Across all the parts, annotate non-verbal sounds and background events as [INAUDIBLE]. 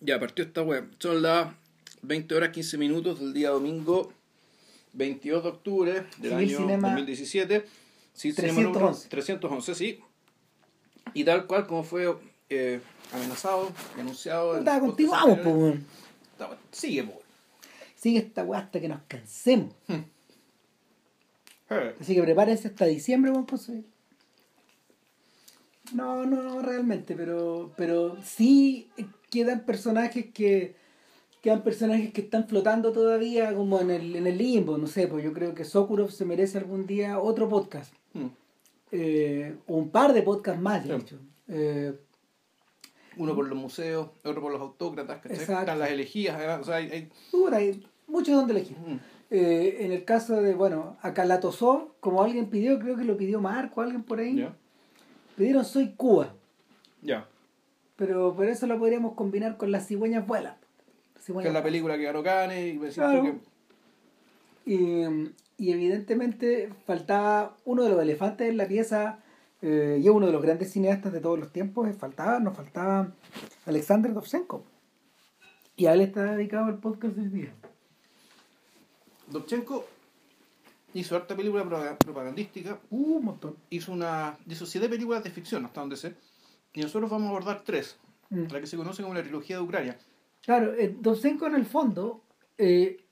Ya partió esta web. Son las 20 horas 15 minutos del día domingo 22 de octubre del año Cinema 2017. Sí, 311. 311, sí. Y tal cual como fue eh, amenazado Puta, podcast continuamos, pues. Está- Sigue, pues. Sigue esta weá hasta que nos cansemos. Eh, Así que prepárense hasta diciembre, weón, pues. No, no, no, realmente, pero, pero sí quedan personajes que quedan personajes que están flotando todavía como en el, en el limbo, no sé, pues yo creo que Sokurov se merece algún día otro podcast, hmm. eh, o un par de podcasts más, de Sí. hecho. Eh, Uno por los museos, otro por los autócratas, ¿cachai? Están las elegías, o sea, hay, hay- puta, hay muchos donde elegir. hmm. Eh, en el caso de, bueno, a como alguien pidió, creo que lo pidió Marco, alguien por ahí, Ya, pidieron Soy Cuba. ya. Pero por eso lo podríamos combinar con las cigüeñas vuelan. Las Que es la película que ganó Cannes y me Claro. que- Y, y evidentemente faltaba uno de los elefantes en la pieza, eh, y es uno de los grandes cineastas de todos los tiempos, eh, faltaba, nos faltaba Alexander Dovzhenko. Y a él está dedicado el podcast de hoy día. Dovchenko hizo harta película propa- propagandística, Uh, un montón. hizo una hizo siete películas de ficción hasta donde sé, y nosotros vamos a abordar tres, Mm. la que se conoce como la trilogía de Ucrania. Claro, eh, Dovzhenko en el fondo eh,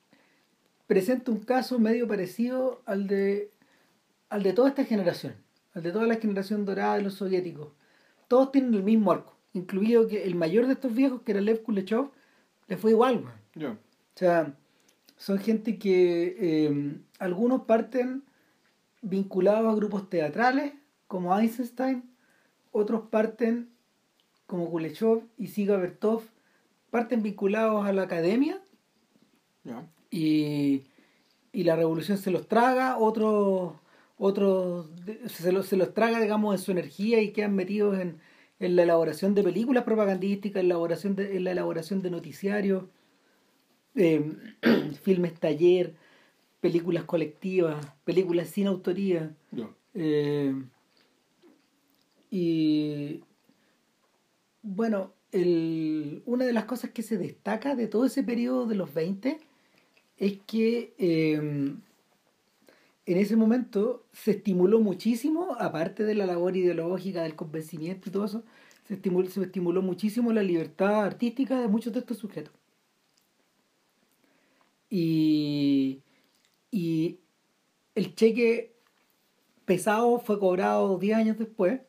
presenta un caso medio parecido al de, al de toda esta generación, al de toda la generación dorada de los soviéticos. Todos tienen el mismo arco, incluido que el mayor de estos viejos, que era Lev Kuleshov, le fue igual. O sea, son gente que eh, algunos parten vinculados a grupos teatrales, como Eisenstein, otros parten, como Kuleshov y Siga Bertov, parten vinculados a la academia y, y la revolución se los traga, otros otros se los, se los traga, digamos, en su energía y quedan metidos en, en la elaboración de películas propagandísticas, en la elaboración de, en la elaboración de noticiarios, eh, [CLEARS THROAT] filmes taller, películas colectivas, películas sin autoría. Eh, y bueno, el- una de las cosas que se destaca de todo ese periodo de los 20 es que eh, en ese momento se estimuló muchísimo, aparte de la labor ideológica, del convencimiento y todo eso, se estimuló, se estimuló muchísimo la libertad artística de muchos de estos sujetos. Y, y el cheque pesado fue cobrado 10 años después,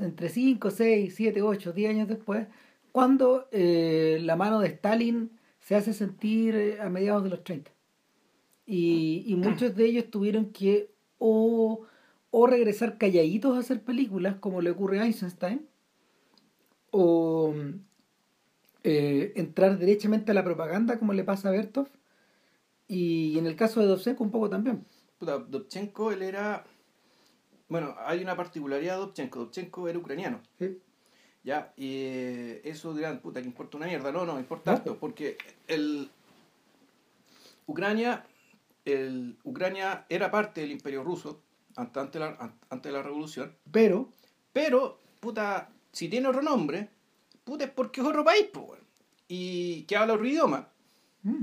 entre 5, 6, 7, 8, 10 años después, cuando eh, la mano de Stalin se hace sentir eh, a mediados de los 30. Y, y muchos de ellos tuvieron que o, o regresar calladitos a hacer películas, como le ocurre a Eisenstein, o eh, entrar derechamente a la propaganda, como le pasa a Bertov, y en el caso de Dovzhenko un poco también. Dovchenko, él era. Bueno, hay una particularidad de Dovchenko. Dovchenko era ucraniano. Sí. Ya, y eh, eso dirán, puta, que importa una mierda. No, no, importa No, harto, porque el. Ucrania. El, Ucrania era parte del imperio ruso ante, ante la, an- antes de la revolución. Pero, Pero, puta, si tiene otro nombre, puta, es porque es otro país, pues. Y que habla otro idioma. mm,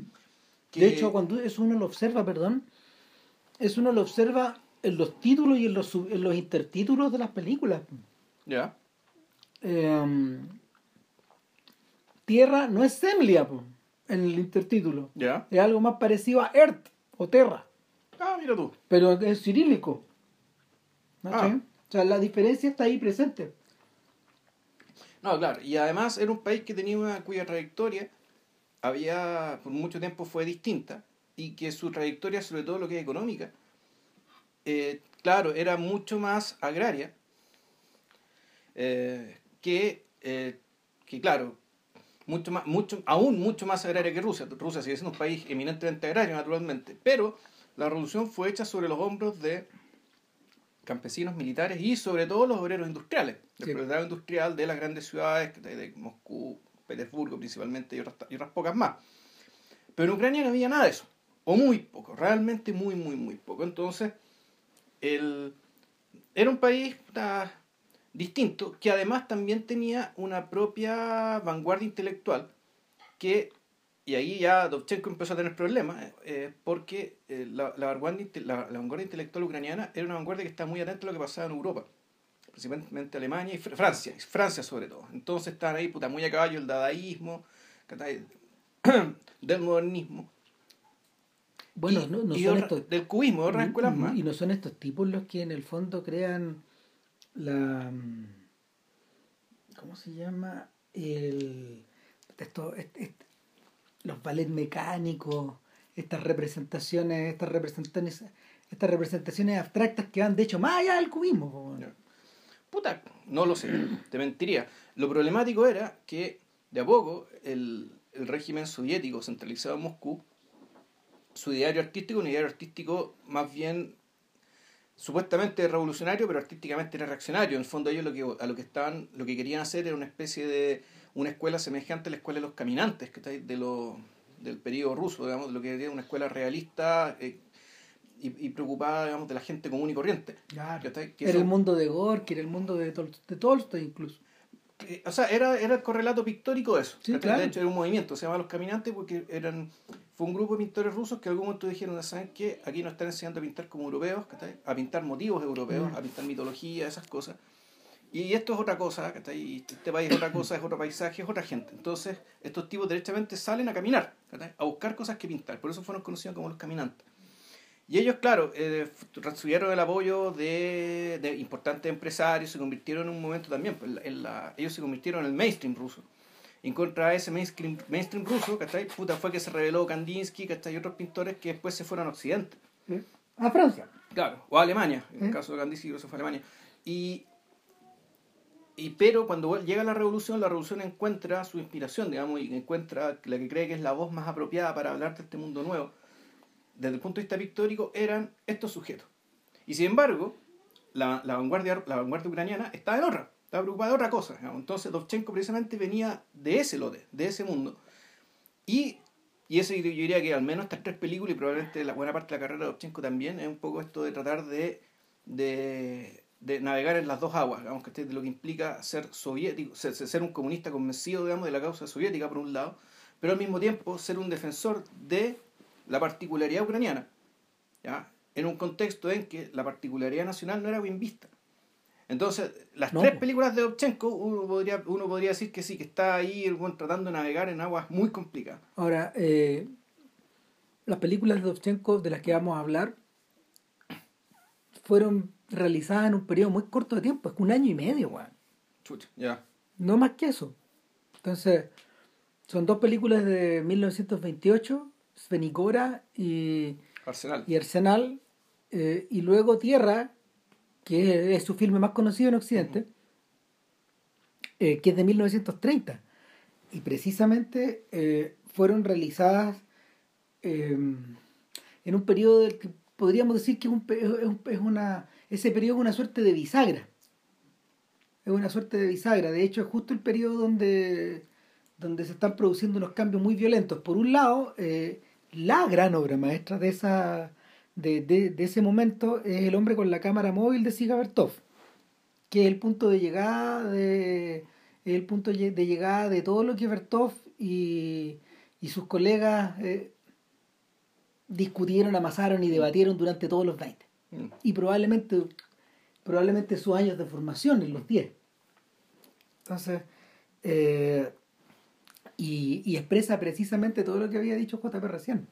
Que- de hecho, cuando eso uno lo observa, perdón, eso uno lo observa en los títulos y en los, en los intertítulos de las películas. Ya. Eh, tierra no es Semlia po, en el intertítulo. Ya. Es algo más parecido a Earth o Terra, Ah, mira tú. pero es cirílico. Ah. O sea, la diferencia está ahí presente. No, claro. Y además era un país que tenía una, cuya trayectoria había, por mucho tiempo fue distinta y que su trayectoria, sobre todo lo que es económica, eh, claro, era mucho más agraria eh, que, eh, que, claro, mucho más, mucho, aún mucho más agraria que Rusia. Rusia sigue siendo un país eminentemente agrario, naturalmente, pero la revolución fue hecha sobre los hombros de campesinos militares y sobre todo los obreros industriales, el Sí. proletariado industrial de las grandes ciudades, de, Moscú, Petersburgo principalmente y otras, y otras pocas más. Pero en Ucrania no había nada de eso, o muy poco, realmente muy, muy, muy poco. Entonces, el, era un país distinto, que además también tenía una propia vanguardia intelectual, que, y ahí ya Dovchenko empezó a tener problemas, eh, porque eh, la, la, vanguardia, la, vanguardia intelectual ucraniana era una vanguardia que está muy atenta a lo que pasaba en Europa, principalmente Alemania y Francia, Francia sobre todo. Entonces estaban ahí puta, muy a caballo el dadaísmo, [CLEARS THROAT] del modernismo. Bueno, y, no, no y son otra- estos, del cubismo, de otras escuelas más. y no son estos tipos los que en el fondo crean la mm, ¿cómo se llama? el esto, est- est- los ballet mecánicos, estas representaciones, estas representaciones, estas representaciones abstractas que van de hecho más allá del cubismo. Puta, no lo sé, [CLEARS THROAT] te mentiría. Lo problemático era que de a poco el, el régimen soviético centralizado en Moscú, su ideario artístico, un ideario artístico más bien supuestamente revolucionario, pero artísticamente era reaccionario. En el fondo ellos lo que, a lo que estaban, lo que querían hacer era una especie de una escuela semejante a la escuela de los caminantes, que está de lo, del periodo ruso, digamos, de lo que era una escuela realista eh, y, y preocupada, digamos, de la gente común y corriente. ¿cachai? Que Era eso- el mundo de Gorky, era el mundo de, Tol de Tolstoy incluso. Eh, O sea, era, era el correlato pictórico de eso. Sí, claro. De hecho, era un movimiento, se llama Los Caminantes, porque eran fue un grupo de pintores rusos que en algún momento dijeron, ¿saben qué? Aquí nos están enseñando a pintar como europeos, a pintar motivos europeos, Mm. a pintar mitología, esas cosas. Y esto es otra cosa. Y Este país es otra cosa, es otro paisaje, es otra gente. Entonces, estos tipos derechamente salen a caminar, a buscar cosas que pintar. Por eso fueron conocidos como los caminantes. Y ellos, claro, eh, recibieron el apoyo de, de importantes empresarios, se convirtieron en un momento también, pues, en la- en la- ellos se convirtieron en el mainstream ruso. En contra de ese mainstream, mainstream ruso, ¿cachai? Puta, fue que se reveló Kandinsky, ¿cachai? Y otros pintores que después se fueron a Occidente. A Francia. Claro, o a Alemania, en el ¿Eh? caso de Kandinsky creo que se fue a Alemania. Y, y pero cuando llega la revolución, la revolución encuentra su inspiración, digamos, y encuentra la que cree que es la voz más apropiada para hablar de este mundo nuevo. Desde el punto de vista pictórico, eran estos sujetos. Y sin embargo, la, la vanguardia, la vanguardia ucraniana estaba en otra, estaba preocupada de otra cosa. digamos. Entonces, Dovchenko precisamente venía de ese lote, de ese mundo. Y, y eso yo diría que al menos estas tres películas y probablemente la buena parte de la carrera de Dovchenko también es un poco esto de tratar de, de, de navegar en las dos aguas, digamos, que de lo que implica ser soviético, ser, ser un comunista convencido, digamos, de la causa soviética por un lado, pero al mismo tiempo ser un defensor de la particularidad ucraniana, ¿ya? en un contexto en que la particularidad nacional no era bien vista. Entonces, las No, tres películas de Dovchenko, uno podría, uno podría decir que sí, que está ahí el buen tratando de navegar en aguas muy complicadas. Ahora, eh, las películas de Dovchenko de las que vamos a hablar fueron realizadas en un periodo muy corto de tiempo, es que un año y medio, weón. Chucha, ya. No más que eso. Entonces, son dos películas de 1928, Svenikora y, Arsenal. y Arsenal, eh, y luego Tierra, que es su filme más conocido en Occidente, eh, que es de 1930. Y precisamente eh, fueron realizadas eh, en un periodo del que podríamos decir que es, un pe- es un- es una, ese periodo es una suerte de bisagra. Es una suerte de bisagra. De hecho, es justo el periodo donde, donde se están produciendo unos cambios muy violentos. Por un lado, eh, la gran obra maestra de, esa, de, de- de ese momento es El hombre con la cámara móvil de Siga Bertov, que es el punto de llegada de el punto de llegada de todo lo que Bertov y, y sus colegas eh, discutieron, amasaron y debatieron durante todos los 20 Mm. y probablemente probablemente sus años de formación en los 10 entonces eh, y, y expresa precisamente todo lo que había dicho JP recién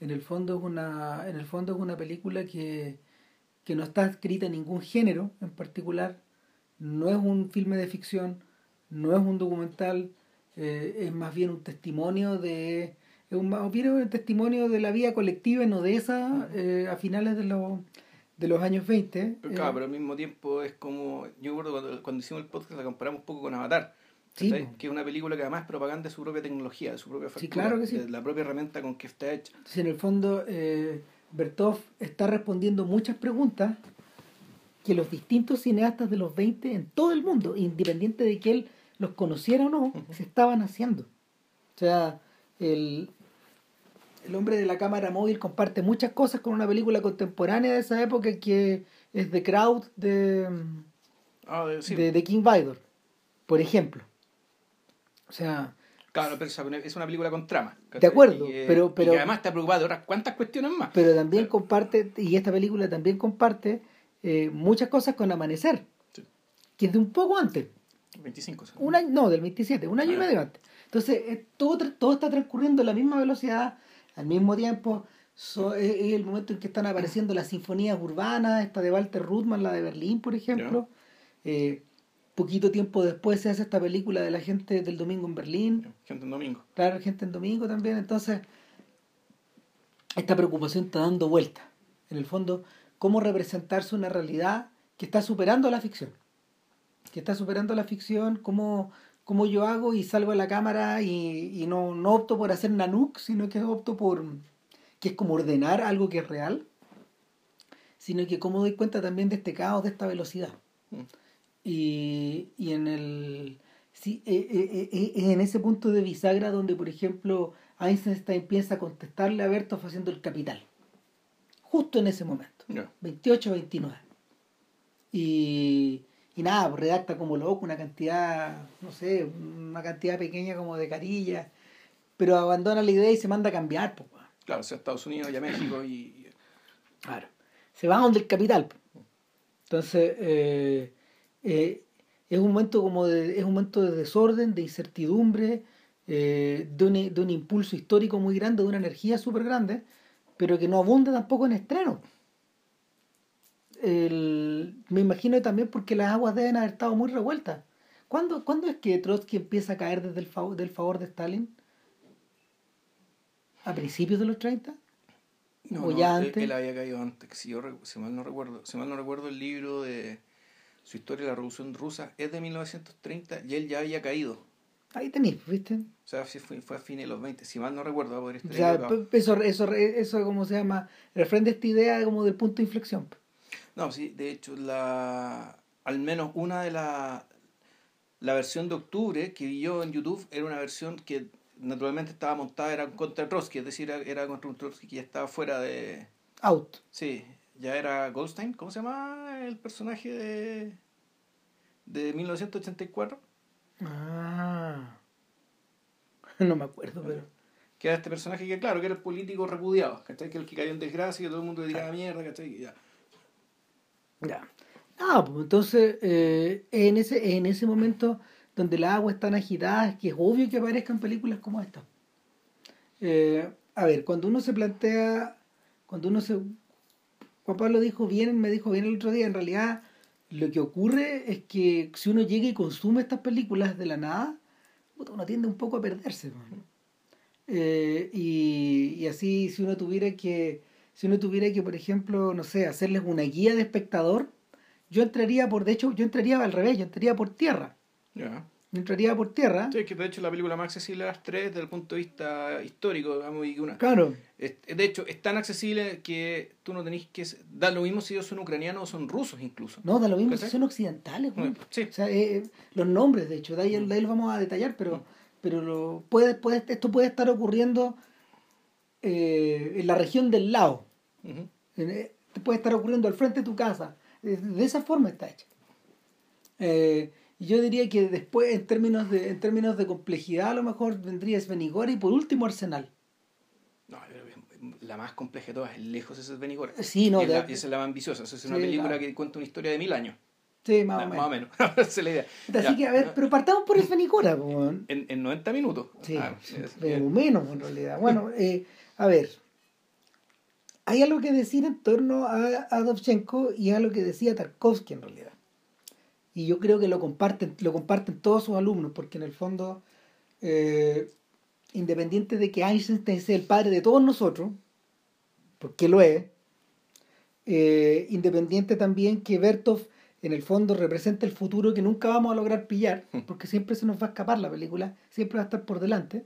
en el fondo es una en el fondo es una película que, que no está escrita en ningún género en particular no es un filme de ficción no es un documental eh, es más bien un testimonio de es un, más bien un testimonio de la vida colectiva en Odessa eh, a finales de los de los años 20 Pero, eh, claro, pero al mismo tiempo es como. Yo recuerdo cuando, cuando hicimos el podcast la comparamos un poco con Avatar. Sí. Que es una película que además propaganda de su propia tecnología, de su propia factura, claro que sí. de la propia herramienta con que está hecha. Entonces, en el fondo, eh, Bertov está respondiendo muchas preguntas que los distintos cineastas de los 20 en todo el mundo, independiente de que él los conociera o no, se estaban haciendo. O sea, el, el hombre de la cámara móvil comparte muchas cosas con una película contemporánea de esa época que es The Crowd de, Ah, de, sí. de, de King Vidor, por ejemplo. O sea, Claro, pero es una película con trama. De acuerdo, Y pero- y pero- que además está preocupado de otras cuantas cuestiones más. pero también comparte, y esta película también comparte eh, muchas cosas con Amanecer, Sí. que es de un poco antes. 25. ¿sí? Un año, no, del 27, un año y Ah. medio antes. Entonces, eh, todo, todo está transcurriendo a la misma velocidad, al mismo tiempo. So- es, es el momento en que están apareciendo las sinfonías urbanas, esta de Walter Ruttmann, la de Berlín, por ejemplo. Eh, poquito tiempo después se hace esta película de la gente del domingo en Berlín. Gente en domingo. Claro, gente en domingo también. Entonces, esta preocupación está dando vuelta. En el fondo, cómo representarse una realidad que está superando la ficción. Que está superando la ficción, cómo, cómo yo hago y salgo a la cámara y, y no, no opto por hacer Nanook, sino que opto por, que es como ordenar algo que es real, sino que cómo doy cuenta también de este caos, de esta velocidad. Mm. Y, y en el sí, eh, eh, eh, eh, en ese punto de bisagra donde por ejemplo Einstein empieza a contestarle a Bertov haciendo el capital justo en ese momento Ya. 28 29 y, y nada pues redacta como loco una cantidad no sé una cantidad pequeña como de carillas pero abandona la idea y se manda a cambiar pues, weón. Claro, o sea, Estados Unidos y a México y. y- Claro. Se va donde el capital. po. Entonces, eh, es un momento como de, es un momento de desorden, de incertidumbre, eh, de, un, de un impulso histórico muy grande, de una energía súper grande, pero que no abunda tampoco en estreno. El- me imagino también porque las aguas deben haber estado muy revueltas. ¿Cuándo, ¿cuándo es que Trotsky empieza a caer desde el favor, del favor de Stalin? ¿A principios de los 30? No, ¿O no, ya él- antes? Él, había caído antes. Si, yo, si mal no recuerdo, si mal no recuerdo, el libro de su historia de la Revolución Rusa es de 1930 y él ya había caído. Ahí tenéis, ¿viste? O sea, fue, fue a fines de los 20. Si mal no recuerdo, va a poder estar O sea, equivocado. eso, eso, eso, ¿cómo se llama? Refrende esta idea como del punto de inflexión. No, sí, de hecho, la, al menos una de la, la versión de octubre que vi yo en YouTube era una versión que naturalmente estaba montada, era contra Trotsky, es decir, era, era contra un Trotsky que ya estaba fuera de... Out. Sí, ya era Goldstein, ¿cómo se llama el personaje de, de 1984? Ah. [LAUGHS] No me acuerdo, pero. Que era este personaje que, claro, que era el político repudiado, ¿cachai? Que el que cayó en desgracia, que todo el mundo le tiraba mierda, ¿cachai? Ya. Ya. Ah, pues entonces, eh, en, ese, en ese momento donde las aguas están agitadas, que es obvio que aparezcan películas como esta. Eh, a ver, cuando uno se plantea, cuando uno se... Juan Pablo dijo bien, me dijo bien el otro día, en realidad lo que ocurre es que si uno llega y consume estas películas de la nada, uno tiende un poco a perderse. Eh, y, así si uno tuviera que, si uno tuviera que, por ejemplo, no sé, hacerles una guía de espectador, yo entraría por, de hecho, yo entraría al revés, yo entraría por tierra. Entraría por tierra. Sí, que de hecho la película más accesible de las tres desde el punto de vista histórico, digamos, y una... Claro, Es- De hecho, es tan accesible que tú no tenés que... Da lo mismo si ellos son ucranianos o son rusos incluso. no, da lo mismo si son occidentales. güey. Sí. O sea, eh, los nombres, de hecho, de ahí, de ahí los vamos a detallar, pero, pero lo, puede, puede, esto puede estar ocurriendo eh, en la región del. En- eh, puede estar ocurriendo al frente de tu casa. De, de esa forma está hecha. Eh, y yo diría que después, en términos de, en términos de complejidad, a lo mejor vendría Svenigor y por último Arsenal. No, la más compleja de todas, lejos es Benigora. Sí, no, Y es la- esa es la más ambiciosa. Esa es una Sí, película la- que cuenta una historia de mil años. Sí, más, Más, o o menos. menos. [LAUGHS] Esa es la idea. Así Ya. que, a ver, pero partamos por Svenigora, weón. En, en 90 minutos. Sí, Ah, pero menos en realidad. Bueno, [LAUGHS] eh, a ver, hay algo que decir en torno a, a Dovchenko y a lo que decía Tarkovsky en realidad. Y yo creo que lo comparten, lo comparten todos sus alumnos, porque en el fondo, eh, independiente de que Einstein sea el padre de todos nosotros, porque lo es, eh, independiente también que Bertov en el fondo representa el futuro que nunca vamos a lograr pillar, [LAUGHS] porque siempre se nos va a escapar la película, siempre va a estar por delante.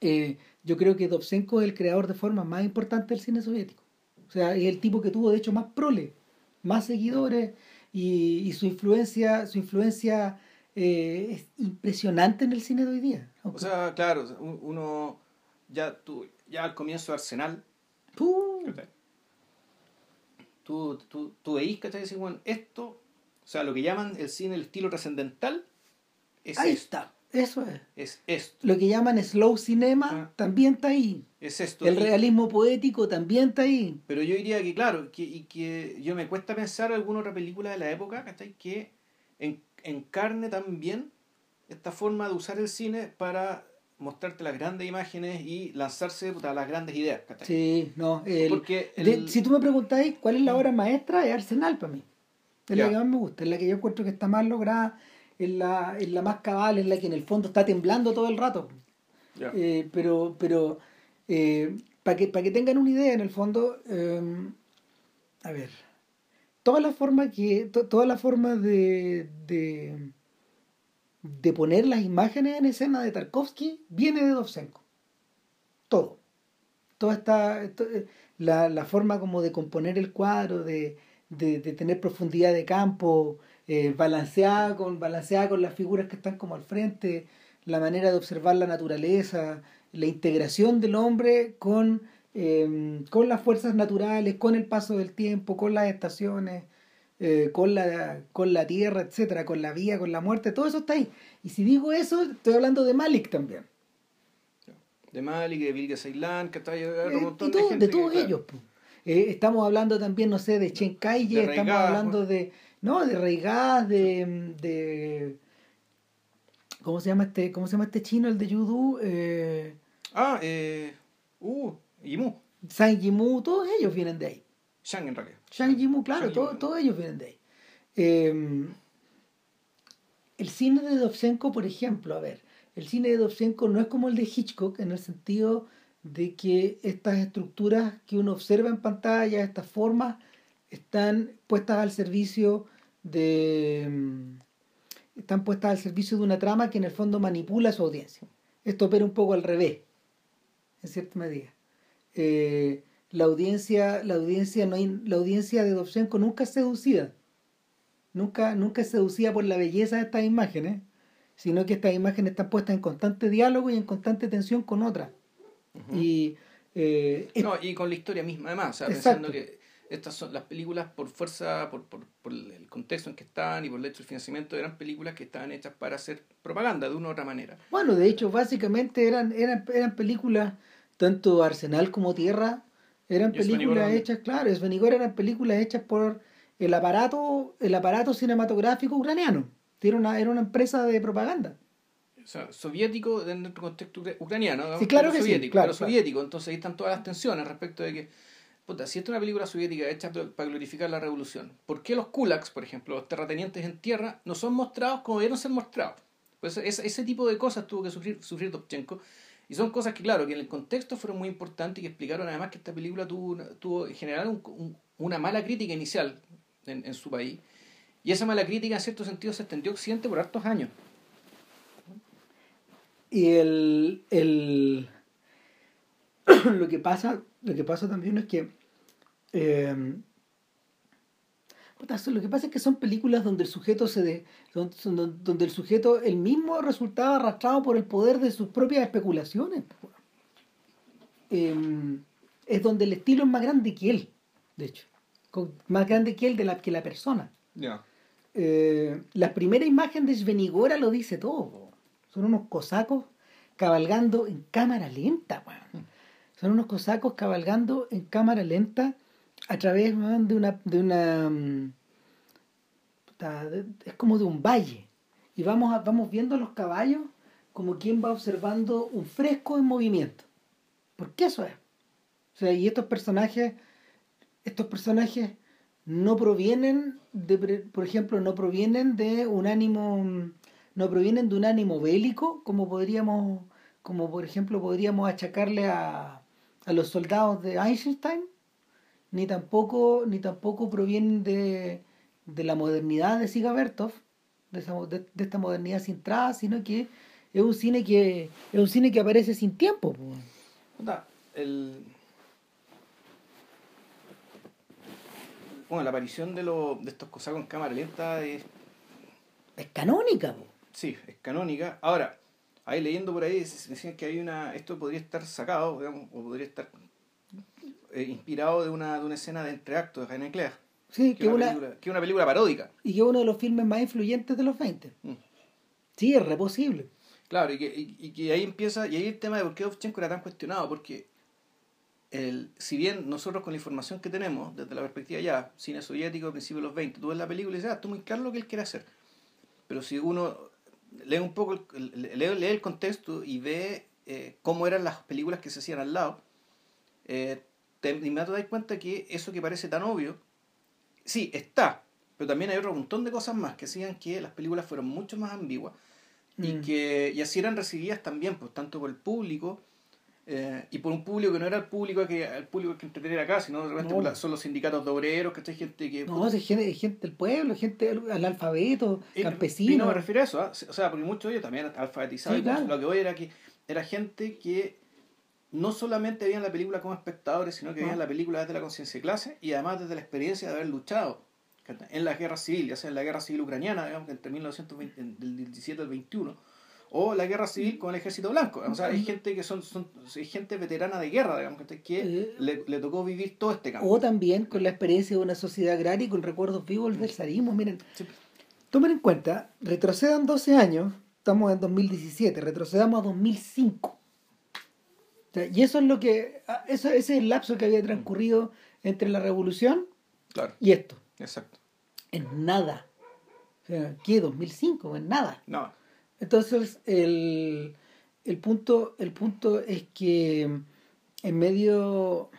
Eh, yo creo que Dovchenko es el creador de formas más importantes del cine soviético. O sea, es el tipo que tuvo de hecho más prole, más seguidores y, y su influencia, su influencia eh, es impresionante en el cine de hoy día. O sea, claro, o uno ya tú ya al comienzo de Arsenal, Tú- tú, tú, tú veís, ¿cachai? Decís, bueno, esto sea, lo que llaman el cine el estilo trascendental es Ahí esto. está, eso es. Es esto. Lo que llaman slow cinema Ah. también está ahí. Es esto. El realismo poético también está ahí. Pero yo diría que, claro, que, y que yo me cuesta pensar alguna otra película de la época que en- encarne también esta forma de usar el cine para mostrarte las grandes imágenes y lanzarse a las grandes ideas. Sí, no. el- Porque de- si tú me preguntáis cuál es la obra maestra, es Arsenal para mí. Es la que más me gusta, es la que yo encuentro que está más lograda, es la, es la más cabal, es la que en el fondo está temblando todo el rato. Eh, pero pero para que, para que tengan una idea, en el fondo, eh, a ver, toda la forma que to- toda la forma de, de de poner las imágenes en escena de Tarkovsky viene de Dovzhenko. Todo. Toda esta to- eh, la, la forma como de componer el cuadro, de, de, de tener profundidad de campo, eh, balanceada con balanceada con las figuras que están como al frente, la manera de observar la naturaleza, la integración del hombre con, eh, con las fuerzas naturales, con el paso del tiempo, con las estaciones, eh, con, la, con la tierra, etcétera, con la vida, con la muerte, todo eso está ahí. Y si digo eso, estoy hablando de Malik también. De Malik, de Vilga Ceylan, que está Eh, un montón y de todo- gente. de todos que, ellos. Eh, estamos hablando también, no sé, de Chen Kaye, De estamos hablando de. No, de Reigás, de. de ¿Cómo se llama este, cómo se llama este chino, el de Yudu? Eh, Ah, eh. Uh, Yimu. San Yimu, todos ellos vienen de ahí. Shang en realidad. Shang Yimu, claro, Shang todo- Yimou. todos ellos vienen de ahí. Eh, el cine de Dovzhenko, por ejemplo, a ver, el cine de Dovzhenko no es como el de Hitchcock en el sentido de que estas estructuras que uno observa en pantalla, estas formas, están puestas al servicio de están puestas al servicio de una trama que en el fondo manipula a su audiencia. Esto opera un poco al revés, en cierta medida. Eh, la audiencia, la audiencia no hay- la audiencia de Dovzhenko nunca es seducida. Nunca, nunca es seducida por la belleza de estas imágenes, sino que estas imágenes están puestas en constante diálogo y en constante tensión con otras. Y eh, No, y con la historia misma, además. O sea, pensando que estas son las películas, por fuerza, por, por, por el contexto en que estaban y por el hecho del financiamiento, eran películas que estaban hechas para hacer propaganda de una u otra manera. Bueno, de hecho, básicamente eran, eran, eran películas, tanto Arsenal como Tierra, eran películas hechas, claro, Sven Igor eran películas hechas por el aparato, el aparato cinematográfico ucraniano. Era una, era una empresa de propaganda. O sea, soviético en nuestro contexto ucra- ucraniano. Sí, claro que sí, soviético, claro, pero claro. soviético. Entonces ahí están todas las tensiones respecto de que, puta, si esta es una película soviética hecha para glorificar la revolución, ¿por qué los kulaks, por ejemplo, los terratenientes en tierra, no son mostrados como debieron ser mostrados? Pues ese, tipo de cosas tuvo que sufrir, sufrir Dovchenko. Y son cosas que, claro, que en el contexto fueron muy importantes y que explicaron además que esta película tuvo, tuvo en general un- un- una mala crítica inicial en, en su país. Y esa mala crítica, en cierto sentido, se extendió a Occidente por hartos años. Y el, el [COUGHS] lo que pasa, lo que pasa también es que eh, so- lo que pasa es que son películas donde el sujeto se de- donde el sujeto el mismo resultaba arrastrado por el poder de sus propias especulaciones. Eh, es donde el estilo es más grande que él, de hecho, con- más grande que él de la que la persona. Ya. Eh, la primera imagen de Svenigora lo dice todo. Son unos cosacos cabalgando en cámara lenta. weón. Son unos cosacos cabalgando en cámara lenta a través de una... De una mm, es como de un valle. Y vamos, a- vamos viendo a los caballos como quien va observando un fresco en movimiento. Porque eso es. O sea, y estos personajes, estos personajes no provienen de, por ejemplo, no provienen de un ánimo, no provienen de un ánimo bélico, como podríamos, como por ejemplo podríamos achacarle a, a los soldados de Einstein, ni tampoco, ni tampoco provienen de, de la modernidad de Siga Bertov, de, esa de, de esta modernidad sin trabas, sino que es un cine que es un cine que aparece sin tiempo. el... Bueno, la aparición de, lo, de estos cosacos en cámara lenta es, Es canónica. po. sí, es canónica. Ahora, ahí leyendo por ahí dec- decían que hay una esto podría estar sacado, digamos, o podría estar eh, inspirado de una, de una escena de entreacto de René Clair. Sí, que, que una, película, que una película paródica. Y que es uno de los filmes más influyentes de los 20. Mm. Sí, es re posible. Claro, y que, y, y que ahí empieza, y ahí el tema de por qué Dovchenko era tan cuestionado, porque el, si bien nosotros con la información que tenemos, desde la perspectiva ya, cine soviético, principios de los 20, tú ves la película y dices, ah, está muy claro lo que él quiere hacer. Pero si uno lee un poco, lee, lee el contexto y ve eh, cómo eran las películas que se hacían al lado, eh, te, de inmediato te das cuenta que eso que parece tan obvio, sí, está, pero también hay otro montón de cosas más que hacían que las películas fueran mucho más ambiguas y Mm. que y así eran recibidas también pues tanto por el público eh, y por un público que no era el público que el público que entretenía acá sino de repente No. son los sindicatos de obreros que hay gente que No, es gente, gente del pueblo, gente analfabeto, Eh, campesino. y no me refiero a eso ¿ah? o sea porque muchos de ellos también alfabetizados Sí, claro. lo que voy era que era gente que no solamente veían la película como espectadores sino que veían la película desde la conciencia de clase y además desde la experiencia de haber luchado en la guerra civil ya sea en la guerra civil ucraniana digamos que entre 1920 del 17 al 21 o la guerra civil con el ejército blanco o sea hay gente que son, son hay gente veterana de guerra digamos que Eh. le, le tocó vivir todo este cambio O también con la experiencia de una sociedad agraria y con recuerdos vivos del zarismo. Miren, Sí. tomen en cuenta, retrocedan 12 años, estamos en 2017, retrocedamos a 2005. Sea, y eso es lo que, ah, eso, ese es el lapso que había transcurrido entre la revolución claro y esto. exacto En nada. O sea, ¿qué? 2005, en nada. no Entonces, el, el, punto, el punto es que en medio,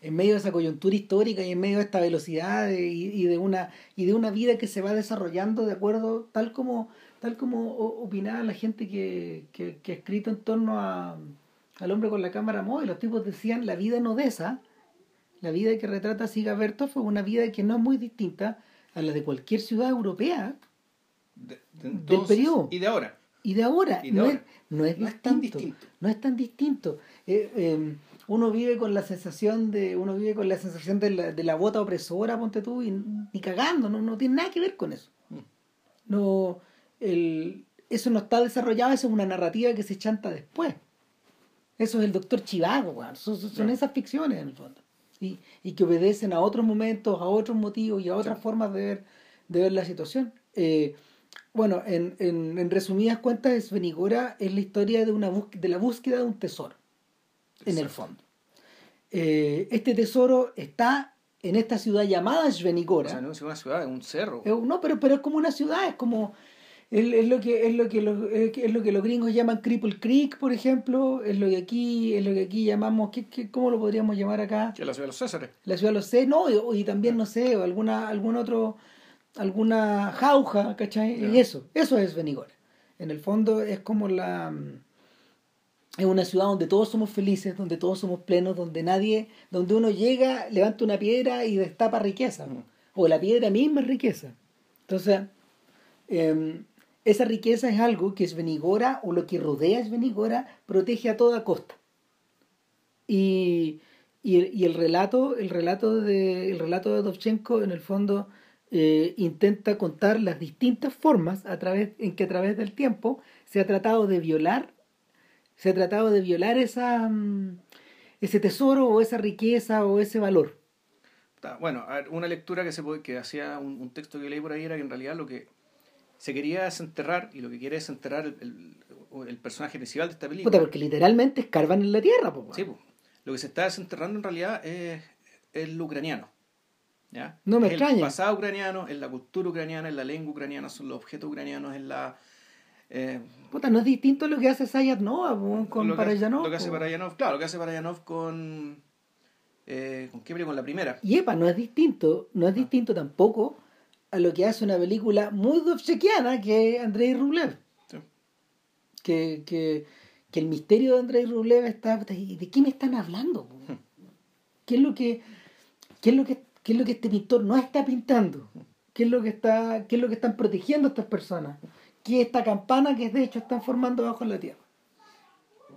en medio de esa coyuntura histórica y en medio de esta velocidad de- y, y de una, y de una vida que se va desarrollando de acuerdo, tal como, tal como opinaba la gente que, que, que ha escrito en torno a, al hombre con la cámara móvil, los tipos decían la vida en Odessa, la vida que retrata Siga fue una vida que no es muy distinta a la de cualquier ciudad europea de- de entonces periodo. y de ahora y de ahora, Y de no, ahora. Es, no es No es distinto, tan distinto. no es tan distinto. Eh, eh, uno vive con la sensación de uno vive con la sensación de la, de la bota opresora, ponte tú, y ni cagando, no, no tiene nada que ver con eso. Mm. No, el, eso no está desarrollado, eso es una narrativa que se chanta después. Eso es el doctor Chivago, weón. son, son- esas ficciones en el fondo. Y, y que obedecen a otros momentos, a otros motivos y a otras Sí. formas de ver, de ver la situación. Eh, bueno, en, en, en resumidas cuentas, Svenigora es la historia de, una de la búsqueda de un tesoro, en el fondo. Eh, este tesoro está en esta ciudad llamada o Svenigora. sea no es una ciudad es un cerro no, pero, pero es como una ciudad, es como es, es lo que es lo que los, es es lo que los gringos llaman Cripple Creek, por ejemplo, es lo que aquí es lo que aquí llamamos ¿qué, qué, cómo lo podríamos llamar acá? que la ciudad de los Césares La ciudad de los C, no, y, y también no sé, alguna algún otro alguna jauja, ¿cachai? Ya. Y eso, eso es Benigora. En el fondo es como la es una ciudad donde todos somos felices, donde todos somos plenos, donde nadie, donde uno llega, levanta una piedra y destapa riqueza, Mm. o la piedra misma es riqueza. Entonces, em, esa riqueza es algo que Svenigora o lo que rodea a Svenigora protege a toda costa. Y, y, el, y el relato, el relato de, el relato de Dovchenko en el fondo eh, intenta contar las distintas formas a través, en que a través del tiempo se ha tratado de violar, se ha tratado de violar esa, mm, ese tesoro o esa riqueza o ese valor. Bueno, una lectura que se que hacía un, un texto que leí por ahí era que en realidad lo que se quería desenterrar y lo que quiere desenterrar el, el, el personaje principal de esta película. Puta, porque literalmente escarban en la tierra, po, Sí, po. lo que se está desenterrando en realidad es, es lo ucraniano. ¿ya? No me es extraña. El pasado ucraniano, es la cultura ucraniana, es la lengua ucraniana, son los objetos ucranianos, es la. eh, Puta, no es distinto lo que hace Sayat Nova po, con Parayanov. lo que hace. Parayanov, claro, lo que hace Parayanov con. Eh, ¿Con qué película? Con la primera. Y epa, no es distinto, no es distinto tampoco a lo que hace una película muy dovchekiana que es Andrei Rublev. Sí. Que, que, que el misterio de Andrei Rublev está. ¿De de qué me están hablando? po? ¿Qué es lo que, qué es lo que, qué es lo que este pintor no está pintando? ¿Qué es lo que está, qué es lo que están protegiendo estas personas? ¿Qué es esta campana que de hecho están formando bajo la tierra?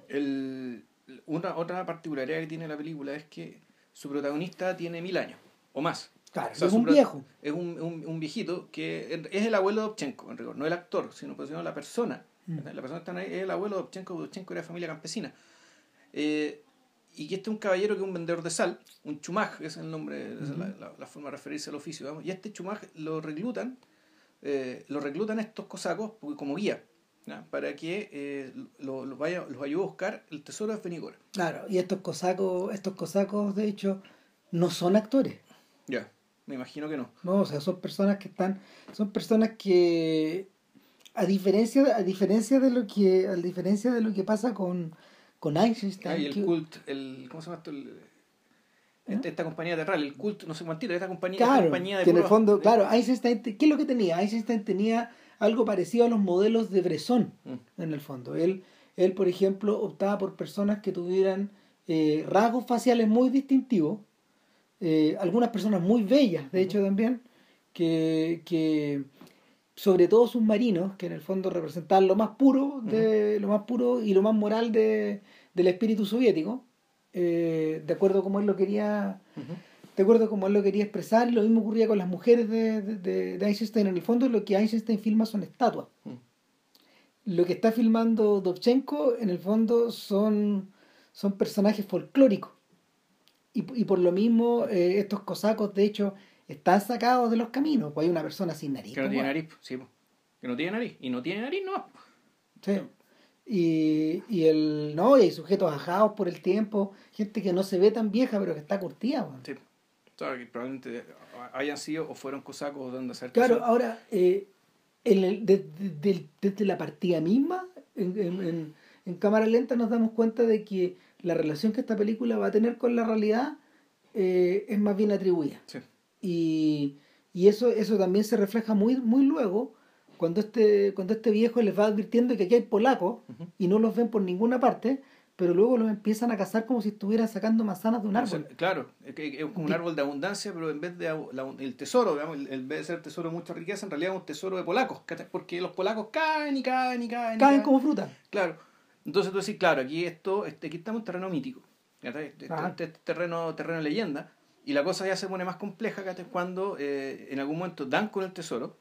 El, una, otra particularidad que tiene la película es que su protagonista tiene mil años o más. Claro, O sea, es un viejo. Es un, un, un viejito que es el abuelo de Dovchenko, en rigor. No el actor, sino, pues, sino la persona. Mm. La persona que está ahí es el abuelo de Dovchenko. Dovchenko era de familia campesina. Eh, y que este es un caballero que es un vendedor de sal, un chumaj, ese es el nombre, esa es la, la- la forma de referirse al oficio, digamos, y este chumaj lo reclutan, eh, lo reclutan estos cosacos porque- como guía, para que eh, lo, lo vaya, los ayude a buscar el tesoro de Fenigora. Claro, y estos cosacos, estos cosacos, de hecho, no son actores. Ya, me imagino que no. No, o sea, son personas que están, son personas que a diferencia, a diferencia de lo que, a diferencia de lo que pasa con, con Einstein, Ah, y el que- cult, el, ¿cómo se llama esto? El- ¿Eh? esta, compañía teatral, el cult, no sé cuántito, esta compañía, claro, esta compañía de que en el fondo, de- claro, Einstein, ¿qué es lo que tenía? Einstein tenía algo parecido a los modelos de Bresson, Mm. en el fondo. Él, él por ejemplo, optaba por personas que tuvieran eh, rasgos faciales muy distintivos, eh, algunas personas muy bellas, de hecho también, que, que sobre todo submarinos, que en el fondo representaban lo más puro, de, lo más puro y lo más moral de, del espíritu soviético, eh, de acuerdo como él lo quería de acuerdo como él lo quería expresar, lo mismo ocurría con las mujeres de, de, de- Einstein. En el fondo, lo que Einstein filma son estatuas. Lo que está filmando Dovchenko, en el fondo, son, son personajes folclóricos. Y, y por lo mismo, eh, estos cosacos, de hecho, están sacados de los caminos. Pues hay una persona sin nariz. Que no pues, tiene nariz, sí, po. que no tiene nariz, y no tiene nariz, no. Sí. Y, y el no, y hay sujetos ajados por el tiempo, gente que no se ve tan vieja, pero que está curtida. pues. Sí. Que probablemente hayan sido o fueron cosacos donde hacer Claro, ahora, eh, en el- de- de- del- desde la partida misma, en, en- en- en cámara lenta nos damos cuenta de que la relación que esta película va a tener con la realidad eh, es más bien atribuida. Sí. Y, y eso, eso también se refleja muy, muy luego cuando este, cuando este viejo les va advirtiendo que aquí hay polacos y no los ven por ninguna parte, pero luego los empiezan a cazar como si estuvieran sacando manzanas de un O sea, árbol. claro, es, como un árbol de abundancia, pero en vez de la- el tesoro, digamos, en vez de ser tesoro de mucha riqueza, en realidad es un tesoro de polacos, porque los polacos caen y caen y caen. y Caen como fruta. Claro. Entonces tú decís, claro, aquí esto, este, aquí estamos en terreno mítico. Este, Ah. este- este terreno, terreno de leyenda. Y la cosa ya se pone más compleja cuando eh, en algún momento dan con el tesoro,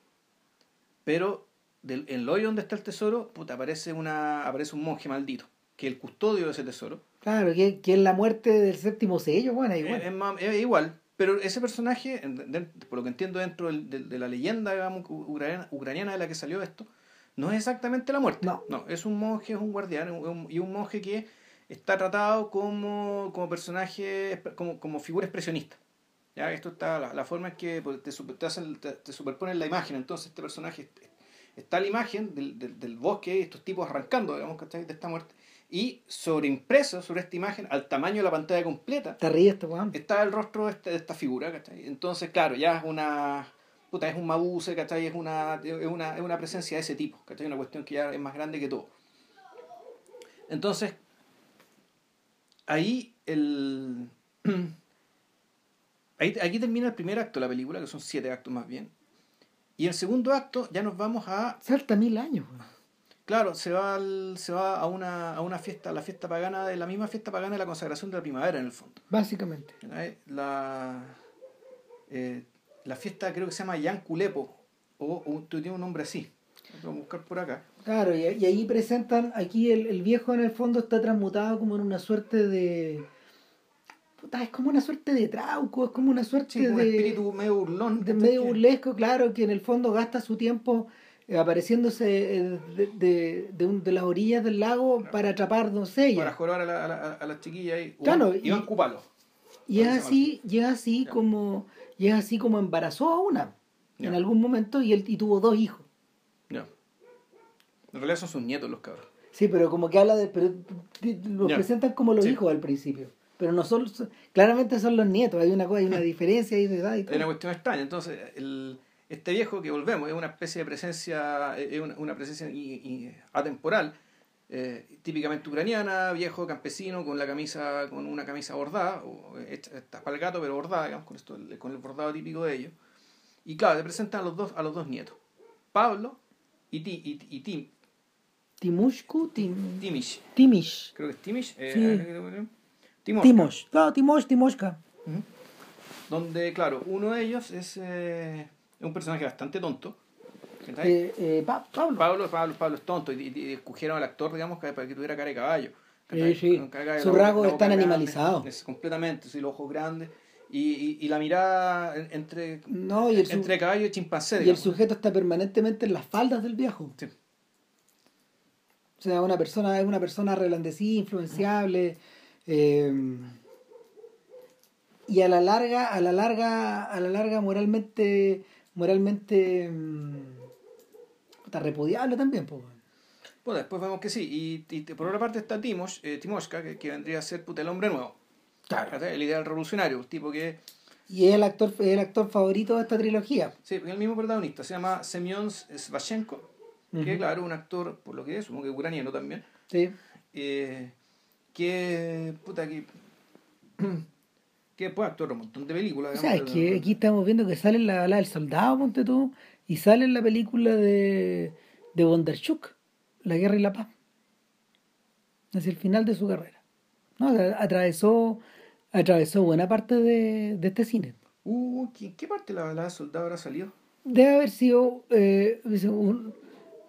pero del, en el hoyo donde está el tesoro, puta, aparece, una, aparece un monje maldito, que es el custodio de ese tesoro. Claro, que, que es la muerte del séptimo sello, bueno, igual. Es más- es igual, pero ese personaje, por lo que entiendo dentro de, la leyenda digamos, ucraniana de la que salió esto, no es exactamente la muerte. No. es un monje, es un guardián es un- y un monje que está tratado como, como personaje, como, como figura expresionista. ¿Ya? Esto está, la, la forma en que pues, te, te, hacen- te- te superponen la imagen, entonces este personaje está la imagen del, del, del bosque, estos tipos arrancando, digamos, ¿cachai? de esta muerte, y sobreimpreso sobre esta imagen, al tamaño de la pantalla completa, Te ríes, este está el rostro de, este- de esta figura, ¿cachai? Entonces, claro, ya es una. Puta, es un mabuse, ¿cachai? Es una, es una, es una presencia de ese tipo, ¿cachai? Una cuestión que ya es más grande que todo. Entonces, ahí el. [CLEARS THROAT] ahí, aquí termina el primer acto de la película, que son siete actos más bien. Y el segundo acto ya nos vamos a Salta mil años. Claro, se va, al- se va a, una, a una fiesta, a la fiesta pagana, de la misma fiesta pagana de la consagración de la primavera, en el fondo. Básicamente. Eh, la fiesta creo que se llama Yan Culepo, o, o tiene un nombre así. Lo Voy a buscar por acá. Claro, y, y ahí presentan, aquí el, el viejo en el fondo está transmutado como en una suerte de... Puta, es como una suerte de trauco, es como una suerte Sí, un de... espíritu medio burlón. de medio burlesco, claro, que en el fondo gasta su tiempo eh, apareciéndose eh, de, de, de, un- de las orillas del lago para atrapar doncellas. Para jorobar a la, a la, a la chiquilla ahí. Claro, y-. Y es ¿Cómo se así, y es así Ya. como, y es así como embarazó a una en algún momento y él y tuvo dos hijos. Ya. En realidad son sus nietos los cabros. Sí, pero como que habla de, pero los presentan como los Sí. hijos al principio. Pero no son, son- claramente son los nietos, hay una cosa, hay una [LAUGHS] diferencia ahí de edad y Es una todo. cuestión extraña. Entonces, el, este viejo que volvemos es una especie de presencia, es una, una presencia i- atemporal, eh, típicamente ucraniana, viejo campesino con la camisa, con una camisa bordada, o hecha, hecha para el gato, pero bordada, digamos, con esto, con el bordado típico de ellos. Y claro, te presentan a los dos, a los dos nietos, Pablo y, Ti- y, y Tim, Timushku, Tim, Timish. Timish. Creo que es Timish. eh, Sí. Timoshka. Timosh. Claro, Timosh, Timoshka. Ujú. Donde, claro, uno de ellos es, eh, es un personaje bastante tonto. Eh, eh, Pa- Pablo. Pablo, Pablo, Pablo es tonto y, y- y escogieron al actor, digamos, para que tuviera cara de caballo. Sí, sí. Sus rasgos están animalizados. es completamente, sí, los ojos grandes y, y, y la mirada en- entre, No, y el, su- entre caballo y chimpancé. y el sujeto está permanentemente en las faldas del viejo. Sí. O sea, una persona, es una persona relandecida, influenciable. eh, y a la larga, a la larga, a la larga moralmente, moralmente mm, puta, repudiable también, pues. Bueno, después vemos que sí. Y, y por otra parte está Timosh, eh, Timoshka, que, que vendría a ser puta, el hombre nuevo. ¿cachai? El ideal revolucionario, un tipo que. Y es el actor, es el actor favorito de esta trilogía. Sí, el mismo protagonista, se llama Semyon Svashenko, que claro, un actor, por lo que es, supongo que ucraniano también, Sí. eh, que. puta, que. [CLEARS THROAT] que puede actuar un montón de películas. O sea, es que aquí estamos viendo que sale la bala del soldado, ponte tú, y sale en la película de, de Bondarchuk, La Guerra y la Paz. Hacia el final de su carrera. ¿No? Atravesó, atravesó buena parte de, de este cine. Uh, ¿qué, qué parte de la balada soldado habrá salido? Debe haber sido eh, un,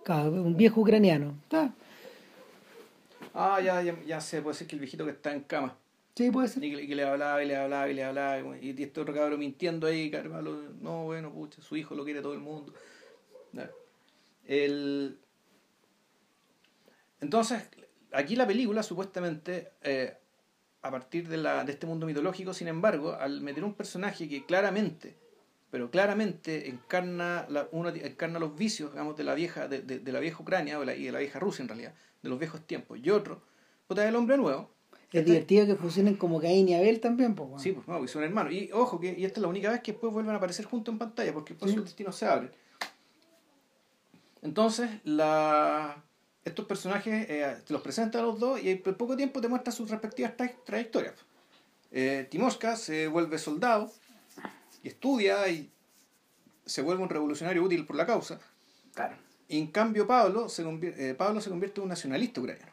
un viejo ucraniano. Ah, ya, ya, ya sé, puede ser que el viejito que está en cama. Sí, puede ser. Y que, que le hablaba y le hablaba y le hablaba. Y, y este otro cabrón mintiendo ahí, Carvalho. No, bueno, pucha, su hijo lo quiere todo el mundo. El... Entonces, aquí la película supuestamente, eh, a partir de, la, de este mundo mitológico, sin embargo, al meter un personaje que claramente, pero claramente encarna, la, uno encarna los vicios, digamos, de la vieja, de, de- la vieja Ucrania y de la vieja Rusia en realidad, de los viejos tiempos, y otro, puta, el hombre nuevo, Es divertido que funcionen como Caín y Abel también, pues. Sí, pues no, porque son hermanos. Y ojo, que y esta es la única vez que después vuelven a aparecer juntos en pantalla, porque después Sí. sus destinos se abren. Entonces, la... estos personajes eh, te los presenta a los dos y por poco tiempo te muestra sus respectivas tra- trayectorias. Eh, Timoshka se vuelve soldado y estudia y se vuelve un revolucionario útil por la causa. Claro. Y en cambio Pablo se, convier- eh, Pablo se convierte en un nacionalista ucraniano.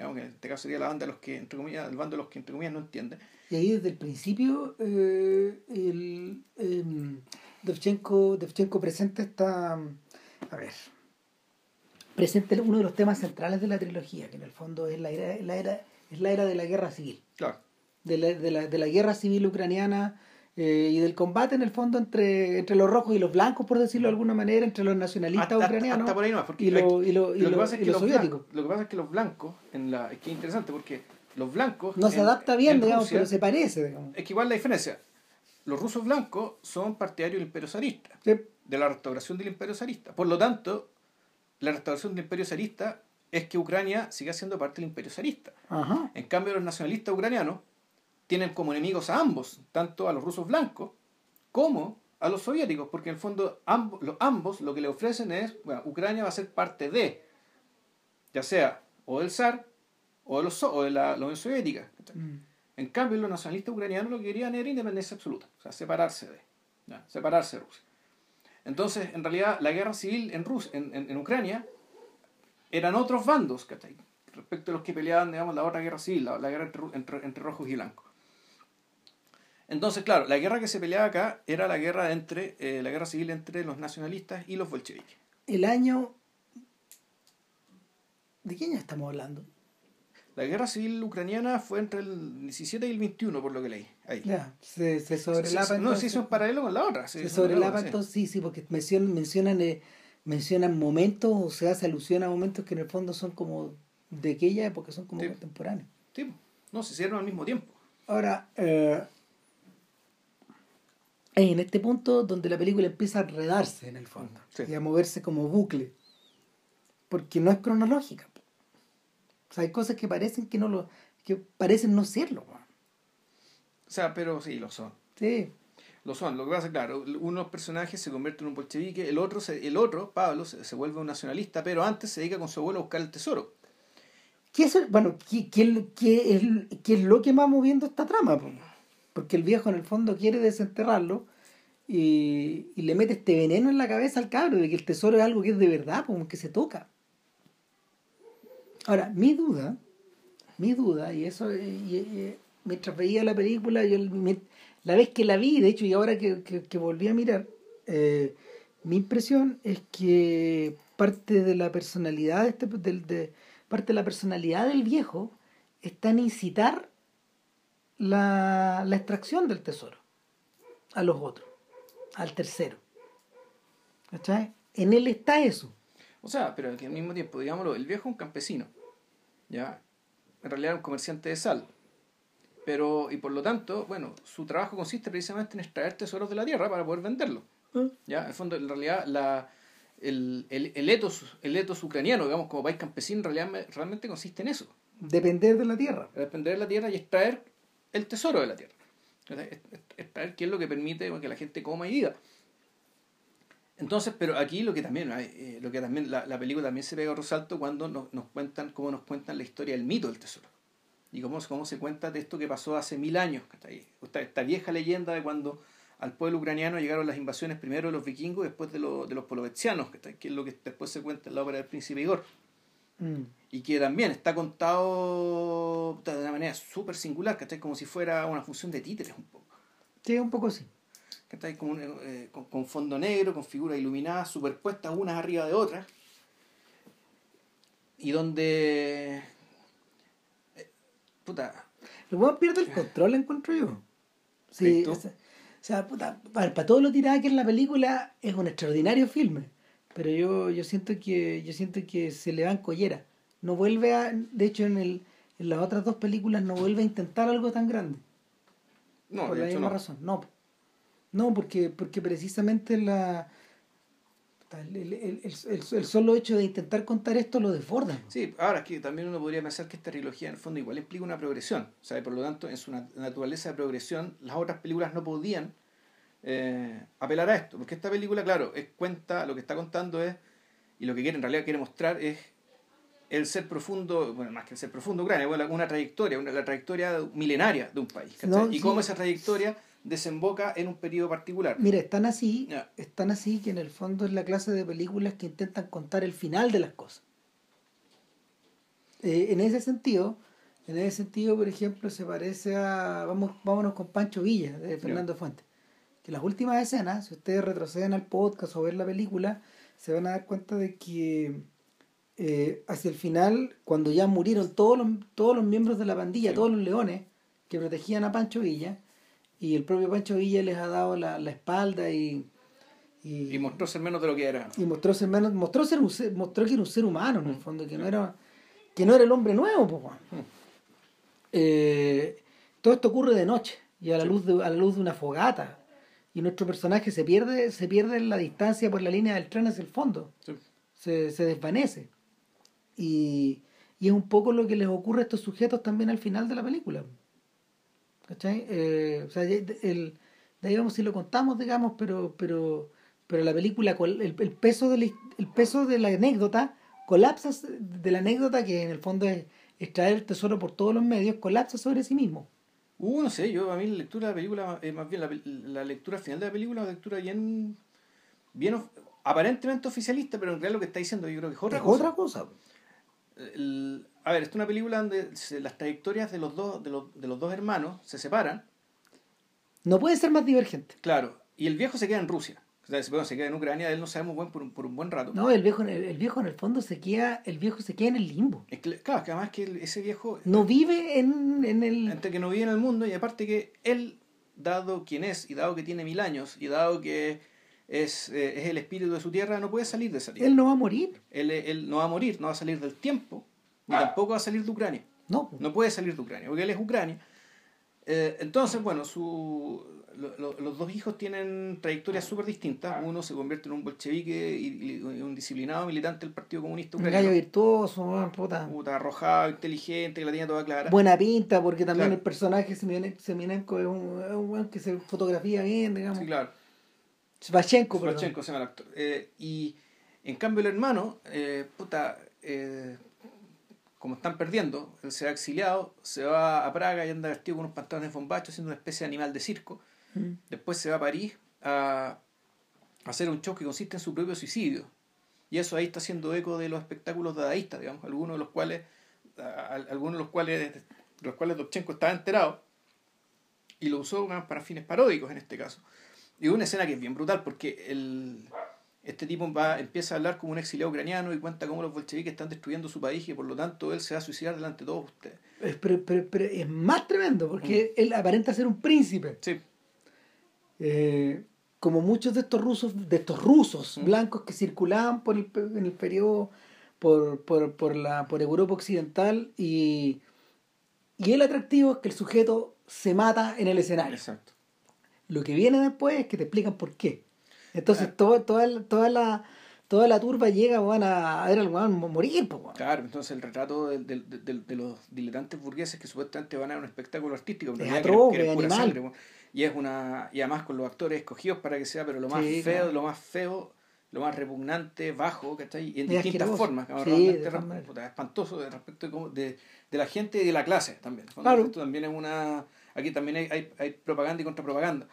Digamos que en este caso sería la banda de los que, entre comillas, el bando de los que entre comillas no entiende. Y ahí desde el principio eh, el, em, Dovchenko, Dovchenko presenta esta, a ver, presenta uno de los temas centrales de la trilogía, que en el fondo es la era, la era, es la era de la guerra civil, Claro. de la, de la, de la guerra civil ucraniana eh, y del combate en el fondo entre, entre los rojos y los blancos, por decirlo de alguna manera, entre los nacionalistas Hasta- ucranianos hasta por ahí nomás, porque y, lo- y, lo- y lo que pasa es que los soviéticos. blancos, lo que pasa es que los blancos en la es que es interesante porque los blancos No se adapta bien, en digamos, Rusia- pero se parece, digamos. es que igual la diferencia los rusos blancos son partidarios del imperio zarista Sí. de la restauración del imperio zarista por lo tanto la restauración del imperio zarista es que Ucrania siga siendo parte del imperio zarista Ajá. en cambio los nacionalistas ucranianos tienen como enemigos a ambos tanto a los rusos blancos como a los soviéticos porque en el fondo ambos, los, ambos lo que le ofrecen es bueno, Ucrania va a ser parte de ya sea o del zar o de, los, o de la, la Unión Soviética. Mm. En cambio, los nacionalistas ucranianos lo que querían era independencia absoluta, o sea, separarse de, ¿ya? separarse de Rusia. Entonces, en realidad, la guerra civil en, Rus en, en, en Ucrania eran otros bandos, ¿cachai? Respecto a los que peleaban, digamos, la otra guerra civil, la, la guerra entre, entre rojos y blancos. Entonces, claro, la guerra que se peleaba acá era la guerra entre eh, la guerra civil entre los nacionalistas y los bolcheviques. El año... ¿De qué año estamos hablando? La guerra civil ucraniana fue entre el 17 y el 21, por lo que leí. Ahí. Ya, se, se Se- sobrelapa. se- no, sí, eso es paralelo con la otra. se sobrelapa entonces, sí, sí, porque mencionan, mencionan, eh, mencionan momentos o se hace alusión a momentos que en el fondo son como de aquella época, son como Sí. contemporáneos. Sí, no, se hicieron al mismo tiempo. Ahora, eh, es en este punto donde la película empieza a enredarse en el fondo Sí. y a moverse como bucle, porque no es cronológica. O sea, hay cosas que parecen que no lo, que parecen no serlo. O sea, pero sí, lo son. Sí, Lo son. Lo que pasa claro, unos personajes se convierten en un bolchevique, el otro, se- el otro Pablo, se, se vuelve un nacionalista, pero antes se dedica con su abuelo a buscar el tesoro. ¿Qué es, el- bueno, ¿qué, qué, es- qué es, qué es lo que va moviendo esta trama? po? Porque el viejo en el fondo quiere desenterrarlo y, y le mete este veneno en la cabeza al cabro de que el tesoro es algo que es de verdad, como que se toca. Ahora, mi duda, mi duda, y eso, mientras veía la película, yo la vez que la vi, de hecho, y ahora que, que- volví a mirar, eh, mi impresión es que parte de la personalidad este, de, parte de la personalidad del viejo está en incitar la, la extracción del tesoro a los otros, al tercero. ¿Cachai? En él está eso. O sea, pero que al mismo tiempo, digámoslo, el viejo es un campesino, ¿ya? En realidad es un comerciante de sal. Pero, y por lo tanto, bueno, su trabajo consiste precisamente en extraer tesoros de la tierra para poder venderlo. ¿Ya? En el fondo, en realidad, la, el, el, el, etos, el etos ucraniano, digamos, como país campesino, en realidad realmente consiste en eso. Depender de la tierra. Depender de la tierra y extraer el tesoro de la tierra. Extraer qué es lo que permite que la gente coma y viva. Entonces, pero aquí lo que también, eh, lo que también la, la, película también se pega a resalto cuando nos, nos, cuentan, cómo nos cuentan la historia del mito del tesoro. Y cómo, cómo se cuenta de esto que pasó hace mil años. Esta, esta vieja leyenda de cuando al pueblo ucraniano llegaron las invasiones primero de los vikingos y después de, lo, de los polovetzianos, que es lo que después se cuenta en la obra del príncipe Igor. Mm. Y que también está contado de una manera súper singular, ¿cachai? Como si fuera una función de títeres un poco. Sí, un poco sí. ¿cachai? Como, eh, con, con, fondo negro, con figuras iluminadas, superpuestas unas arriba de otras. Y donde... Eh, puta. El weón pierde el control, encuentro yo. Sí, o sea, puta, para, para todo lo tirada que en la película es un extraordinario filme. Pero yo, yo siento que yo siento que se le dan collera. No vuelve a, de hecho en el en las otras dos películas no vuelve a intentar algo tan grande. No, por de la hecho misma no. razón. No. No, porque, porque precisamente la el, el, el, el, solo hecho de intentar contar esto lo desborda. Sí, ahora es que también uno podría pensar que esta trilogía en el fondo igual implica una progresión. Sea, por lo tanto, en su naturaleza de progresión, las otras películas no podían eh, apelar a esto. Porque esta película, claro, es cuenta, lo que está contando es, y lo que quiere en realidad quiere mostrar es el ser profundo, bueno, más que el ser profundo Ucrania, bueno, una trayectoria, una, la trayectoria milenaria de un país. No, y sí. cómo esa trayectoria desemboca en un periodo particular. Mira, están así, están así que en el fondo es la clase de películas que intentan contar el final de las cosas. Eh, en ese sentido, en ese sentido, por ejemplo, se parece a vamos, vámonos con Pancho Villa de Fernando Fuentes. Que las últimas escenas, si ustedes retroceden al podcast o ver la película, se van a dar cuenta de que eh, hacia el final, cuando ya murieron todos los, todos los miembros de la pandilla, Sí. todos los leones que protegían a Pancho Villa, y el propio Pancho Villa les ha dado la, la espalda y, y, Y mostró ser menos de lo que era. y mostró ser menos, mostró ser un ser- mostró que era un ser humano en el fondo, que no era, que no era el hombre nuevo, pues, weón. Eh, todo esto ocurre de noche y a la Sí. luz de, a la luz de una fogata. Y nuestro personaje se pierde, se pierde en la distancia por la línea del tren hacia el fondo. Sí. Se, se desvanece. Y, y es un poco lo que les ocurre a estos sujetos también al final de la película. ¿Cachai? Eh, o sea, el, de ahí vamos si lo contamos, digamos, pero, pero, pero la película, el, el peso de la, el peso de la anécdota colapsa de la anécdota que en el fondo es extraer el tesoro por todos los medios, colapsa sobre sí mismo. Uh, no sé, yo a mí la lectura de la película, eh, más bien la, la lectura final de la película, una lectura bien, bien of- aparentemente oficialista, pero en realidad lo que está diciendo yo creo que es otra es cosa. otra cosa. El- a ver, esta es una película donde se- las trayectorias de los dos, de los, de los dos hermanos se separan, No puede ser más divergente. claro, y el viejo se queda en Rusia. Sea, bueno, se queda en Ucrania, él no sabemos buen por un, por un buen rato. No, el viejo, el, el viejo en el fondo se queda, el viejo se queda en el limbo. Es que- claro, que además que el- ese viejo, No vive en, en el... entre que no vive en el mundo y aparte que él, dado quien es y dado que tiene mil años y dado que es, eh, es el espíritu de su tierra, no puede salir de esa tierra. Él no va a morir. Él, él no va a morir, no va a salir del tiempo, ni tampoco va a salir de Ucrania. No. No puede salir de Ucrania, porque él es Ucrania. Eh, entonces, bueno, su, lo- lo- los dos hijos tienen trayectorias súper distintas. Uno se convierte en un bolchevique y, y un disciplinado militante del Partido Comunista Un gallo virtuoso, puta. Puta, arrojado, inteligente, que la tenía toda clara. Buena pinta, porque también Claro. el personaje Semienenko es un, es un que se fotografía bien, digamos. Sí, claro. Svachenko. Slovchenko se llama el actor. Eh, y en cambio el hermano, eh, puta, eh, como están perdiendo, él se ha exiliado, se va a Praga y anda vestido con unos pantalones bombachos, siendo una especie de animal de circo. Mm. Después se va a París a, hacer un show que consiste en su propio suicidio. Y eso ahí está haciendo eco de los espectáculos dadaístas, digamos, algunos de los cuales, a- a- algunos de los cuales, de los cuales Dovchenko estaba enterado y lo usó para fines paródicos en este caso. Y una escena que es bien brutal porque el, este tipo va, empieza a hablar como un exiliado ucraniano y cuenta cómo los bolcheviques están destruyendo su país y por lo tanto él se va a suicidar delante de todos ustedes. Es, pero, pero- pero es más tremendo porque él aparenta ser un príncipe. Sí, Eh, como muchos de estos rusos, de estos rusos blancos que circulaban por el, en el periodo por, por, por, la, por Europa Occidental y, y el atractivo es que el sujeto se mata en el escenario. exacto. Lo que viene después es que te explican por qué. Entonces Claro. todo- toda, la- toda, la, toda la turba llega weón, a, ver al weón morir. Claro, entonces el retrato de, de- de- de los diletantes burgueses que supuestamente van a un espectáculo artístico, pero Es atroz, pura animal. sangre. Y es una y además con los actores escogidos para que sea, pero lo más Sí, feo, claro. lo más feo, lo más repugnante, bajo, ¿cachai? Y en Es distintas asqueroso. formas, que Sí, de espantoso de respecto de, cómo- de, de la gente y de la clase también. Claro. Esto también es una aquí también hay, hay, hay propaganda y contrapropaganda.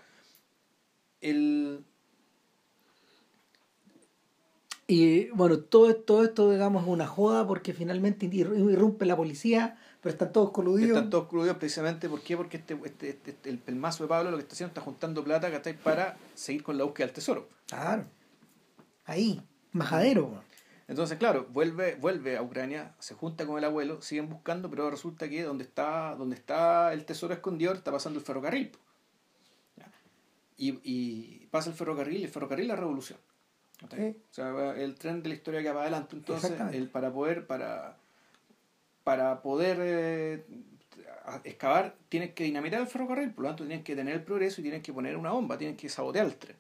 El Y bueno, todo, todo esto, digamos, es una joda porque finalmente ir- irrumpe la policía, pero están todos coludidos. Están todos crudos precisamente, ¿por qué? Porque este, este, este- este- el, el mazo de Pablo lo que está haciendo está juntando plata ¿cachai? para seguir con la búsqueda del tesoro. Claro. Ahí, majadero. Entonces, claro, vuelve, vuelve a Ucrania, se junta con el abuelo, siguen buscando, pero resulta que donde está, donde está el tesoro escondido está pasando el ferrocarril. Y, y pasa el ferrocarril, y el ferrocarril la revolución. O sea, el tren de la historia que va adelante. Entonces, el, para poder, para, para poder eh, excavar, tienen que dinamitar el ferrocarril, por lo tanto tienen que tener el progreso y tienen que poner una bomba, tienen que sabotear el tren.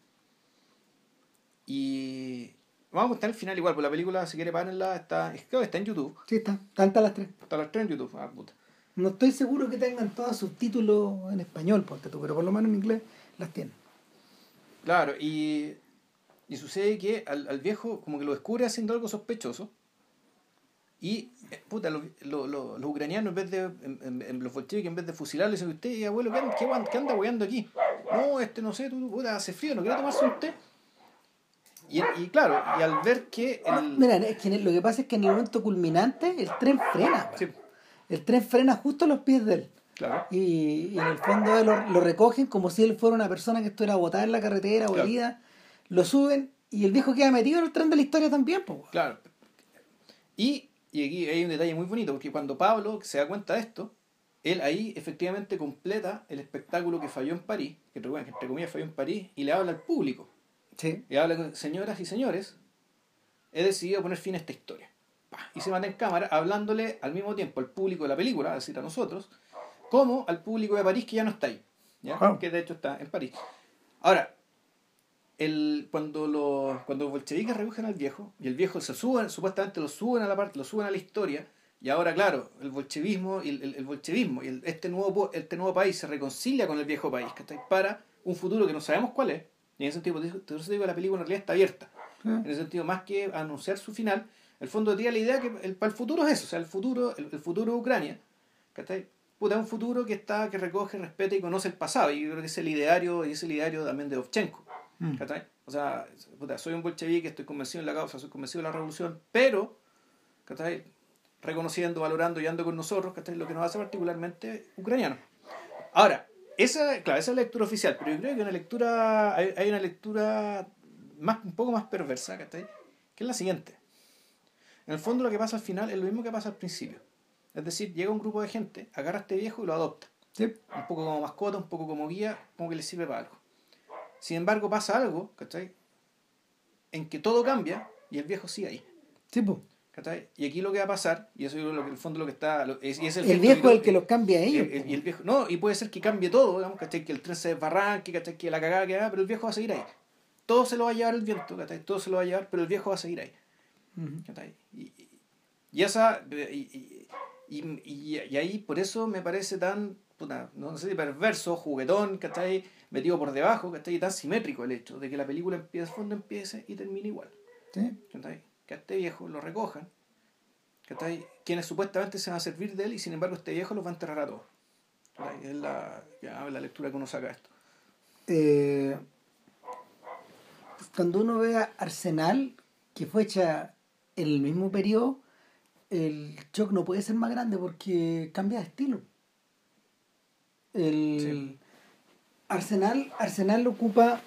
Y vamos a contar el final igual, porque la película, si quiere párenla, está, es- creo que está en YouTube. Sí, está. Tantas las tres. Está las tres en YouTube. Ah, puta. No estoy seguro que tengan todos subtítulos en español, ponte tú, pero por lo menos en inglés las tienen. Claro, y, y sucede que al, al viejo como que lo descubre haciendo algo sospechoso. Y, eh, puta, los, los, los- los ucranianos en vez de, en, en- los bolcheviques en vez de fusilarle, dicen, usted, abuelo, ¿qué, qué, qué anda hueando aquí? No, este no sé, tú, puta, hace frío, ¿no quiere tomarse un té? Y, y claro, y al ver que el... Mira, es que lo que pasa es que en el momento culminante el tren frena. Sí, El tren frena justo a los pies de él. claro. Y, y en el fondo lo, lo recogen como si él fuera una persona que estuviera botada en la carretera o Claro. herida. Lo suben y el viejo queda metido en el tren de la historia también. Pues. Claro. Y, y aquí hay un detalle muy bonito, porque cuando Pablo se da cuenta de esto, él ahí efectivamente completa el espectáculo que falló en París, que entre que entre comillas falló en París, y le habla al público. Sí. Y habla con señoras y señores, he decidido poner fin a esta historia. Y se manda en cámara hablándole al mismo tiempo al público de la película, es decir, a nosotros, como al público de París que ya no está ahí. ¿ya? Wow. Que de hecho está en París. Ahora, el, cuando, los, cuando los bolcheviques recogen al viejo, y el viejo se suben, supuestamente lo suben a la parte, lo suben a la historia, y ahora, claro, el bolchevismo y el, el- el bolchevismo y el- este, nuevo, este nuevo país se reconcilia con el viejo país, ¿cachai? Para un futuro que no sabemos cuál es. Y en ese sentido, por eso por eso digo, la película en realidad está abierta. En ese sentido, más que anunciar su final, el fondo tira la idea que el, para el futuro es eso, o sea, el futuro, el, el futuro de Ucrania, ¿cachai? Puta, es un futuro que está, que recoge, respeta y conoce el pasado, y yo creo que es el ideario, y es el ideario también de Ovchenko, Mm. O sea, puta, soy un bolchevique, estoy convencido en la causa, soy convencido de la revolución, pero, ¿cachai? Reconociendo, valorando y ando con nosotros, ¿cachai? Lo que nos hace particularmente ucraniano. Ahora, esa, claro, esa es la lectura oficial, pero yo creo que una lectura, hay, hay una lectura más, un poco más perversa, ¿cachai? Que es la siguiente. En el fondo lo que pasa al final es lo mismo que pasa al principio. Es decir, llega un grupo de gente, agarra a este viejo y lo adopta. Sí. Un poco como mascota, un poco como guía, como que le sirve para algo. Sin embargo, pasa algo, ¿cachai? En que todo cambia y el viejo sigue ahí. Sí, pues. ¿cachai? Y aquí lo que va a pasar, y eso es lo que en el fondo lo que está... lo- es, y es el, El viejo es el que los cambia a ellos. el- el- y el viejo, no, y puede ser que cambie todo, digamos, ¿cachai? Que el tren se desbarranque, ¿cachai? Que la cagada que haga, pero el viejo va a seguir ahí. Todo se lo va a llevar el viento, ¿cachai? Todo se lo va a llevar, pero el viejo va a seguir ahí. ¿cachai? Y, y- esa y, y, y- y- y ahí por eso me parece tan puta, no sé si perverso, juguetón, ¿cachai? Metido por debajo, ¿cachai? y tan simétrico el hecho de que la película empiece, fondo empiece y termine igual. Sí. ¿cachai? Que a este viejo lo recojan, ¿cachai? quienes supuestamente se van a servir de él y sin embargo este viejo los va a enterrar a todos. ¿cachai? Es la, ya, la lectura que uno saca de esto. Eh, cuando uno ve a Arsenal, que fue hecha en el mismo periodo, el shock no puede ser más grande porque cambia de estilo. El Sí. Arsenal, Arsenal ocupa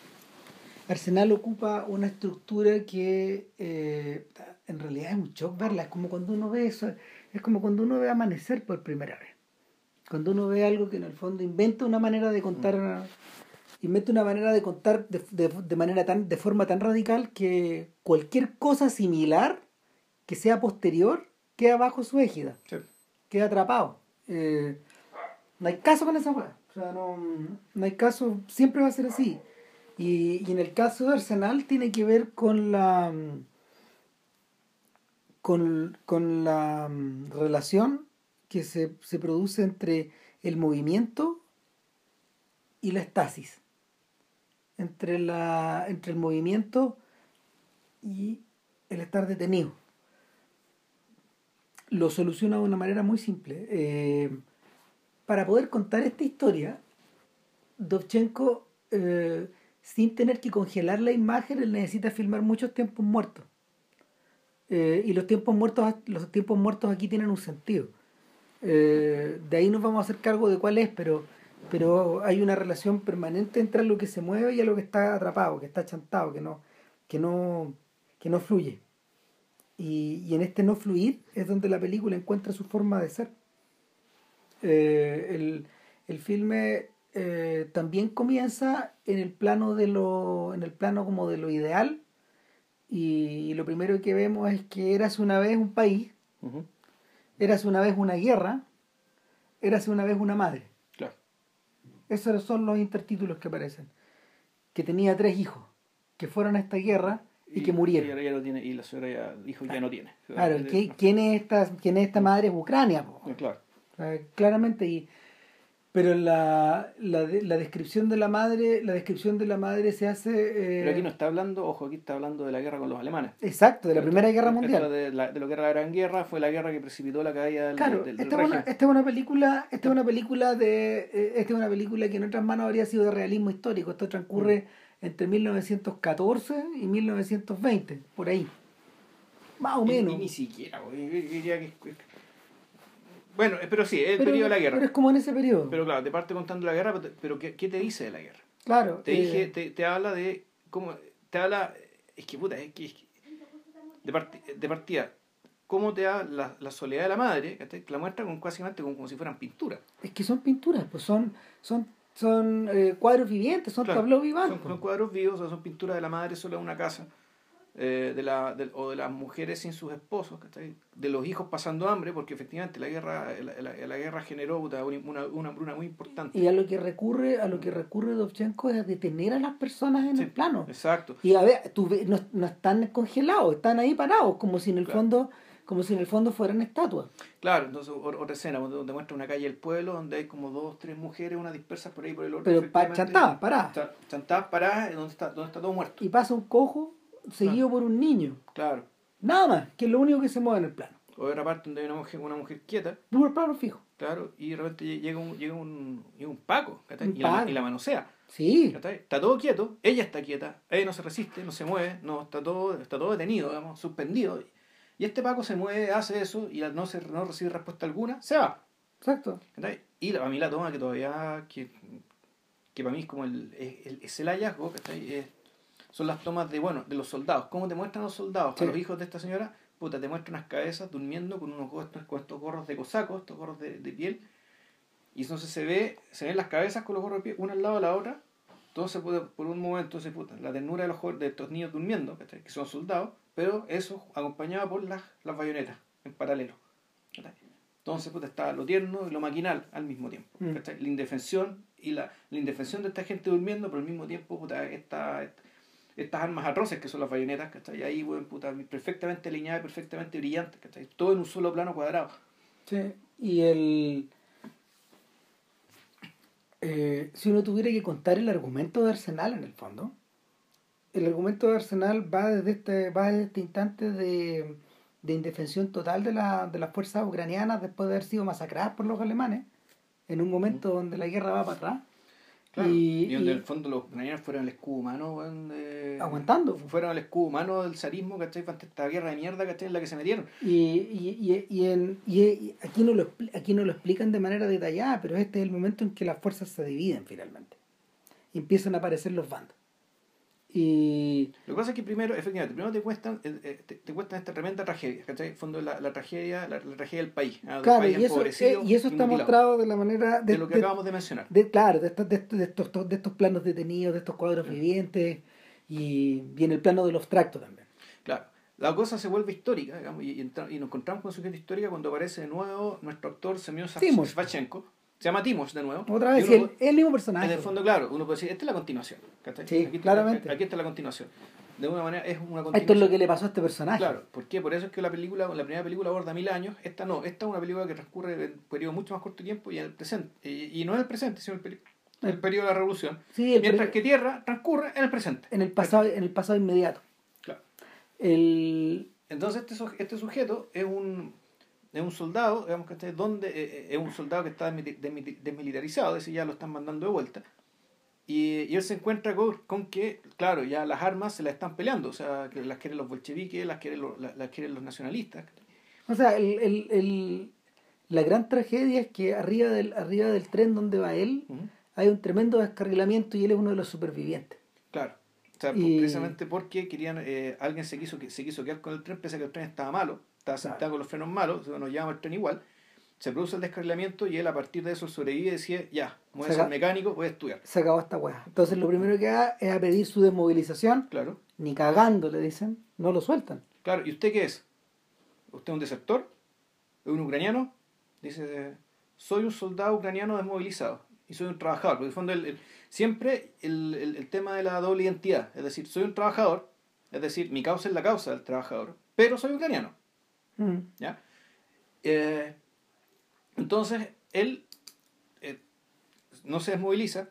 Arsenal ocupa una estructura que eh, en realidad es un shock verla. Es como cuando uno ve eso, es como cuando uno ve amanecer por primera vez. Cuando uno ve algo que en el fondo inventa una manera de contar, mm. inventa una manera de contar de, de, manera tan, de forma tan radical que cualquier cosa similar que sea posterior queda bajo su égida. Queda atrapado. Eh, no hay caso con esa hueá. O sea, no, no hay caso, siempre va a ser así. Y, y, en el caso de Arsenal tiene que ver con la con, con la mm, relación que se, se, produce entre el movimiento y la estasis. Entre, la, entre el movimiento y el estar detenido. Lo soluciona de una manera muy simple. Eh, para poder contar esta historia, Dovchenko, eh, sin tener que congelar la imagen, él necesita filmar muchos tiempos muertos. Eh, y los tiempos muertos los tiempos muertos aquí tienen un sentido. Eh, de ahí nos vamos a hacer cargo de cuál es, pero, pero hay una relación permanente entre lo que se mueve y a lo que está atrapado, que está chantado, que no, que no, que no fluye. Y, y en este no fluir es donde la película encuentra su forma de ser. Eh, el, el, filme eh, también comienza en el plano de lo en el plano como de lo ideal y, lo primero que vemos es que eras una vez un país eras una vez una guerra eras una vez una madre. Claro. esos son los intertítulos que aparecen. Que tenía tres hijos que fueron a esta guerra y, que murieron. y, ya tiene, y la señora ya dijo ya no tiene. Claro ¿quién, es esta, quién es esta madre es Ucrania claro claramente y pero la, la, la, descripción de la madre la descripción de la madre se hace eh, pero aquí no está hablando ojo aquí está hablando de la guerra con los alemanes. Exacto de la primera guerra mundial. de, la, de lo que era la gran guerra fue la guerra que precipitó la caída del, claro, del, esta, es una, esta es una película esta es una película de eh, esta es una película que en otras manos habría sido de realismo histórico. Esto transcurre mm. entre 1914 y 1920 por ahí. Más o menos y, ni siquiera diría que bueno, eh, pero sí, es el periodo de la guerra. Pero es como en ese periodo. Pero claro, te parte contando la guerra, pero ¿qué, qué te dice de la guerra? Claro. Te, dije, eh, te, te, habla de. cómo Te habla. Es que puta, es que. de, de partida, cómo te da la, la, soledad de la madre, que la muestra con, casi como, como si fueran pinturas. Es que son pinturas, pues son, son, son eh, cuadros vivientes, son tableros vivantes. Son, son, cuadros vivos, o son pinturas de la madre sola en una casa eh, de la, de, o de las mujeres sin sus esposos, de los hijos pasando hambre, porque efectivamente la guerra, la, la, guerra generó una, una, hambruna muy importante. Y a lo que recurre, a lo que recurre Dovchenko es a detener a las personas en el plano. Exacto. Y a ver, tú, no, no están congelados, están ahí parados, como si en el fondo como si en el fondo fueran estatuas. Claro, entonces otra escena donde muestra una calle del pueblo donde hay como dos, tres mujeres, una dispersas por ahí por el orden. Pero pa chantadas, paradas. Chantadas, paradas, donde está, donde está todo muerto. Y pasa un cojo seguido por un niño. Claro. Nada más, que es lo único que se mueve en el plano. O de otra parte donde hay una mujer, una mujer quieta. Puro plano fijo. Claro, y de repente llega un, llega un, llega un Paco, y, La, y la manosea. Sí. Está todo quieto, ella está quieta, ella no se resiste, no se mueve, no está todo, está todo detenido, digamos, suspendido. Y este Paco se mueve, hace eso, y no, se, no recibir respuesta alguna, se va. Exacto. Y a mí la toma que todavía, que, que para mí es como el, es, el hallazgo, Es son las tomas de, bueno, de los soldados. ¿Cómo te muestran los soldados? A los hijos de esta señora, puta, te muestran unas cabezas durmiendo con unos con estos gorros de cosacos, estos gorros de, piel. Y entonces se ve, se ven las cabezas con los gorros de piel, una al lado de la otra. Entonces, por un momento, se puta, la ternura de, los, de estos niños durmiendo, que son soldados, pero eso acompañado por las, las bayonetas en paralelo. Entonces, puta, está lo tierno y lo maquinal al mismo tiempo. Mm. La indefensión y la, la, indefensión de esta gente durmiendo, pero al mismo tiempo, puta, esta, esta estas armas atroces que son las bayonetas, ¿cachai? Ahí, bueno, puta, perfectamente alineadas, perfectamente brillantes, ¿cachai? Todo en un solo plano cuadrado. Sí, y el... Eh, si uno tuviera que contar el argumento de Arsenal en el fondo, el argumento de Arsenal va desde este, va desde este instante de, de indefensión total de, la, de las fuerzas ucranianas después de haber sido masacradas por los alemanes, en un momento donde la guerra va para atrás y, donde en el fondo los ucranianos fueron el escudo humano, aguantando. Fueron el escudo humano del zarismo, ¿cachai? Esta guerra de mierda, ¿cachai? En la que se metieron. Y, y, y, en, y aquí, no lo, aquí no lo explican de manera detallada, pero este es el momento en que las fuerzas se dividen finalmente. Y empiezan a aparecer los bandos. Y Lo que pasa es que primero, efectivamente, primero te cuestan, eh, eh, te, te cuestan esta tremenda tragedia, ¿cachai? En el fondo la, la tragedia, la, la tragedia del país, ¿ah? del claro, país y eso, empobrecido eh, y eso está mostrado de la manera de, de, lo que de- acabamos de mencionar. de- claro, de estos, de, estos, de, estos, de estos planos detenidos, de estos cuadros vivientes y, y en el plano del abstracto también. Claro. La cosa se vuelve histórica, digamos, y, y entra- y nos encontramos con su gente histórica cuando aparece de nuevo nuestro actor Semyon Timosh. Se llama Timosh de nuevo. Otra vez, uno- el, el mismo personaje. En el fondo, claro, uno puede decir, esta es la continuación. ¿cachai? Sí, aquí, está- claramente. Aquí está la continuación. De una manera es una continuación. Esto es lo que le pasó a este personaje. Claro, ¿por qué? Por eso es que la película, la primera película aborda mil años, esta no, esta es una película que transcurre en un periodo mucho más corto de tiempo y en el presente. Y, y no en el presente, sino en el, peri- el periodo de la revolución. Sí, Mientras que Tierra transcurre en el presente. en el pasado, en el pasado inmediato. Claro. El, Entonces este, este sujeto es un, es un soldado, digamos que este, donde eh, eh, es un soldado que está desmilitarizado, es decir, ya lo están mandando de vuelta. Y, y él se encuentra con, con que, claro, ya las armas se las están peleando, o sea, que las quieren los bolcheviques, las quieren los, las, las quieren los nacionalistas. o sea, el, el, el- la gran tragedia es que arriba del, arriba del tren donde va él hay un tremendo descarrilamiento y él es uno de los supervivientes. Claro. O sea, Y- precisamente porque querían, eh, alguien se quiso, se quiso quedar con el tren, pese a que el tren estaba malo, estaba Claro. sentado con los frenos malos, nos llevamos el tren igual. Se produce el descarrilamiento y él a partir de eso sobrevive y decía, ya, voy a Se ser mecánico, voy a estudiar. Se acabó esta weá. Entonces lo primero que haga es a pedir su desmovilización. Claro. Ni cagando, le dicen. No lo sueltan. Claro, ¿y usted qué es? ¿Usted es un desertor? ¿Es un ucraniano? Dice, soy un soldado ucraniano desmovilizado y soy un trabajador. Porque en el fondo el- el- siempre el, el- el tema de la doble identidad, es decir, soy un trabajador, es decir, mi causa es la causa del trabajador, pero soy ucraniano. Mm. ¿ya? Eh, entonces, él eh, no se desmoviliza,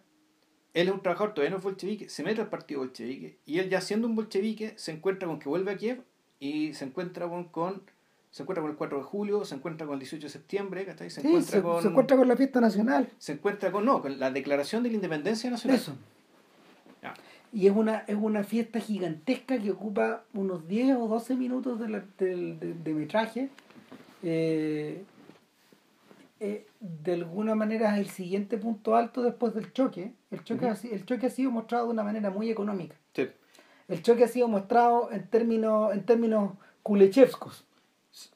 él es un trabajador, todavía no es bolchevique, se mete al partido bolchevique, y él ya siendo un bolchevique se encuentra con que vuelve a Kiev y se encuentra con, con se encuentra con el 4 de julio, se encuentra con el 18 de septiembre, ¿cachai? se Sí, encuentra se, con se encuentra con la fiesta nacional. se encuentra con no, con la declaración de la independencia nacional. Eso. Y es una, es una fiesta gigantesca que ocupa unos 10 o 12 minutos de, la- del- de, de metraje. Eh, eh, de alguna manera es el siguiente punto alto después del choque. El choque, Ujú. ha, si- el choque ha sido mostrado de una manera muy económica. Sí. El choque ha sido mostrado en términos, en términos kulechevskos.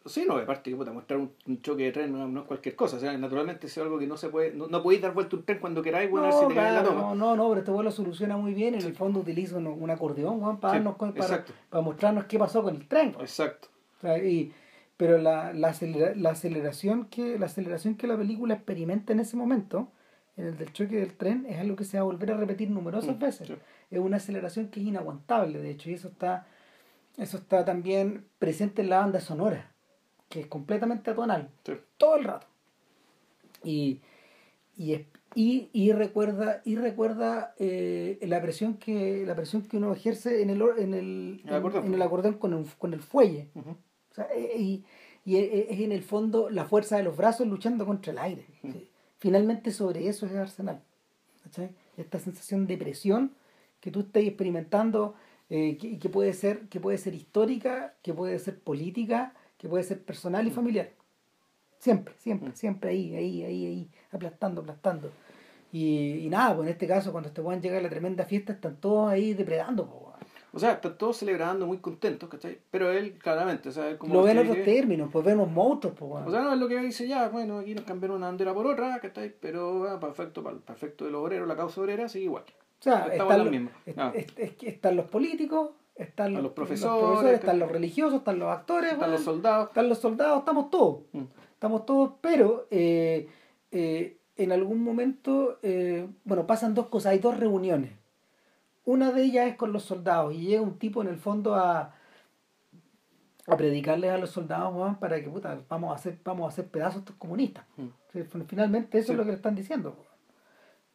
Sí, no, aparte que puta, mostrar un, un choque de tren no, no es cualquier cosa. O sea, naturalmente es algo que no se puede. No, no podéis dar vuelta un tren cuando queráis, bueno, a ver si No, te la claro, toma. no, no, no, pero este vuelo lo soluciona muy bien. En el fondo utiliza un, un acordeón Juan, para, Sí, darnos cu- para, para mostrarnos qué pasó con el tren. Exacto. O sea, y- pero la, la, acelera- la aceleración que la aceleración que la película experimenta en ese momento, en el del choque del tren, es algo que se va a volver a repetir numerosas Mm, veces. sí. Es una aceleración que es inaguantable, de hecho, y eso está, eso está también presente en la banda sonora, que es completamente atonal, Sí. todo el rato. Y, y, y, y recuerda, y recuerda eh, la presión que la presión que uno ejerce en el, en el, El acordeón. en el acordeón con el, con el fuelle. O sea, eh, y, y es en el fondo la fuerza de los brazos luchando contra el aire. Sí. Finalmente sobre eso es Arsenal. ¿cachai? Esta sensación de presión que tú estás experimentando, eh, que, que puede ser, que puede ser histórica, que puede ser política, que puede ser personal y familiar. Siempre, siempre, Mm. siempre ahí, ahí, ahí, ahí, aplastando, aplastando. Y, y nada, pues en este caso, cuando este llega a la tremenda fiesta, están todos ahí depredando, po. O sea, están todos celebrando muy contentos, ¿cachai? Pero él, claramente, o sea, él como Lo ven en otros términos, pues ven unos monstruos, pues. O sea, no es lo que dice ya, bueno, aquí nos cambiaron una bandera por otra, ¿cachai? Pero ah, perfecto, para el perfecto de los obreros, la causa obrera sigue igual. O sea, están lo los, mismo. es- Ah. es- es que están los políticos, están los, los profesores, están están- los religiosos, están los actores, Están los soldados. están los soldados, estamos todos. Mm. Estamos todos, pero eh, eh, en algún momento, eh, bueno, pasan dos cosas, hay dos reuniones. Una de ellas es con los soldados y llega un tipo en el fondo a, a predicarles a los soldados para que puta, vamos a hacer, vamos a hacer pedazos estos comunistas. Mm. Finalmente eso Sí. es lo que le están diciendo.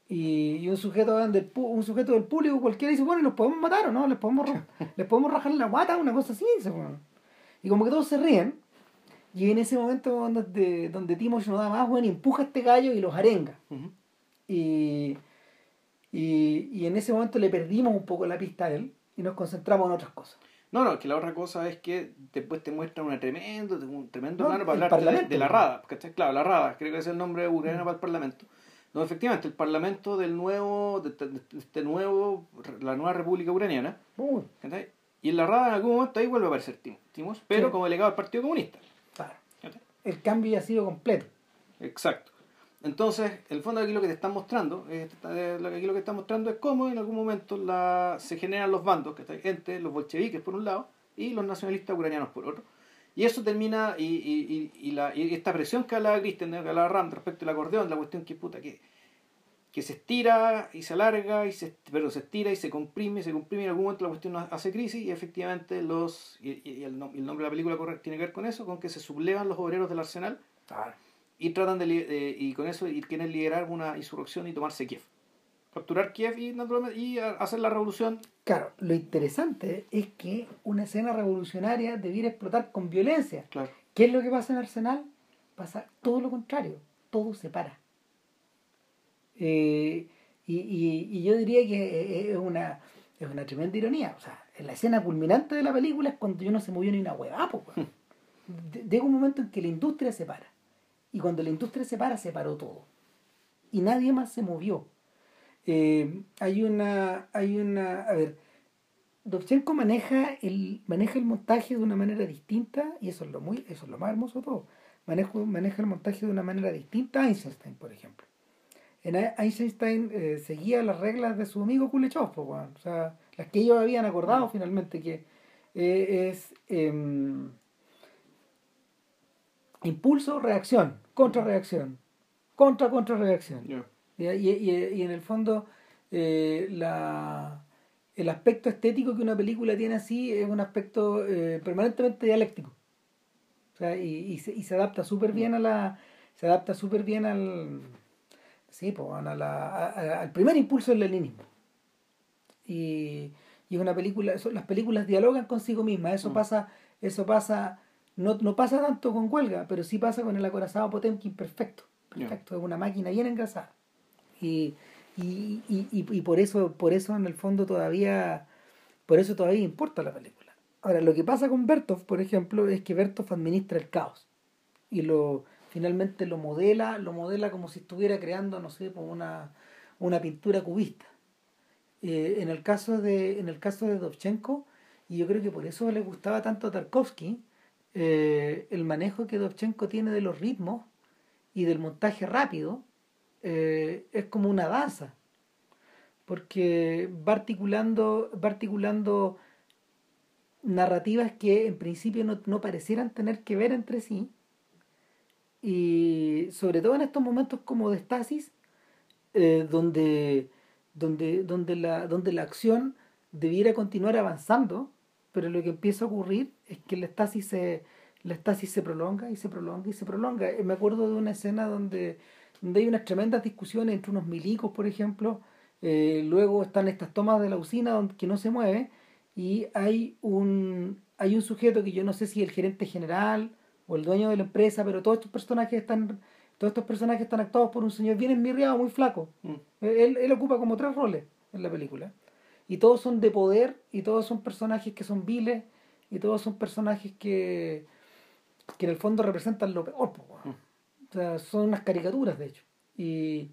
Y, y un sujeto del un sujeto del público cualquiera dice, bueno, ¿los podemos matar o no? ¿Les podemos, [LAUGHS] ¿les podemos rajar la guata? Una cosa así, dice, weón. Y como que todos se ríen. Y en ese momento donde, donde Timosh no da más, bueno, empuja a este gallo y los arenga. Y, y, y en ese momento le perdimos un poco la pista a él y nos concentramos en otras cosas. No, no, que la otra cosa es que después te muestran una tremendo, un tremendo No, plano para hablar de, de la RADA, ¿cachai? Claro, la RADA, creo que es el nombre ucraniano para el Parlamento, donde efectivamente el parlamento del nuevo, de, este- de este nuevo, la nueva república ucraniana, y en la rada en algún momento ahí vuelve a aparecer Tim- Timos, pero Sí. como delegado del Partido Comunista. claro. El cambio ya ha sido completo. Exacto. Entonces, en el fondo aquí lo que te están mostrando, eh, lo que aquí lo que están mostrando es cómo en algún momento la, se generan los bandos, que entre los bolcheviques por un lado y los nacionalistas ucranianos por otro. Y eso termina, y, y, y, y la, y esta presión que hablaba Christian, que hablaba Ram respecto al acordeón, la cuestión que puta, que, que se estira y se alarga, y se, pero se estira y se comprime, y se comprime, y en algún momento la cuestión hace crisis, y efectivamente los, y, y el, nom- el nombre de la película corre- tiene que ver con eso, con que se sublevan los obreros del arsenal, Claro. y tratan de- y con eso y quieren liderar una insurrección y tomarse Kiev capturar Kiev y naturalmente y hacer la revolución Claro, lo interesante es que una escena revolucionaria debiera explotar con violencia. claro ¿Qué es lo que pasa en Arsenal? Pasa todo lo contrario, todo se para. Eh, y, y- y yo diría que eh, es una, es una tremenda ironía. O sea, en la escena culminante de la película es cuando yo no se movió ni una hueá. De- Llega un momento en que la industria se para. Y cuando la industria se para, se paró todo. Y nadie más se movió. Eh, hay una, hay una, a ver, Dovchenko maneja el, maneja el montaje de una manera distinta, y eso es lo muy, eso es lo más hermoso de todo. Manejo, maneja el montaje de una manera distinta a Einstein, por ejemplo. En Ei- Einstein eh, seguía las reglas de su amigo weón. o sea, las que ellos habían acordado finalmente, que eh, es em, impulso, reacción, contrarreacción, contra contrarreacción. Ya. Y, y- y- en el fondo, eh, la, el aspecto estético que una película tiene así es un aspecto eh, permanentemente dialéctico. O sea, y, y se, y se adapta súper bien a la. Se adapta súper bien al. Sí, pues, a la, a- al primer impulso del leninismo. Y, y es una película. eso- las películas dialogan consigo mismas. Eso Mm. pasa. Eso pasa. No, no pasa tanto con Huelga, pero sí pasa con el acorazado Potemkin perfecto. Perfecto. Es una máquina bien engrasada. Y, y, y, y, por eso, por eso en el fondo todavía, por eso todavía importa la película. Ahora, lo que pasa con Bertov, por ejemplo, es que Bertov administra el caos. Y lo finalmente lo modela, lo modela como si estuviera creando, no sé, como una, una pintura cubista. Eh, en el caso de, en el caso de Dovchenko, y yo creo que por eso le gustaba tanto a Tarkovsky, eh, el manejo que Dovchenko tiene de los ritmos y del montaje rápido eh, es como una danza porque va articulando, va articulando narrativas que en principio no, no parecieran tener que ver entre sí y sobre todo en estos momentos como de estasis eh, donde, donde, donde, la, donde la acción debiera continuar avanzando pero lo que empieza a ocurrir es que la estasis se, la estasis se prolonga y se prolonga y se prolonga. Eh, Me acuerdo de una escena donde, donde hay unas tremendas discusiones entre unos milicos, por ejemplo. Eh, luego están estas tomas de la usina donde, que no se mueve y hay un, hay un sujeto que yo no sé si el gerente general o el dueño de la empresa, pero todos estos personajes están todos estos personajes están actuados por un señor bien enmirriado, muy flaco. Mm. Él, él ocupa como tres roles en la película. Y todos son de poder, y todos son personajes que son viles, y todos son personajes que, que en el fondo representan lo peor. po. O sea, son unas caricaturas, de hecho. Y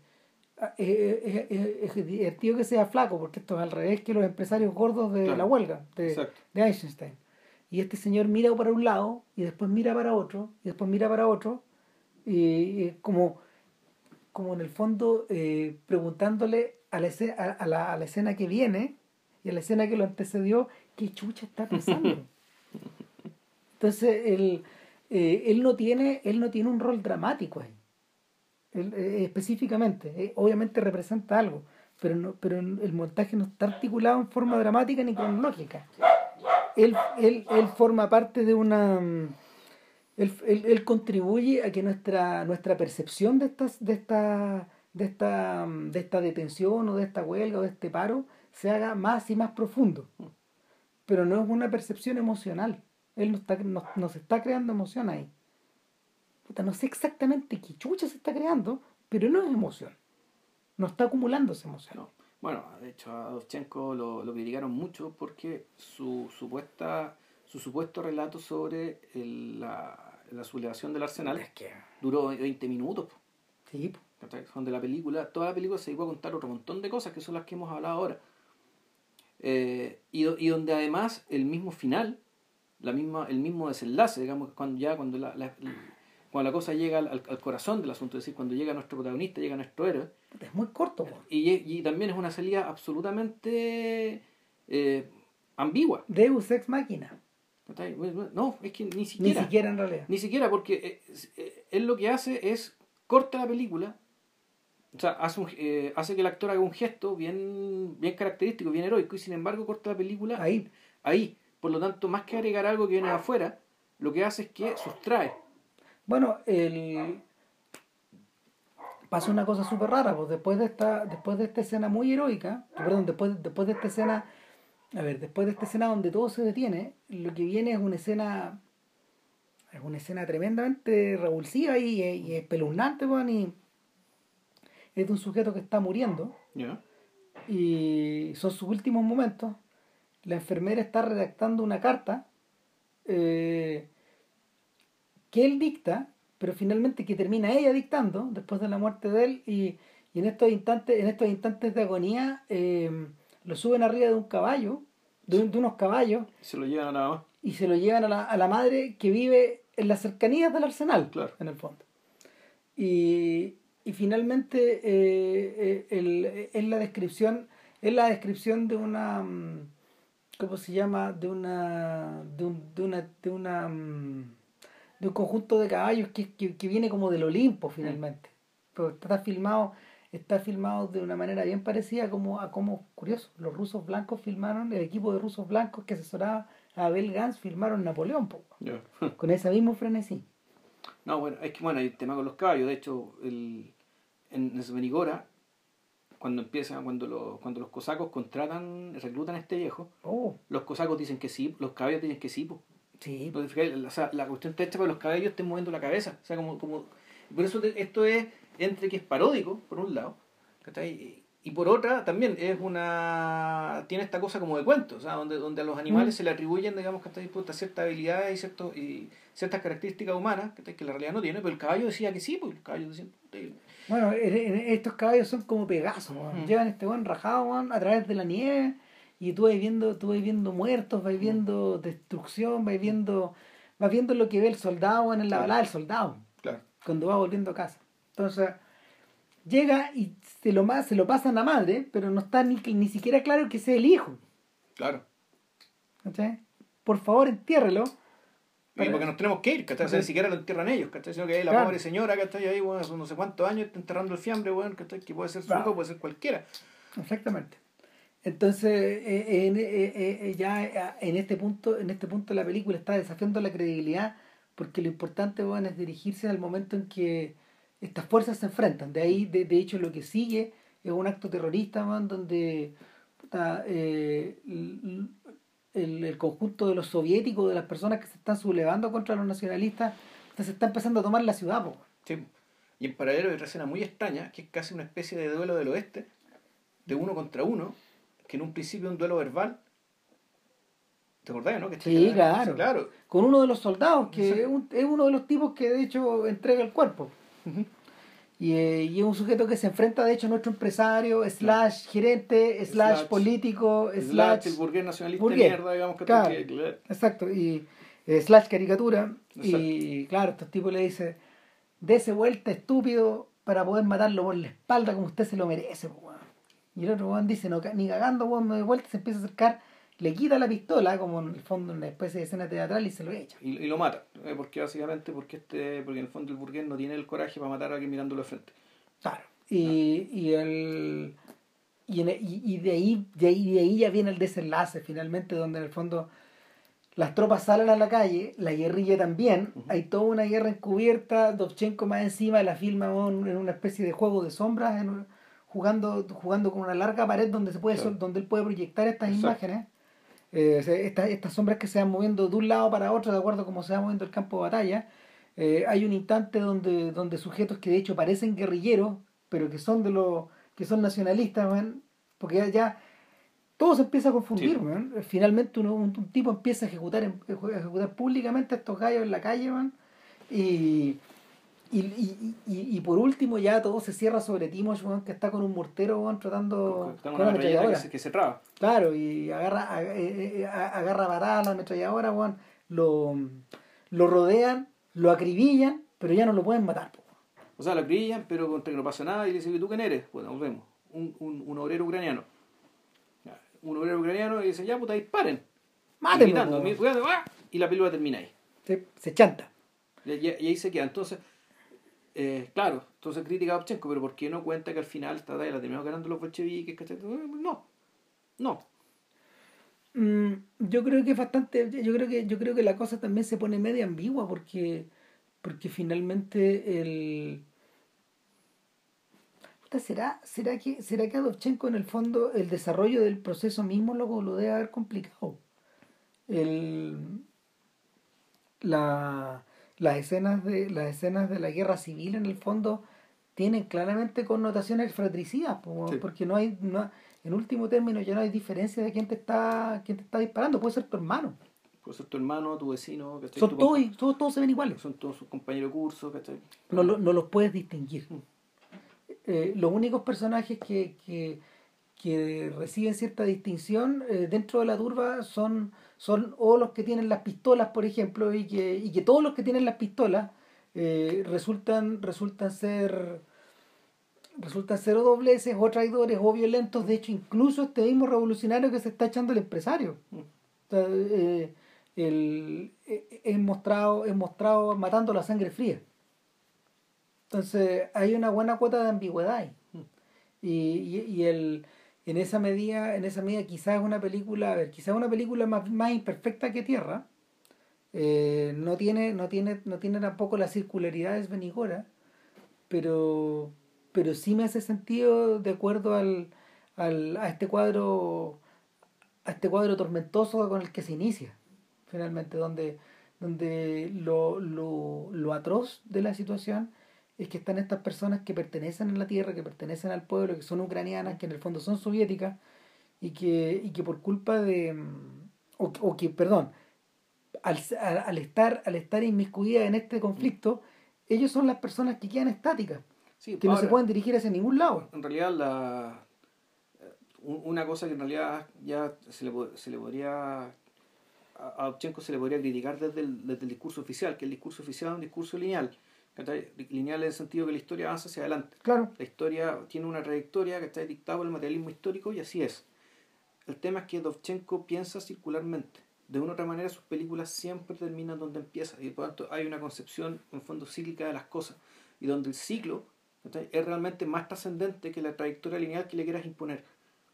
ah, es, es- es- divertido que sea flaco, porque esto es al revés que los empresarios gordos de Claro. la huelga, de, de Eisenstein. Y este señor mira para un lado, y después mira para otro, y después mira para otro, y, y como, como en el fondo eh, preguntándole a la, escena, a, a la, a la escena que viene y a la escena que lo antecedió, ¿qué chucha está pasando? [LAUGHS] Entonces, él, eh, él, no tiene, él no tiene un rol dramático ahí, Él, eh, específicamente. eh, obviamente representa algo, pero, no, pero el montaje no está articulado en forma dramática ni cronológica. Él, él, él forma parte de una... mm, Él, él- contribuye a que nuestra, nuestra percepción de, estas, de, esta, de, esta, mm, de esta detención o de esta huelga o de este paro se haga más y más profundo. Pero no es una percepción emocional. Él no está, no, no se está creando emoción ahí. Puta, no sé exactamente qué chucha se está creando, pero no es emoción. No está acumulando esa emoción. No. Bueno, de hecho a Dovchenko lo, lo criticaron mucho porque su supuesta su supuesto relato sobre el- la, la sublevación del arsenal Es que, duró 20 minutos. po. Sí, po. Donde la película, toda la película se dedicó a contar otro montón de cosas que son las que hemos hablado ahora. Eh, y, y donde además el mismo final, la misma, el mismo desenlace, digamos, cuando ya cuando la, la- cuando la cosa llega al, al- corazón del asunto, es decir, cuando llega nuestro protagonista, llega nuestro héroe, es muy corto, y, y también es una salida absolutamente eh, ambigua. Deus Ex Máquina. No, es que ni Ni siquiera. siquiera en realidad. Ni siquiera, porque eh, eh, él lo que hace es corta la película, o sea, hace, un- eh, hace que el actor haga un gesto bien, bien característico, bien heroico, y sin embargo corta la película Ahí. ahí. Por lo tanto, más que agregar algo que viene de afuera, lo que hace es que sustrae. Bueno, el... pasa una cosa súper rara, pues después de esta, después de esta escena muy heroica, perdón, después, después de esta escena, a ver, después de esta escena donde todo se detiene, lo que viene es una escena, es una escena tremendamente revulsiva y, y espeluznante, pues, y es de un sujeto que está muriendo ¿Ya? y son sus últimos momentos. La enfermera está redactando una carta eh, que él dicta, pero finalmente que termina ella dictando después de la muerte de él y, y en estos instantes, en estos instantes de agonía eh, lo suben arriba de un caballo, de, un- de unos caballos Se lo llevan a nada más. y se lo llevan a la, a la madre que vive en las cercanías del arsenal, Claro. en el fondo. Y, y finalmente eh, eh, el- es la descripción, es la descripción de una mm, ¿cómo se llama? de una de un, de una de una mm, de un conjunto de caballos que, que, que viene como del Olimpo finalmente. Pero está filmado, está filmado de una manera bien parecida como a como curioso, los rusos blancos filmaron, el equipo de rusos blancos que asesoraba a Abel Gans filmaron Napoleón po, [LAUGHS] con ese mismo frenesí. No, bueno, es que bueno, hay tema con los caballos. De hecho, el, en Svenigora, cuando empiezan, cuando los, cuando los cosacos contratan, reclutan a este viejo, Oh, los cosacos dicen que sí, los caballos dicen que sí, pues. sí, o sea, la cuestión está hecha para que los caballos estén moviendo la cabeza. O sea, como, como... Por eso te- esto es entre que es paródico, por un lado, ¿cachai? y por otra también es una... tiene esta cosa como de cuento, o sea, donde, donde a los animales Mm. se le atribuyen, digamos, que está dispuesta ciertas habilidades y, ciertos, y ciertas características humanas, que la realidad no tiene, pero el caballo decía que sí, pues el caballo decía... Bueno, en- en- estos caballos son como Pegasos. Mm. llevan este buen rajado weón, a través de la nieve y tú vas viendo, tú vas viendo muertos, vas viendo destrucción, vas viendo, vas viendo lo que ve el soldado en la Claro. balada del soldado Claro. cuando va volviendo a casa. Entonces llega y se lo, se lo pasa a la madre, pero no está ni, ni siquiera claro que sea el hijo. Claro. ¿cachai? Por favor, entiérrelo. Porque nos tenemos que ir, ¿cachai? O sea, ni siquiera lo entierran ellos, ¿cachai? Sino que hay la Claro. pobre señora, ¿cachai? Ahí, bueno, son no sé cuántos años, está enterrando el fiambre, bueno, ¿cachai? Que puede ser su hijo, puede ser cualquiera. Exactamente. Entonces, eh, en- eh, eh, eh, ya eh, en este punto, en este punto la película está desafiando la credibilidad, porque lo importante bueno, es dirigirse al momento en que estas fuerzas se enfrentan. De ahí, de, de hecho, lo que sigue es un acto terrorista, weón, donde puta, eh, el, el conjunto de los soviéticos, de las personas que se están sublevando contra los nacionalistas, se está empezando a tomar la ciudad, po. Sí. Y en paralelo hay otra escena muy extraña, que es casi una especie de duelo del oeste, de uno contra uno, que en un principio es un duelo verbal. ¿Te acordás, no? Que Sí, claro. Claro. con uno de los soldados, que Sí. es, un- es uno de los tipos que de hecho entrega el cuerpo. Y, eh, y es un sujeto que se enfrenta de hecho a nuestro empresario, slash gerente, slash, Slash- político, Slash, slash... el burgués nacionalista burgués. de mierda, digamos que Claro. Exacto, y eh, slash caricatura. Exacto. Y claro, estos tipos le dice, dese vuelta estúpido para poder matarlo por la espalda como usted se lo merece. po, weón". Y el otro weón dice, no, ni cagando, weón, me doy vuelta, se empieza a acercar, le quita la pistola, como en el fondo una especie de escena teatral y se lo echa. y, y lo mata. ¿eh? Porque básicamente, porque este porque en el fondo el burgués no tiene el coraje para matar a alguien mirándolo de frente. Claro. Y, y el y, en- y- y de ahí de ahí de ahí ya viene el desenlace finalmente donde en el fondo las tropas salen a la calle la guerrilla también hay toda una guerra encubierta Dovchenko más encima la filma en una especie de juego de sombras en jugando jugando con una larga pared donde se puede Claro. donde él puede proyectar estas Exacto. imágenes Eh, estas, estas sombras que se van moviendo de un lado para otro de acuerdo a cómo se va moviendo el campo de batalla eh, hay un instante donde, donde sujetos que de hecho parecen guerrilleros, pero que son de los que son nacionalistas, weón, porque ya, ya todo se empieza a confundir, Sí. Finalmente uno, un, un tipo empieza a ejecutar, a ejecutar públicamente a estos gallos en la calle, weón, y, y, y, y, y por último ya todo se cierra sobre Timosh, que está con un mortero, weón, tratando Con con, una ametralladora. que se, que se traba. Claro, y agarra, eh, eh, a- agarra varada la ametralladora, weón, lo, lo rodean, lo acribillan, pero ya no lo pueden matar, po. O sea, la brillan, pero contra que no pasa nada y le dicen, ¿y tú quién eres? Bueno, nos vemos. Un, un, un obrero ucraniano. Un obrero ucraniano y dice, ya puta, disparen. Mátenlo, ¡ah! y la película termina ahí. Se, se chanta. Y- y ahí se queda. Entonces, eh, claro, entonces critica a Ovchenko, pero ¿por qué no cuenta que al final esta la terminaron ganando los bolcheviques? ¿cachai? No, no. Mm, yo creo que es bastante, yo creo que, yo creo que la cosa también se pone media ambigua porque, porque finalmente el ¿será, será que, será que Adovchenko en el fondo el desarrollo del proceso mismo lo, lo debe haber complicado? El, la, las escenas de las escenas de la guerra civil en el fondo tienen claramente connotaciones fratricidas po, Sí. porque no hay no, en último término ya no hay diferencia de quién te está quién te está disparando puede ser tu hermano Puede ser tu hermano, tu vecino, ¿cachai? son Tu todos, todos todos se ven iguales Son todos sus compañeros de curso, ¿cachai? no, lo- no los puedes distinguir Mm. Eh, los únicos personajes que, que, que reciben cierta distinción eh, dentro de la turba son, son o los que tienen las pistolas, por ejemplo, y que, y que todos los que tienen las pistolas eh, resultan, resultan ser resultan ser o dobleces o traidores o violentos. De hecho, incluso este mismo revolucionario que se está echando el empresario. Mm. O sea, eh, el- es mostrado, es mostrado matando la sangre fría. Entonces hay una buena cuota de ambigüedad ahí. Mm. Y, y, y el, en esa medida, en esa medida quizás es una película, a ver, quizás una película más, más imperfecta que Tierra. Eh, no tiene, no tiene, no tiene tampoco la circularidad de pero, pero sí me hace sentido de acuerdo al, al, a este cuadro, a este cuadro tormentoso con el que se inicia, finalmente, donde, donde lo, lo, lo atroz de la situación es que están estas personas que pertenecen a la tierra, que pertenecen al pueblo, que son ucranianas, que en el fondo son soviéticas, y que, y que por culpa de. mm, O, o que, perdón, al, al, al estar, al estar inmiscuidas en este conflicto, ellos son las personas que quedan estáticas, Sí, que no se pueden dirigir hacia ningún lado. En realidad, la, eh, un- una cosa que en realidad ya se le, se le podría. A Ovchenko se le podría criticar desde el, desde el discurso oficial, que el discurso oficial es un discurso lineal. ¿Cachai? Lineal en el sentido que la historia avanza hacia adelante. Claro, La historia tiene una trayectoria que está dictada por el materialismo histórico y así es. El tema es que Dovchenko piensa circularmente. De una u otra manera sus películas siempre terminan donde empiezan y por lo tanto hay una concepción en fondo cíclica de las cosas y donde el ciclo ¿cachai? es realmente más trascendente que la trayectoria lineal que le quieras imponer.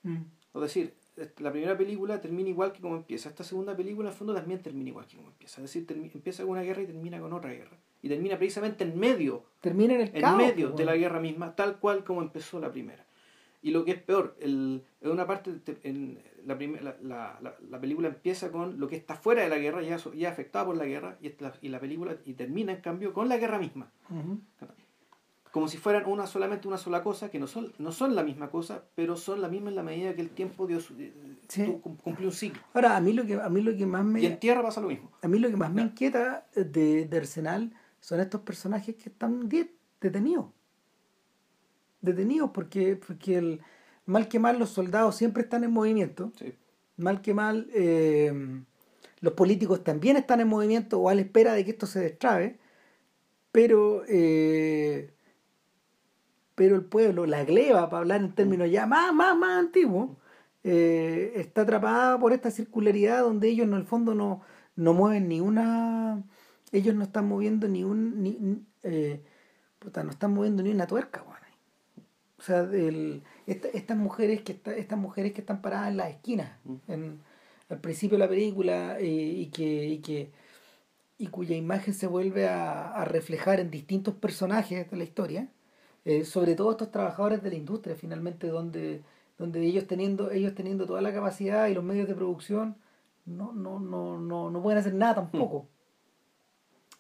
Mm. Es decir, la primera película termina igual que como empieza. Esta segunda película, en el fondo, también termina igual que como empieza. Es decir, empieza con una guerra y termina con otra guerra. Y termina precisamente en medio termina en el en caos. medio pues, de la bueno. guerra misma, tal cual como empezó la primera. Y lo que es peor, el, en una parte, te- en la, prim- la, la, la- la película empieza con lo que está fuera de la guerra, ya, ya afectado por la guerra, y, esta- y la película y termina en cambio con la guerra misma. Ujú. Como si fueran una solamente una sola cosa, que no son, no son la misma cosa, pero son la misma en la medida que el tiempo dio Sí. cumplió un ciclo. Ahora, a mí lo que, a mí lo que más me... Y en tierra pasa lo mismo. A mí lo que más me inquieta de, de Arsenal son estos personajes que están detenidos. Detenidos porque, porque el, mal que mal los soldados siempre están en movimiento. Sí. Mal que mal eh, los políticos también están en movimiento o a la espera de que esto se destrabe. Pero, eh, pero el pueblo, la gleba, para hablar en términos ya más, más, más antiguos, eh, está atrapada por esta circularidad donde ellos en el fondo no, no mueven ni una ellos no están moviendo ni un ni, eh, puta, no están moviendo ni una tuerca weón. o sea el- esta- estas mujeres que está- estas mujeres que están paradas en las esquinas Mm. en- al principio de la película eh, y que y que y cuya imagen se vuelve a, a reflejar en distintos personajes de la historia eh, sobre todo estos trabajadores de la industria finalmente donde donde ellos teniendo ellos teniendo toda la capacidad y los medios de producción no no no no, no pueden hacer nada tampoco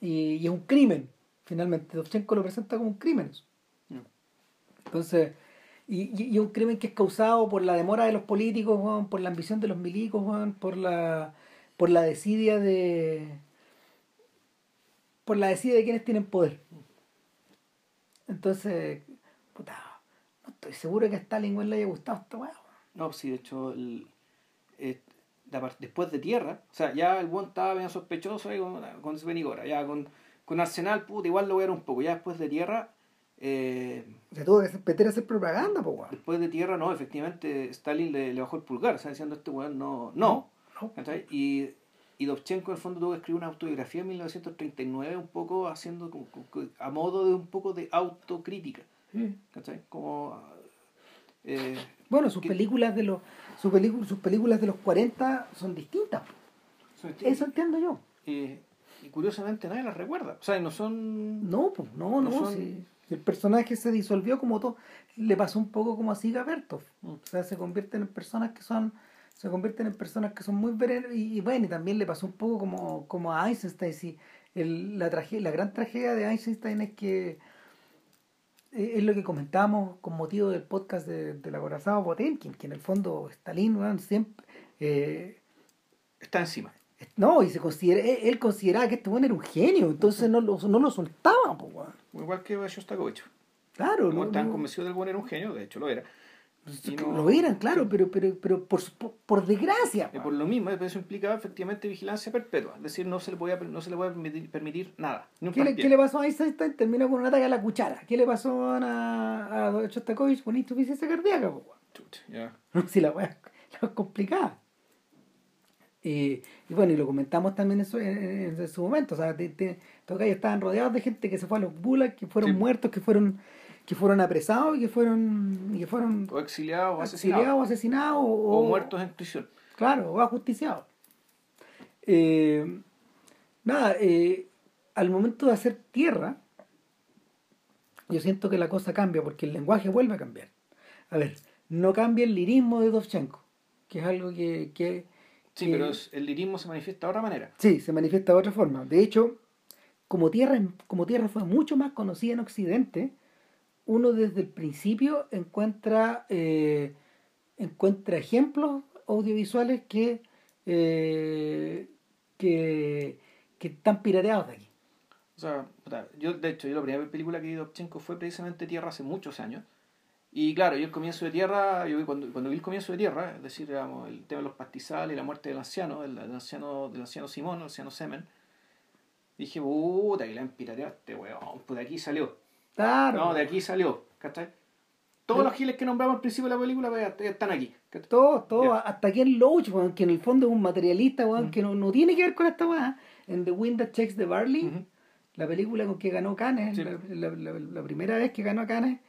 y, y es un crimen finalmente Dovchenko lo presenta como un crimen. Mm. entonces y, y, y un crimen que es causado por la demora de los políticos weón, por la ambición de los milicos weón, por la por la desidia de por la desidia de quienes tienen poder Entonces, puta, no estoy seguro que a Stalin le haya gustado esta weá. No, sí, de hecho, el, eh, después de tierra, o sea, ya el buen estaba bien sospechoso ahí con, con Svenigora, ya con, con Arsenal, puta, igual lo era un poco, ya después de tierra, eh, Se tuvo que meter a hacer propaganda, pues weón. después de tierra, no, efectivamente, Stalin le, le bajó el pulgar, o sea, diciendo este weón no, no, No. Y, y Dovchenko en el fondo tuvo que escribir una autobiografía en 1939, un poco haciendo, como- como- a modo de un poco de autocrítica, Sí. ¿cachai? Como... eh, Bueno, sus películas de los sus, películas sus películas de los 40 son distintas. Eso entiendo yo. y, y curiosamente nadie las recuerda. O sea, y no son. No, pues, no, no. No son- si el personaje se disolvió como todo. Le pasó un poco como a Siga Bertov. Mm. O sea, se convierten en personas que son se convierten en personas que son muy veren- y, y bueno, y también le pasó un poco como, como a Einstein. Si el- la, tragedia, la gran tragedia de Einstein es que eh, es lo que comentábamos con motivo del podcast de, del acorazado Potemkin, que en el fondo Stalin weón, siempre... eh, Está encima. no, y se considera, él, él consideraba que este bueno era un genio, entonces no lo, no lo soltaba, pues, weón. Igual que Shostakovich. Claro, Como no, estaban no- convencidos del buen era un genio, de hecho lo era. Y no- lo eran, claro, pero, pero, pero por, por, desgracia. Y por lo mismo, eso implicaba efectivamente vigilancia perpetua. Es decir, no se le podía, no se le podía permitir, permitir nada. ¿Qué le, qué le pasó a Einstein? Terminó con un ataque a la cuchara. ¿Qué le pasó a, a Shostakovich con insuficiencia cardíaca? ya. [LAUGHS] si la weá es complicada. Eh, y bueno, y lo comentamos también en su, en, en- su momento. O sea, te, te, estos gallos estaban rodeados de gente que se fue a los bulas, que fueron Sí. muertos, que fueron que fueron apresados y que fueron y que fueron O exiliados o exiliados, asesinados. o, O muertos en prisión. Claro, o ajusticiados. Eh, nada, eh, al momento de hacer tierra, yo siento que la cosa cambia porque el lenguaje vuelve a cambiar. A ver, no cambia el lirismo de Dovchenko, que es algo que, que Sí, que- pero el lirismo se manifiesta de otra manera. sí, se manifiesta de otra forma. De hecho, como tierra, como tierra fue mucho más conocida en Occidente, uno desde el principio encuentra, eh, encuentra ejemplos audiovisuales que, eh, que, que están pirateados de aquí. O sea, yo de hecho, yo la primera película que vi de fue precisamente Tierra hace muchos años. Y claro, yo el comienzo de Tierra, yo cuando, cuando vi el comienzo de Tierra, es decir, el tema de los pastizales y la muerte del anciano, del, anciano, del anciano Simón, el anciano Semen, dije, puta, que la han pirateado este weón, pues de aquí salió. Claro. No, de aquí salió, ¿cachai? Todos los giles que nombramos al principio de la película pues, ya están aquí. ¿cachai? Todo, todo, Ya. hasta Ken Loach, weón, que en el fondo es un materialista, weón, Mm. que no, no tiene que ver con esta weá. En The Wind That Checks the Barley, la película con que ganó Cannes, Sí. la, la- la- la primera vez que ganó Cannes,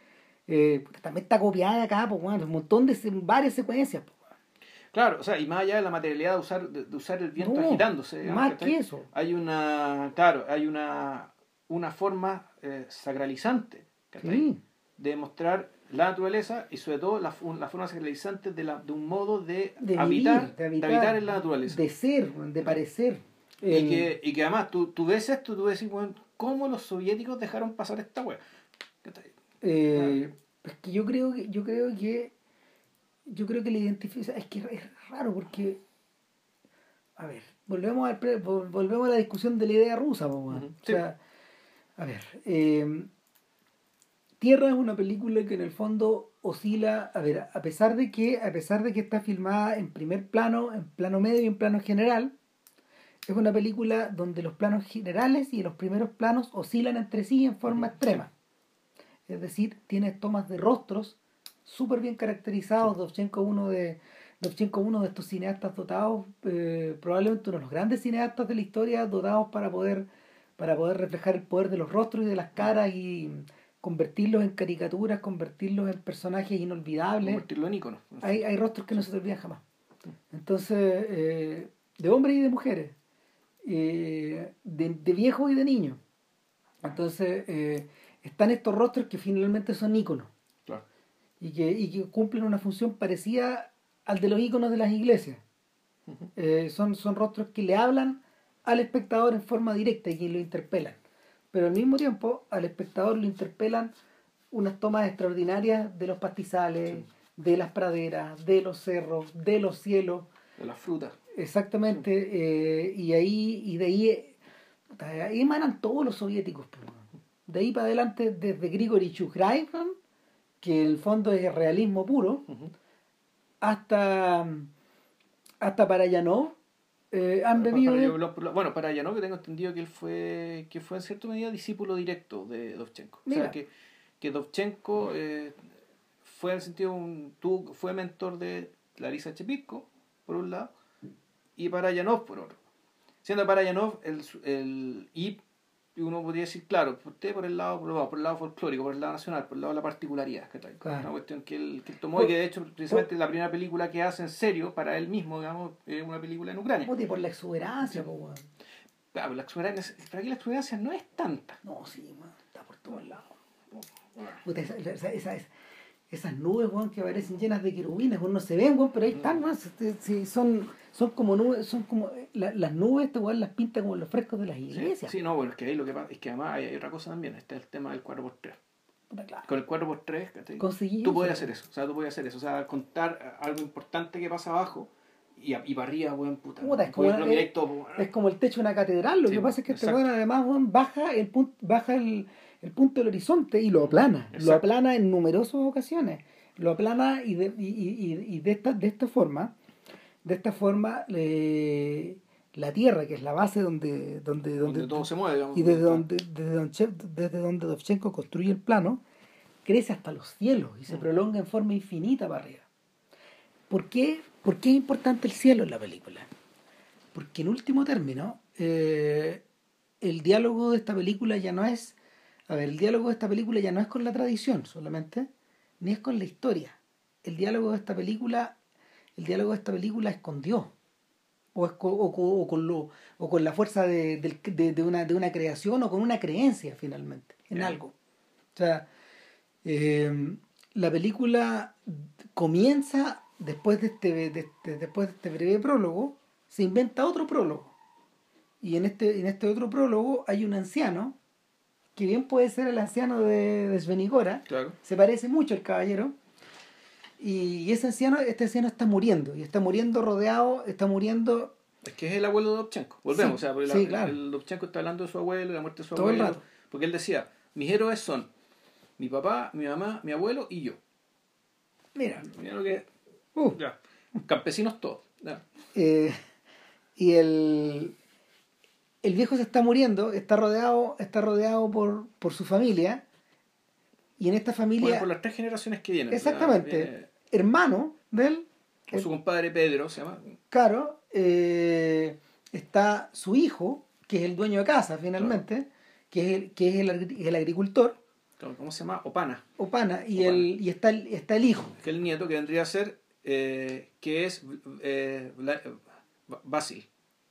eh, también está copiada acá, pues, weón, un montón de se- varias secuencias, pues. Claro, o sea, y más allá de la materialidad de usar, de, de usar el viento No, agitándose. más que eso. Hay una, claro, hay una, una forma eh, sacralizante. Sí. de mostrar la naturaleza y sobre todo la, la forma sacralizante de, la, de un modo de, De habitar, vivir, de habitar, de habitar en la naturaleza. De ser, de parecer. y, El- que, y que además tú, tú ves esto, tú decís, bueno, ¿cómo los soviéticos dejaron pasar esta wea? Eh, es que yo creo que yo creo que yo creo que la identificación es que es raro porque a ver volvemos al pre- vol- volvemos a la discusión de la idea rusa weón. Ujú, o sí. A ver eh, Tierra es una película que en el fondo oscila a ver a pesar de que a pesar de que está filmada en primer plano en plano medio y en plano general es una película donde los planos generales y los primeros planos oscilan entre sí en forma extrema es decir, tiene tomas de rostros súper bien caracterizados. Dovchenko uno de Dovchenko uno de estos cineastas dotados, eh, probablemente uno de los grandes cineastas de la historia, dotados para poder, para poder reflejar el poder de los rostros y de las caras y convertirlos en caricaturas, convertirlos en personajes inolvidables. Convertirlo en ícono. Hay, hay rostros que no se te olvidan jamás. Entonces, eh, de hombres y de mujeres, eh, de, de viejos y de niños. Entonces, eh, están estos rostros que finalmente son íconos Claro. y que, y que cumplen una función parecida al de los íconos de las iglesias. Son, son rostros que le hablan al espectador en forma directa y que lo interpelan. Pero al mismo tiempo, al espectador lo interpelan unas tomas extraordinarias de los pastizales, de las praderas, de los cerros, de los cielos. De las frutas. Exactamente. eh, y ahí, y de ahí, puta, ahí emanan todos los soviéticos. de ahí para adelante, desde Grigory Chukraevan, que en el fondo es realismo puro, hasta, hasta Parayanov, eh, han bebido Para- bueno, para Yanov, que tengo entendido que él fue, que fue en cierta medida discípulo directo de Dovchenko. O sea, que, que Dovchenko eh, fue en el sentido, un, tuvo- fue mentor de Larisa Chepitko, por un lado, y Parayanov por otro. Siendo Parayanov el, el y uno podría decir, claro, usted por el lado, por por el lado folclórico, por el lado nacional, por el lado de la particularidad. Claro. Una cuestión que él, que él tomó y que de hecho precisamente la primera película que hace en serio para él mismo, digamos, es una película en Ucrania. Puta, y por la exuberancia, po, weón. Claro, la exuberancia, pero aquí la exuberancia no es tanta. No, sí, está por todos lados. Puta, esa- esa- esas nubes, weón, que parecen llenas de querubines, weón, no se ven, weón, pero ahí están, weón, sí, sí, son, son como nubes, son como, la- las nubes, este weón las pinta como los frescos de las Sí, iglesias. sí, no, bueno, es que ahí lo que pasa es que además hay, hay otra cosa también, está el tema del 4x3. Puta, claro. Con el 4x3, ¿cachai? Conseguí tú weón. hacer eso, o sea, tú puedes hacer eso, o sea, contar algo importante que pasa abajo y, y para arriba, weón, puta. Puta, es como- lo miráis es-. Es como el techo de una catedral, lo Sí, que pasa es que este weón además weón, baja el baja el, el punto del horizonte y lo aplana, lo aplana en numerosas ocasiones, lo aplana y de, y, y- y- de esta, de esta forma, de esta forma le- la tierra, que es la base donde, donde, donde, donde todo se mueve, digamos. y desde donde, desde donde, desde donde Dovchenko construye el plano, crece hasta los cielos y se Mm. prolonga en forma infinita para arriba. ¿Por qué, ¿Por qué es importante el cielo en la película? Porque en último término, eh, el diálogo de esta película ya no es, a ver, el diálogo de esta película ya no es con la tradición solamente, ni es con la historia. El diálogo de esta película, el diálogo de esta película es con Dios. O, es co- o, o con lo, o con la fuerza de, de- de una, de una creación o con una creencia finalmente en algo. O sea, eh, la película comienza después de este, de este- después de este breve prólogo, se inventa otro prólogo. Y en este, en este otro prólogo hay un anciano, que bien puede ser el anciano de, de Svenigora, Claro. se parece mucho al caballero, y ese anciano, este anciano está muriendo, y está muriendo rodeado, está muriendo Es que es el abuelo de Dovchenko. Volvemos, Sí, o sea, porque la- sí, claro. el Dovchenko está hablando de su abuelo y la muerte de su Todo el abuelo. rato. Porque él decía, mis héroes son mi papá, mi mamá, mi abuelo y yo. Mira, Mira lo que... uh, Ya. Campesinos todos. ya. eh, y el, el viejo se está muriendo, está rodeado, está rodeado por, por su familia, y en esta Bueno, familia, por las tres generaciones que vienen. o exactamente, viene hermano de él, por su compadre Pedro, se llama. Claro, eh, está su hijo, que es el dueño de casa finalmente, que es el, que es el, agri- el agricultor, ¿Cómo se llama? Opana. Opana, y, Opana. El, y está, el, está el hijo, Que el nieto que vendría a ser, eh, que es eh, eh, Basil.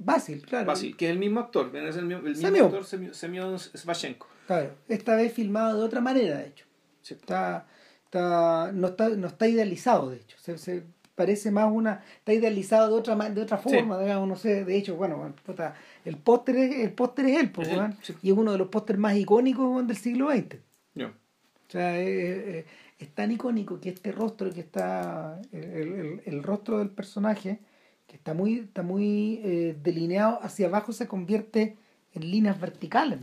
Basil, claro. Basil, que es el mismo actor. Es el mismo, el mismo Semyon. actor, Semyon- Svashenko. Claro, esta vez filmado de otra manera, de hecho. Sí. Está, está, no, está, no está idealizado, de hecho. Se, se parece más una. Está idealizado de otra, de otra forma, digamos, no sé. De hecho, bueno, el póster es, el póster es él, pues, Es él, weón, sí. y es uno de los pósters más icónicos del siglo XX. Ya. O sea, es, es- es tan icónico que este rostro que está, el, el- el rostro del personaje, que está muy, está muy eh, delineado hacia abajo, se convierte en líneas verticales.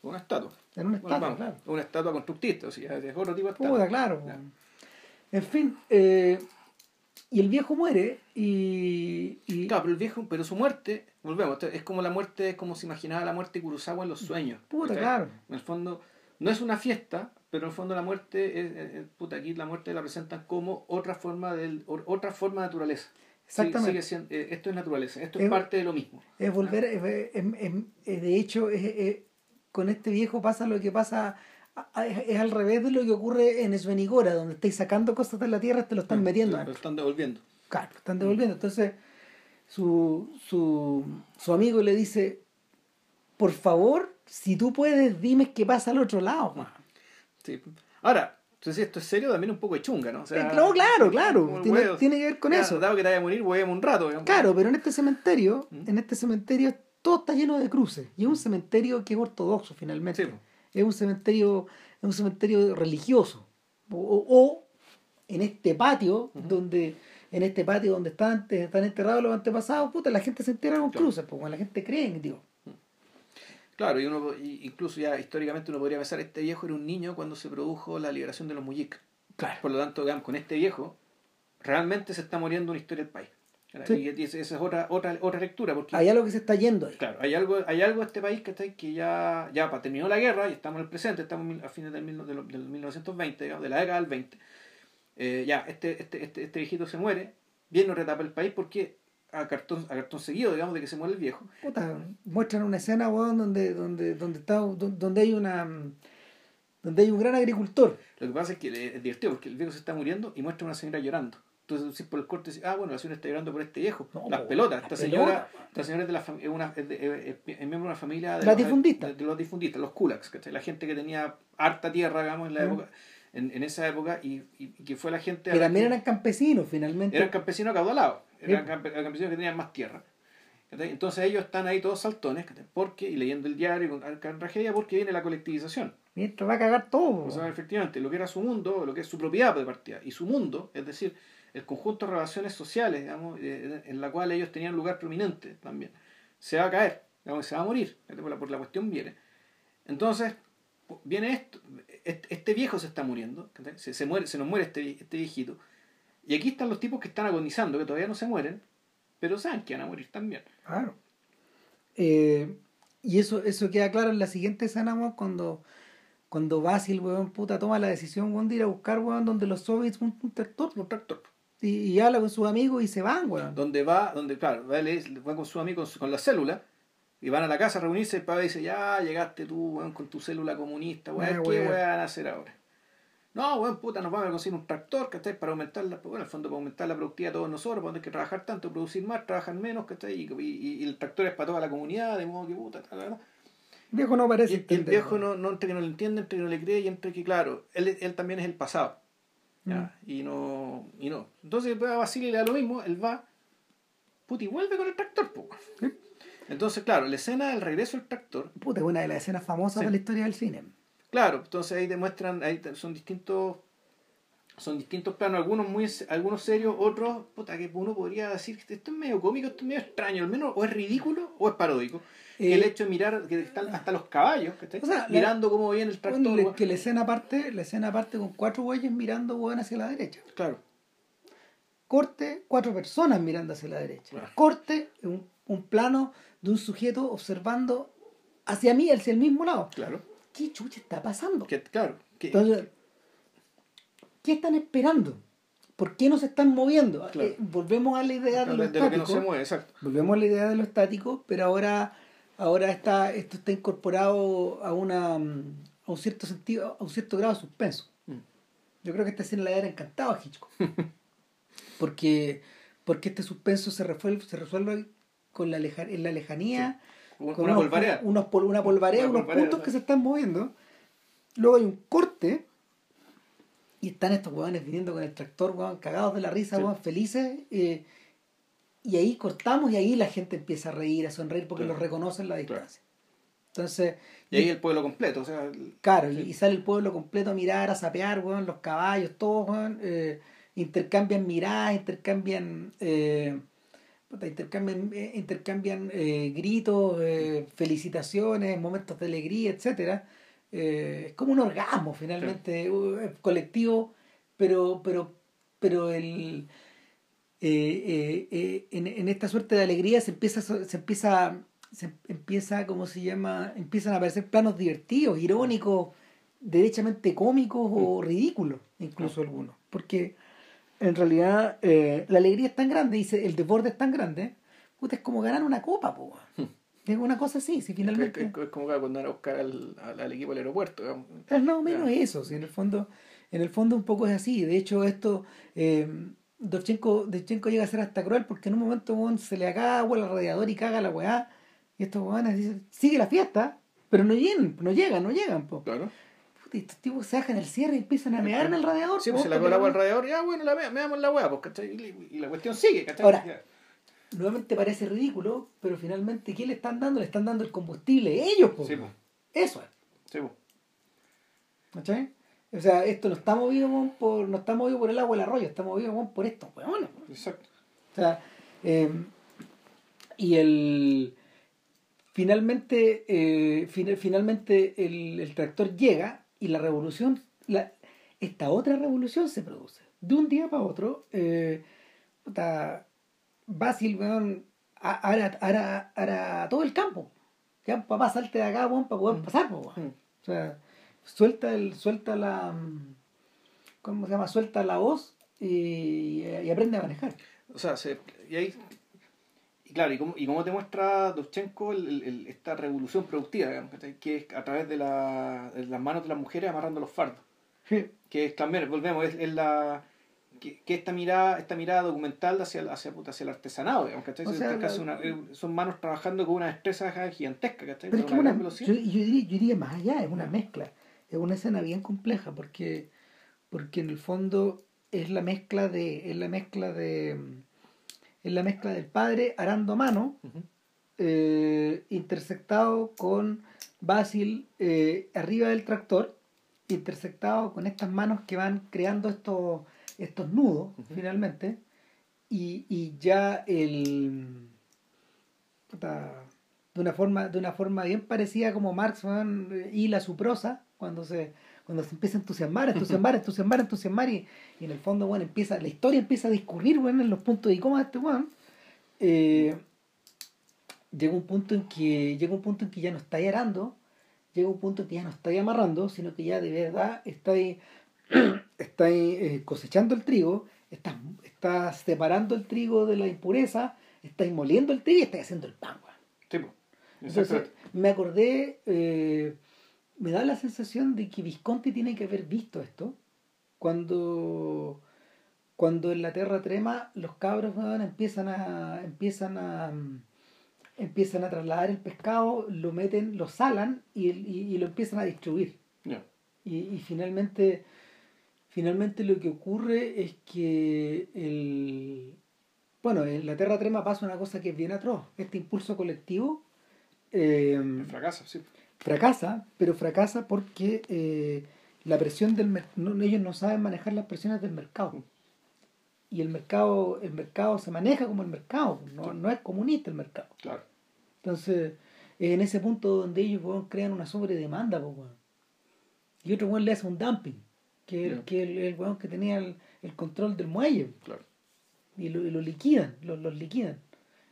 Una estatua. En una Bueno, estatua, vamos, claro. Una estatua constructista, o sea, es otro tipo de estatua. Puta, claro. En fin, eh, y el viejo muere y... y Claro, pero el viejo, pero su muerte, volvemos, es como la muerte, es como se imaginaba la muerte de Kurosawa en los sueños. Puta, claro. En el fondo, no es una fiesta, pero en el fondo la muerte, es, es- es- puta, aquí la muerte la presentan como otra forma del, otra forma de naturaleza. Exactamente. sigue siendo- eh, esto es naturaleza, esto Es- es parte de lo mismo. es volver, es- es- de hecho, es- es- con este viejo pasa lo que pasa, es, es al revés de lo que ocurre en Svenigora, donde estáis sacando cosas de la tierra, te lo están metiendo. Lo están devolviendo. Claro, lo están devolviendo. Entonces, su, su, su amigo le dice, por favor, si tú puedes, dime qué pasa al otro lado. man". Sí. Ahora, entonces esto es serio, también un poco de chunga, ¿no? O sea, no, claro, claro, tiene- que ver con eso. Dado que te vaya a morir, huevemos un rato. digamos. Claro, pero en este cementerio, ¿Mm? en este cementerio todo está lleno de cruces. Y es un cementerio que es ortodoxo finalmente. Sí. Es un cementerio, es un cementerio religioso. O, o- o en este patio, donde, en este patio donde están, están enterrados los antepasados, puta, la gente se entierra con Claro. cruces, porque la gente cree en Dios. Claro, y uno, incluso ya históricamente uno podría pensar, este viejo era un niño cuando se produjo la liberación de los muñecas. Claro. Por lo tanto, digamos, con este viejo, realmente se está muriendo una historia del país. Sí. Y esa es otra, otra, otra lectura, porque Hay algo que se está yendo ahí. Claro, hay algo, hay algo en este país que, que ya, ya terminó la guerra y estamos en el presente, estamos a fines del, del, del 1920, digamos, de la década del 20. Eh, ya, este, este, este, este viejito se muere, viene retapa el país porque a cartón, a cartón seguido, digamos, de que se muere el viejo. Puta, muestran una escena, weón, donde, donde, donde está, donde hay una donde hay un gran agricultor. Lo que pasa es que es divertido porque el viejo se está muriendo y muestra a una señora llorando. Entonces, si por el corte, dice, ah, bueno, la señora está llorando por este viejo. No, las pelotas. las Esta señora, pelotas. esta señora es, de la es una, es, de- es- miembro de una familia de Latifundista. los, de, de los difundistas, los kulaks, ¿cachai? La gente que tenía harta tierra, digamos, en la Mm. época, en, en esa época y, y, que fue la gente... Que la también que- eran campesinos, finalmente. eran campesinos acaudalados, eran campesinos que tenían más tierra. Entonces ellos están ahí todos saltones, porque, y leyendo el diario con tragedia, porque viene la colectivización. Mientras va a cagar todo. O sea, efectivamente, lo que era su mundo, lo que es su propiedad de partida, y su mundo, es decir, el conjunto de relaciones sociales, digamos, eh, en la cual ellos tenían lugar prominente también, se va a caer, digamos, se va a morir, por la, por la cuestión viene. Entonces, viene esto, este, este viejo se está muriendo, se, se, muere, se nos muere este, este viejito, y aquí están los tipos que están agonizando, que todavía no se mueren, pero saben que van a morir también. Claro. Eh, y eso, eso queda claro en la siguiente escena, weón, cuando, cuando Basil, weón, puta, toma la decisión, weón, de ir a buscar, weón, donde los soviets un, un tractor. Un tractor. Y, y habla con sus amigos y se van, weón. donde va, donde claro, va, va con su amigo con, la célula y van a la casa a reunirse el papá dice, ya llegaste tú, weón, con tu célula comunista, weón, Ah, ¿qué weón van a hacer ahora? No, weón, puta, nos vamos a conseguir un tractor, ¿cachai? Para aumentar la, bueno, en el fondo para aumentar la productividad de todos nosotros, para no tener que trabajar tanto, producir más, trabajar menos, ¿cachai? Y, y- y el tractor es para toda la comunidad, de modo que puta, tal, tal. El viejo no parece Y, el viejo no, no entre que no lo entiende, entre que no le cree y entre que, claro, él, él también es el pasado. ¿ya? Y no, y no. Entonces después a Basile le da lo mismo, él va, puta, y vuelve con el tractor, po. Sí. Entonces, claro, la escena del regreso del tractor, Puta, es una de las escenas famosas Sí. de la historia del cine. Claro, entonces ahí demuestran, ahí son distintos, son distintos planos, algunos muy algunos serios, otros, puta, que uno podría decir que esto es medio cómico, esto es medio extraño, al menos o es ridículo o es paródico. Eh, el hecho de mirar que están hasta los caballos, ¿cachai? O sea, la- mirando cómo viene el tractor. Bueno, le- que la escena parte, la escena parte con cuatro güeyes mirando weón, hacia la derecha. Claro. Corte, cuatro personas mirando hacia la derecha. Claro. Corte, un, un plano de un sujeto observando hacia mí, hacia el mismo lado. Claro. ¿Qué chucha está pasando? Que, claro. Que, Entonces, ¿qué están esperando? ¿Por qué no se están moviendo? Claro. Eh, volvemos a la idea de lo de lo que no estático. se mueve, exacto. Volvemos a la idea de lo estático, pero ahora, ahora está, esto está incorporado a una a un cierto sentido, a un cierto grado de suspenso. Mm. Yo creo que esta escena le hubiera encantado a Hitchcock. [LAUGHS] porque, porque este suspenso se resuelve, se resuelve con la leja- en la lejanía, Una unos- polvarea. unos pol- una polvareda, Una unos puntos que se están moviendo. Luego hay un corte y están estos huevones viniendo con el tractor, huevón, cagados de la risa, Sí. huevón, felices. eh, y ahí cortamos y ahí la gente empieza a reír, a sonreír porque Claro. los reconocen la Claro. distancia. Entonces, Y ahí el pueblo completo, o sea, el- claro, y sale el pueblo completo a mirar, a sapear, huevón, los caballos, todos, huevón, eh, intercambian miradas, intercambian... eh, puta, intercambian, eh, intercambian eh, gritos, eh, felicitaciones, momentos de alegría, etcétera. Es como un orgasmo finalmente, es colectivo, pero, pero, pero el, en, en esta suerte de alegría se empieza, se empieza, se empieza, ¿cómo se llama? Empiezan a aparecer planos divertidos, irónicos, derechamente cómicos o ridículos, incluso algunos, porque en realidad eh, la alegría es tan grande y se- el desborde es tan grande, puta, es como ganar una copa, po. Es una cosa así, si finalmente... es- es como cuando van a buscar al, al, al equipo del aeropuerto. digamos. Es más o menos eso, si en el fondo, en el fondo un poco es así. De hecho, esto, eh, Dovchenko, Dovchenko llega a ser hasta cruel porque en un momento se le acaba agua al radiador y caga la weá. Y estos weones dicen, sigue la fiesta, pero no llegan, no llegan, no llegan, po. Claro. Puta, y estos tipos se bajan el cierre y empiezan a mear en el radiador. Sí, pues se le porque acabó el agua la- alrededor, ya bueno, la me, damos la hueá, pues. Y, la cuestión sigue, ¿cachai? Ahora. Nuevamente parece ridículo, pero finalmente, ¿qué le están dando? Le están dando el combustible ellos, po. Sí, pues. Eso es. Sí, pues. ¿Cachai? O sea, esto no está movido por, no está movido por el agua del arroyo, está movido por estos weones. Exacto. O sea, eh, y el. finalmente, eh, finalmente el, tractor llega y la revolución, la, esta otra revolución se produce. De un día para otro, eh, Basil, weón, hará, todo el campo. Ya, papá, salte de acá, weón, para poder mm. pasar, weón. Mm. O sea, suelta, el, suelta la... ¿Cómo se llama? Suelta la voz y, aprende a manejar. O sea, y ahí y claro, y cómo, y cómo te muestra Dovchenko esta revolución productiva, que es a través de, la, de, las manos de las mujeres amarrando los fardos. Que es también, volvemos, es, la que, esta mirada esta mirada documental hacia, hacia, hacia el artesanado, son manos trabajando con una destreza gigantesca. Pero es que una, yo, diría, yo, diría, más allá, es una mezcla, es una escena bien compleja, porque, porque en el fondo es la mezcla de, es la mezcla de es la mezcla del padre arando a mano, eh, intersectado con Basil eh, arriba del tractor, intersectado con estas manos que van creando estos, estos nudos finalmente, y, ya el... de una forma de una forma bien parecida como Marx hila su prosa cuando se cuando se empieza a entusiasmar, entusiasmar, entusiasmar, entusiasmar y, y en el fondo, bueno, empieza, la historia empieza a discurrir, bueno, en los puntos de cómo este weón, eh, llega un punto en que, llega un punto en que ya no está arando, llega un punto en que ya no está amarrando, sino que ya de verdad está ahí, [CLEARS THROAT] está ahí, eh, cosechando el trigo, está, está separando el trigo de la impureza, está moliendo el trigo y está haciendo el pan, weón. Entonces, me acordé, eh, me da la sensación de que Visconti tiene que haber visto esto cuando cuando en la tierra trema los cabros empiezan a empiezan a empiezan a trasladar el pescado lo meten lo salan y, lo empiezan a distribuir. Y, finalmente finalmente lo que ocurre es que el bueno en la tierra trema pasa una cosa que es bien atroz este impulso colectivo eh, fracasa sí fracasa, pero fracasa porque eh, la presión del no, ellos no saben manejar las presiones del mercado. Y el mercado, el mercado se maneja como el mercado, no, es comunista el mercado. Claro. Entonces, es en ese punto donde ellos crean una sobredemanda, y otro weón le hace un dumping, que, el, que el, el que tenía el, control del muelle. Claro. Y lo, lo liquidan, los liquidan.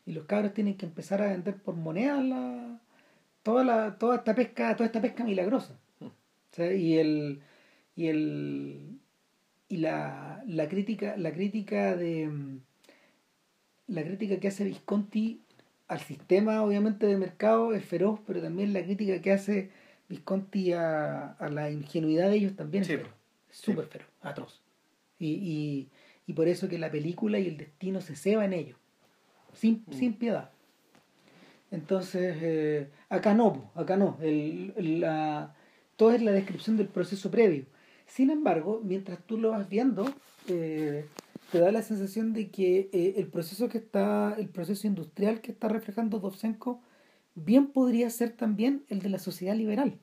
Y los cabros tienen que empezar a vender por moneda la, toda, la, toda esta pesca, toda esta pesca milagrosa. Y el y el y la, la crítica, la crítica de la crítica que hace Visconti al sistema obviamente de mercado es feroz, pero también la crítica que hace Visconti a, la ingenuidad de ellos también es súper feroz, atroz. Y, y, por eso que la película y el destino se ceba en ellos, sin, mm. sin piedad. Entonces, eh, acá no, acá no. El, la, todo es la descripción del proceso previo. Sin embargo, mientras tú lo vas viendo, eh, te da la sensación de que eh, el proceso que está, el proceso industrial que está reflejando Dovchenko, bien podría ser también el de la sociedad liberal.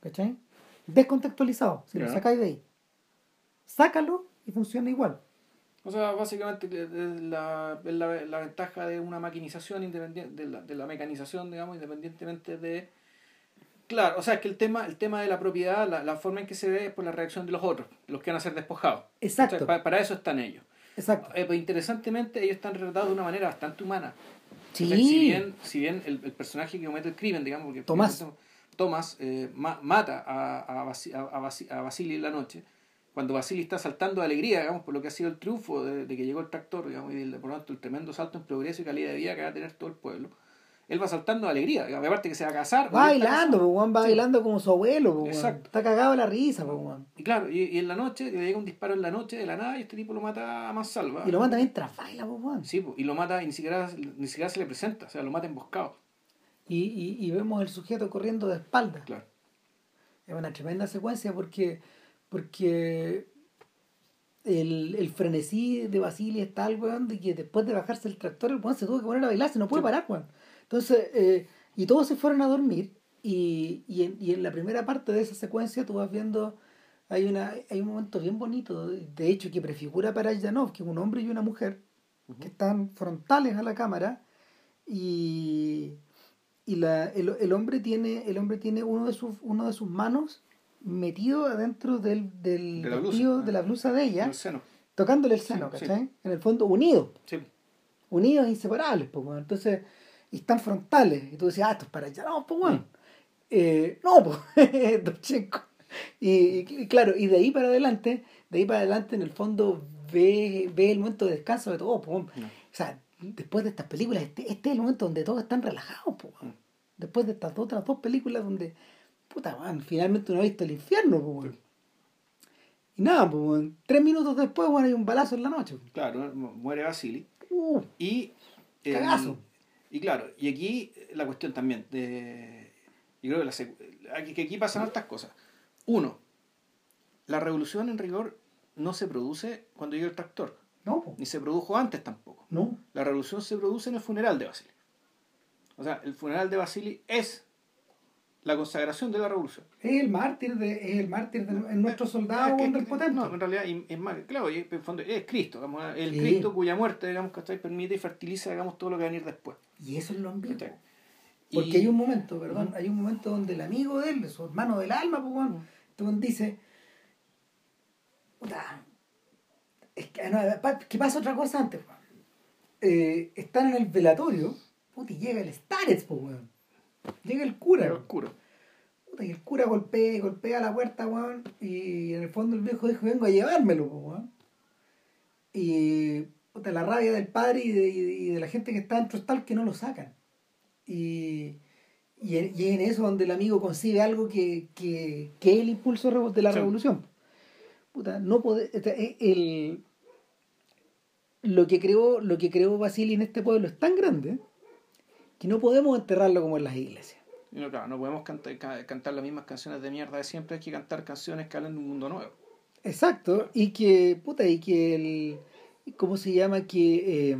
¿Cachai? Descontextualizado, si lo sacáis de ahí. Sácalo y funciona igual. O sea, básicamente la, la, la ventaja de una maquinización independiente, de la, de la mecanización, digamos, independientemente de... Claro, o sea, es que el tema, el tema de la propiedad, la, la forma en que se ve es por la reacción de los otros, los que van a ser despojados. Exacto. para, eso están ellos. Exacto. Eh, pues, interesantemente, ellos están retratados de una manera bastante humana. Sí. si bien, si bien el, el, personaje que comete el crimen, digamos, porque Tomás, Tomás eh, mata a, a, a, a Basili en la noche, cuando Basili está saltando de alegría, digamos, por lo que ha sido el triunfo de, que llegó el tractor, digamos, y por lo tanto el tremendo salto en progreso y calidad de vida que va a tener todo el pueblo, él va saltando de alegría, digamos, aparte que se va a casar. Va bailando, pues, va bailando como su abuelo, pues, Exacto. está cagado de la risa. Pues, y claro, y, en la noche, le llega un disparo en la noche de la nada y este tipo lo mata a más salva. Y lo mata mientras baila, pues, Sí, y lo mata y ni siquiera, ni siquiera se le presenta, o sea, lo mata emboscado. Y, y, y vemos el sujeto corriendo de espaldas. Claro. Es una tremenda secuencia porque, porque el, el frenesí de Basile es tal, weón, de que después de bajarse el tractor, el weón se tuvo que poner a bailar, se no puede parar, weón. Entonces, eh, y todos se fueron a dormir, y, y, en, y en la primera parte de esa secuencia tú vas viendo, hay, una, hay un momento bien bonito, de hecho, que prefigura para Janov, que es un hombre y una mujer, que están frontales a la cámara, y, y la, el, el hombre tiene, el hombre tiene uno de sus, uno de sus manos metido adentro del, del De la blusa, vestido ah. de la blusa de ella, El seno. tocándole el seno, Sí, sí. ¿cachai? En el fondo unidos, Sí. unidos e inseparables, pues bueno. Entonces, y están frontales. Y tú decías, ah, esto es para allá, no, pues bueno. Mm. Eh, no, pues, [LAUGHS] Dovchenko. Y, y- claro, y de ahí para adelante, de ahí para adelante, en el fondo, ve, ve el momento de descanso de todo, pues. No. O sea, después de estas películas, este, este es el momento donde todos están relajados, pues. Después de estas otras dos películas donde, puta, man, finalmente uno ha visto el infierno, pues. Y nada, pues, tres minutos después, bueno, hay un balazo en la noche. Claro, mu- muere Basili. Uh, Y. Cagazo. y claro, y aquí la cuestión también de. Yo creo que, la que aquí pasan hartas cosas. Uno, la revolución en rigor no se produce cuando llega el tractor, no, ni se produjo antes tampoco. no. La revolución se produce en el funeral de Basili. O sea, el funeral de Basili es la consagración de la revolución. Es el mártir de, es el mártir de es nuestro soldado Es que-. No, en realidad es claro, en el fondo es Cristo, digamos, el Sí. Cristo cuya muerte, digamos, que permite y fertiliza, digamos, todo lo que va a venir después. Y eso es lo ambiguo. ¿Cachai? Porque Y- hay un momento, perdón, hay un momento donde el amigo de él, su hermano del alma, pues, bueno, donde dice, puta, es que, no, pa- que pasa otra cosa antes, weón. Eh, están en el velatorio, puta, y llega el Starets, pues, weón. Llega el cura, weón. oscuro. Puta, y el cura golpea, golpea la puerta, weón, y en el fondo el viejo dijo, vengo a llevármelo, weón. Y puta, la rabia del padre y de, y de- la gente que está dentro es tal que no lo sacan. Y, y, en, y en eso donde el amigo concibe algo que, que, que es el impulso de la Sí. revolución. Puta, no puede, eh, el, lo que creó, lo que creó Basili en este pueblo es tan grande que no podemos enterrarlo como en las iglesias. Y no, claro, no podemos cantar, ca- cantar las mismas canciones de mierda de siempre, hay que cantar canciones que hablan de un mundo nuevo. Exacto, y que, puta, y que el, ¿cómo se llama? Que eh,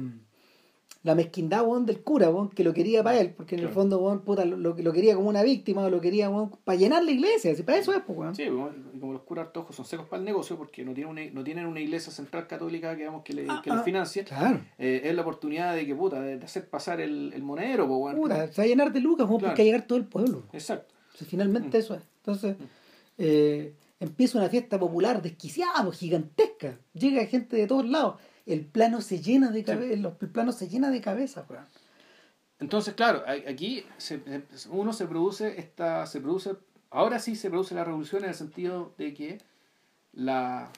la mezquindad, weón, del cura, weón, que lo quería para él, porque en el fondo, weón, puta, lo, lo- lo quería como una víctima, o lo quería, para llenar la iglesia, así, para eso es, pues. Sí, como, y como los curas ortodoxos son secos para el negocio porque no tienen una, no tienen una iglesia central católica que, digamos, que, le, Ah, que los ah, financie, Claro, eh, es la oportunidad de que, puta, de, hacer pasar el, el monedero, pues, bueno. puta, se va a llenar de lucas, Claro. porque va a llegar todo el pueblo. Exacto. O sea, finalmente Mm. eso es. Entonces, eh, empieza una fiesta popular desquiciada, pues, gigantesca. Llega gente de todos lados. El plano se llena de cabeza, el plano se llena de cabeza, weón. Entonces, claro, aquí se- uno se produce esta, se produce, ahora sí se produce la revolución en el sentido de que la,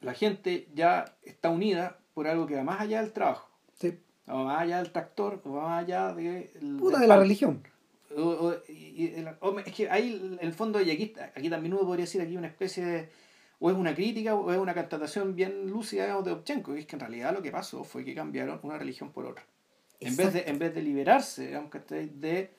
la gente ya está unida por algo que va más allá del trabajo, Sí. va más allá del tractor, va más allá de, Puta del de la religión. O- o- y- y el- o- es que ahí el- el fondo, y aquí, aquí también uno podría decir aquí una especie de, o es una crítica o es una constatación bien lúcida de Obchenko, que es que en realidad lo que pasó fue que cambiaron una religión por otra. En vez, de, en vez de liberarse, digamos, de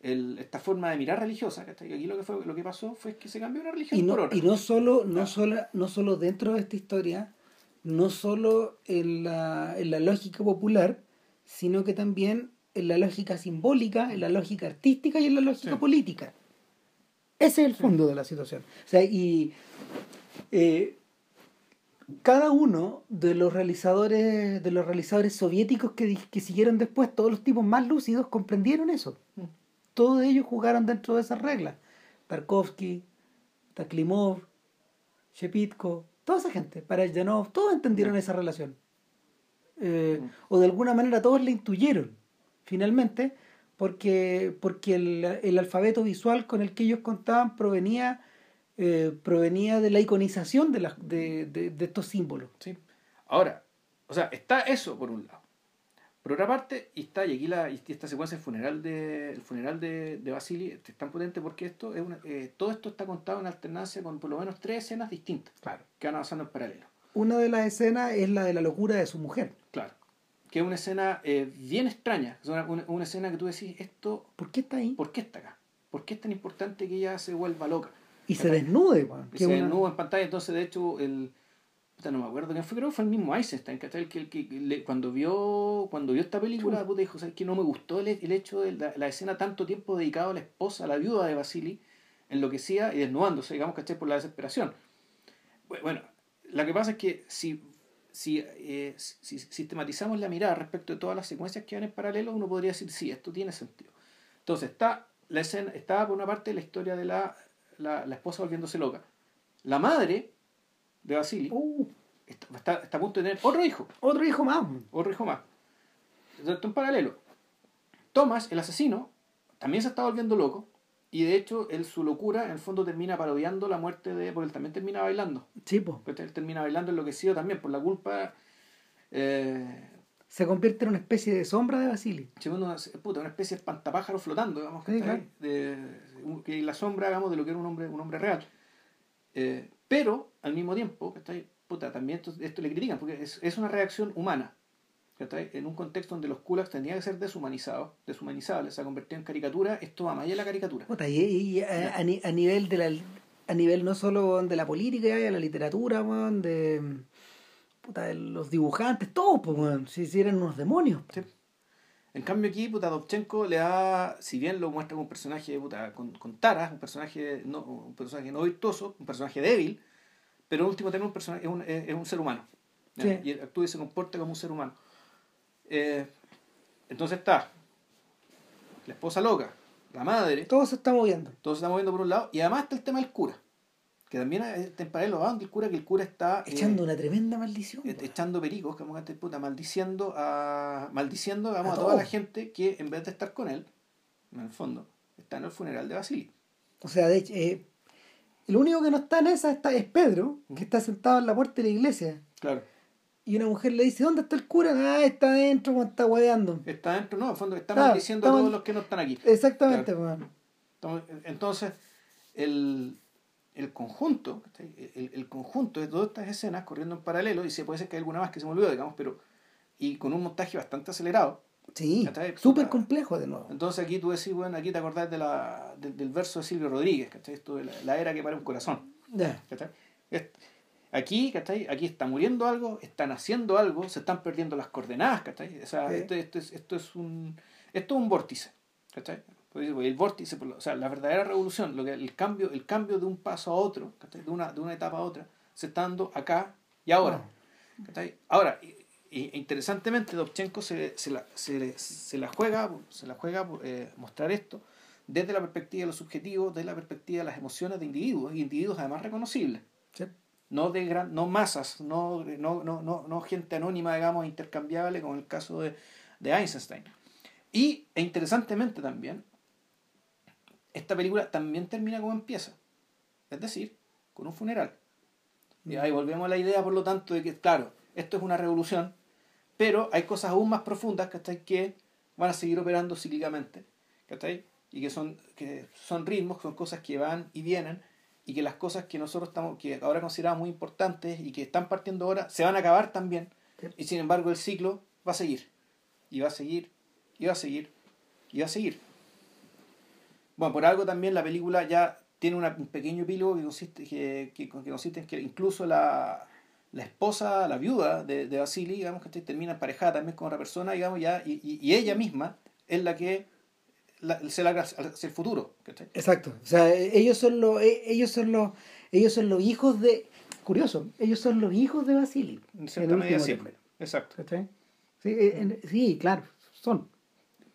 el- esta forma de mirar religiosa, ¿cachai? aquí lo que fue lo que pasó fue que se cambió una religión y no, por otra. y no solo no solo no solo dentro de esta historia no solo en la, en la lógica popular sino que también en la lógica simbólica en la lógica artística y en la lógica Sí. política ese es el fondo de la situación o sea y eh, cada uno de los realizadores de los realizadores soviéticos que, que siguieron después todos los tipos más lúcidos comprendieron eso Mm. todos ellos jugaron dentro de esas reglas. Tarkovsky, Taklimov, Shepitko, toda esa gente, Parajanov, todos entendieron esa relación. Eh, Mm. O de alguna manera todos la intuyeron, finalmente, porque, porque el, el alfabeto visual con el que ellos contaban provenía, eh, provenía de la iconización de, las de, de- de estos símbolos. ¿sí? Ahora, o sea, está eso por un lado. Por otra parte, y está, y aquí la, y esta secuencia del funeral de, el funeral de, de Basili es tan potente porque esto es una, eh, todo esto está contado en alternancia con por lo menos tres escenas distintas Claro. que van avanzando en paralelo. Una de las escenas es la de la locura de su mujer. Claro. Que es una escena eh, bien extraña. Es una, una, una escena que tú decís, esto, ¿Por qué está ahí? ¿por qué está acá? ¿Por qué es tan importante que ella se vuelva loca? Y se desnude, weón, Y se una- desnuda en pantalla, entonces de hecho el puta, no me acuerdo quién fue, creo que fue el mismo Eisenstein, ¿cachai? El que, el que le- cuando vio cuando vio esta película, puta, dijo, ¿sabes que no me gustó el, el hecho de la, la escena tanto tiempo dedicado a la esposa, a la viuda de Basili, enloquecida y desnudándose, digamos, ¿cachai? Por la desesperación. Bu- Bueno, lo que pasa es que si, si, eh, si sistematizamos la mirada respecto de todas las secuencias que van en paralelo, uno podría decir, sí, esto tiene sentido. Entonces, está la escena, está por una parte la historia de la, la, la esposa volviéndose loca. La madre de Basili Uh, está, está, está a punto de tener otro hijo, otro hijo más. otro hijo más. Entonces, en paralelo. Thomas, el asesino, también se está volviendo loco. Y de hecho, él, su locura, en el fondo, termina parodiando la muerte de. Porque él también termina bailando. Sí, po. Él termina bailando enloquecido también por la culpa. Eh, Se convierte en una especie de sombra de Basili. segundo, una, puta, una especie de espantapájaro flotando, digamos, Sí, de, un- que la sombra, digamos, de lo que era un hombre, un hombre real. Eh, pero, al mismo tiempo. Puta, también esto, esto le critican, porque es, es una reacción humana. ¿cachai? En un contexto donde los kulaks tendrían que ser deshumanizados, deshumanizables, se ha convertido en caricatura, esto va más allá de la caricatura. Puta, y, y a, a ni- a nivel de la a nivel no solo de la política, de la literatura, de, puta, los dibujantes, todos, pues, weón, si, si eran unos demonios. Sí. En cambio aquí, puta, Dovchenko le da, si bien lo muestra como un personaje puta, con, con taras, un personaje, no, un personaje no virtuoso, un personaje débil, pero en último término un personaje, es, un, es, un ser humano. Y actúa y se comporta como un ser humano. Eh, entonces está la esposa loca, la madre, Todo se está moviendo. todo se está moviendo por un lado, y además está el tema del cura, que también en paralelo a el cura, que el cura está... eh, Echando una tremenda maldición. e- weón. echando pericos, que vamos a puta, maldiciendo a maldiciendo digamos, A a, toda la gente que en vez de estar con él, en el fondo, está en el funeral de Basili. O sea, de hecho, eh, el único que no está en esa está, es Pedro, que está sentado en la puerta de la iglesia. Claro. Y una mujer le dice, ¿dónde está el cura? Ah, está adentro, weón, está hueveando. Está dentro, no, en el fondo está Claro, maldiciendo a todos mal- los que no están aquí. Exactamente. Entonces- Entonces, el, el conjunto, el, el conjunto de todas estas escenas corriendo en paralelo, y se puede ser que hay alguna más que se me olvidó, digamos, pero y con un montaje bastante acelerado. Sí, súper complejo de nuevo. Entonces aquí tú decís, bueno, aquí te acordás de la, del- del verso de Silvio Rodríguez, ¿cachai? Esto de la, la era que para un corazón. Es- Aquí, ¿cachai? Aquí está muriendo algo, están haciendo algo, se están perdiendo las coordenadas, ¿cachai? O sea, Sí. esto, esto es, esto es un esto es un vórtice, ¿cachai? Pues, El vórtice, lo- o sea, la verdadera revolución, lo que el cambio, el cambio de un paso a otro. De una, de una etapa a otra, se está dando acá y ahora. Ahora, y- y- interesantemente, Dovchenko se, se, la, se, se la juega, se la juega eh, mostrar esto desde la perspectiva de los subjetivos, desde la perspectiva de las emociones de individuos, y individuos además reconocibles Sí. no de gran, no masas, no, no, no, no, no gente anónima, digamos, intercambiable, como el caso de, de Einstein. Y, e interesantemente también, esta película también termina como empieza, es decir, con un funeral. Y ahí volvemos a la idea, por lo tanto, de que, claro, esto es una revolución, pero hay cosas aún más profundas ¿cachai? que van a seguir operando cíclicamente, ¿cachai? y que son, que son ritmos, son cosas que van y vienen, y que las cosas que nosotros estamos, que ahora consideramos muy importantes y que están partiendo ahora, se van a acabar también, Sí. y sin embargo el ciclo va a seguir, y va a seguir, y va a seguir, y va a seguir. Bueno, por algo también la película ya tiene una- un pequeño epílogo que consiste, que, que, que consiste en que incluso la, la esposa, la viuda de, de Vasily, digamos que termina emparejada también con otra persona, digamos, ya, y, y, y ella misma es la que la- se larga hacia el futuro. ¿cachai? Exacto. O sea, eh, ellos son los, eh, ellos son los, ellos son los hijos de, curioso, ellos son los hijos de Basili. En cierta medida término. Exacto. ¿Cachai? Sí, en- sí, claro, son.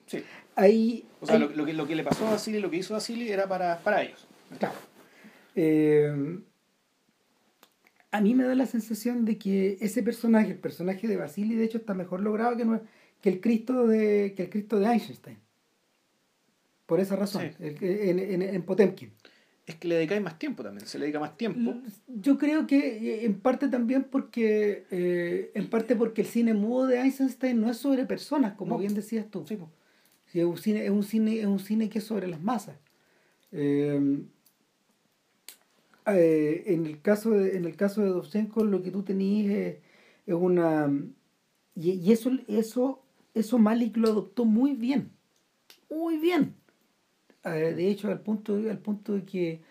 Sí. Ahí, O sea, ahí- lo, lo que, lo que le pasó a Vasily, lo que hizo Vasily era para, para ellos. Claro. Eh, a mí me da la sensación de que ese personaje, el personaje de Basili, de hecho está mejor logrado que, nue- que el Cristo de que el Cristo de Einstein. Por esa razón, Sí. el en, en, en Potemkin. Es que le dedicáis más tiempo también, se le dedica más tiempo. Yo creo que eh, en parte también porque eh, en parte porque el cine mudo de Einstein no es sobre personas, como No. bien decías tú. Sí, po. Sí, es un cine, es un cine, es un cine que es sobre las masas. Eh, eh, en el caso de, en el caso de Dovchenko lo que tú tenías es, es una y, y eso, eso, eso Malik lo adoptó muy bien. Muy bien. Eh, de hecho, al punto, al punto de que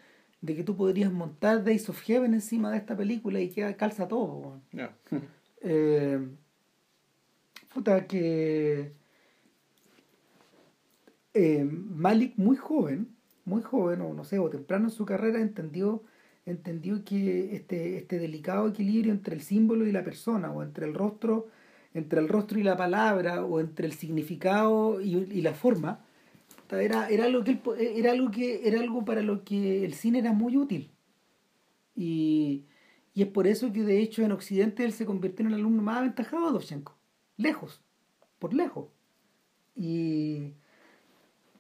de que tú podrías montar Days of Heaven encima de esta película y queda calza todo. [LAUGHS] Eh, puta, que eh, Malik muy joven, muy joven, o no sé, o temprano en su carrera, entendió, entendió que este, este delicado equilibrio entre el símbolo y la persona, o entre el rostro, entre el rostro y la palabra, o entre el significado y, y la forma, era, era algo que era algo que era algo para lo que el cine era muy útil. Y, y es por eso que de hecho en Occidente él se convirtió en el alumno más aventajado de Dovchenko. Lejos, por lejos. Y,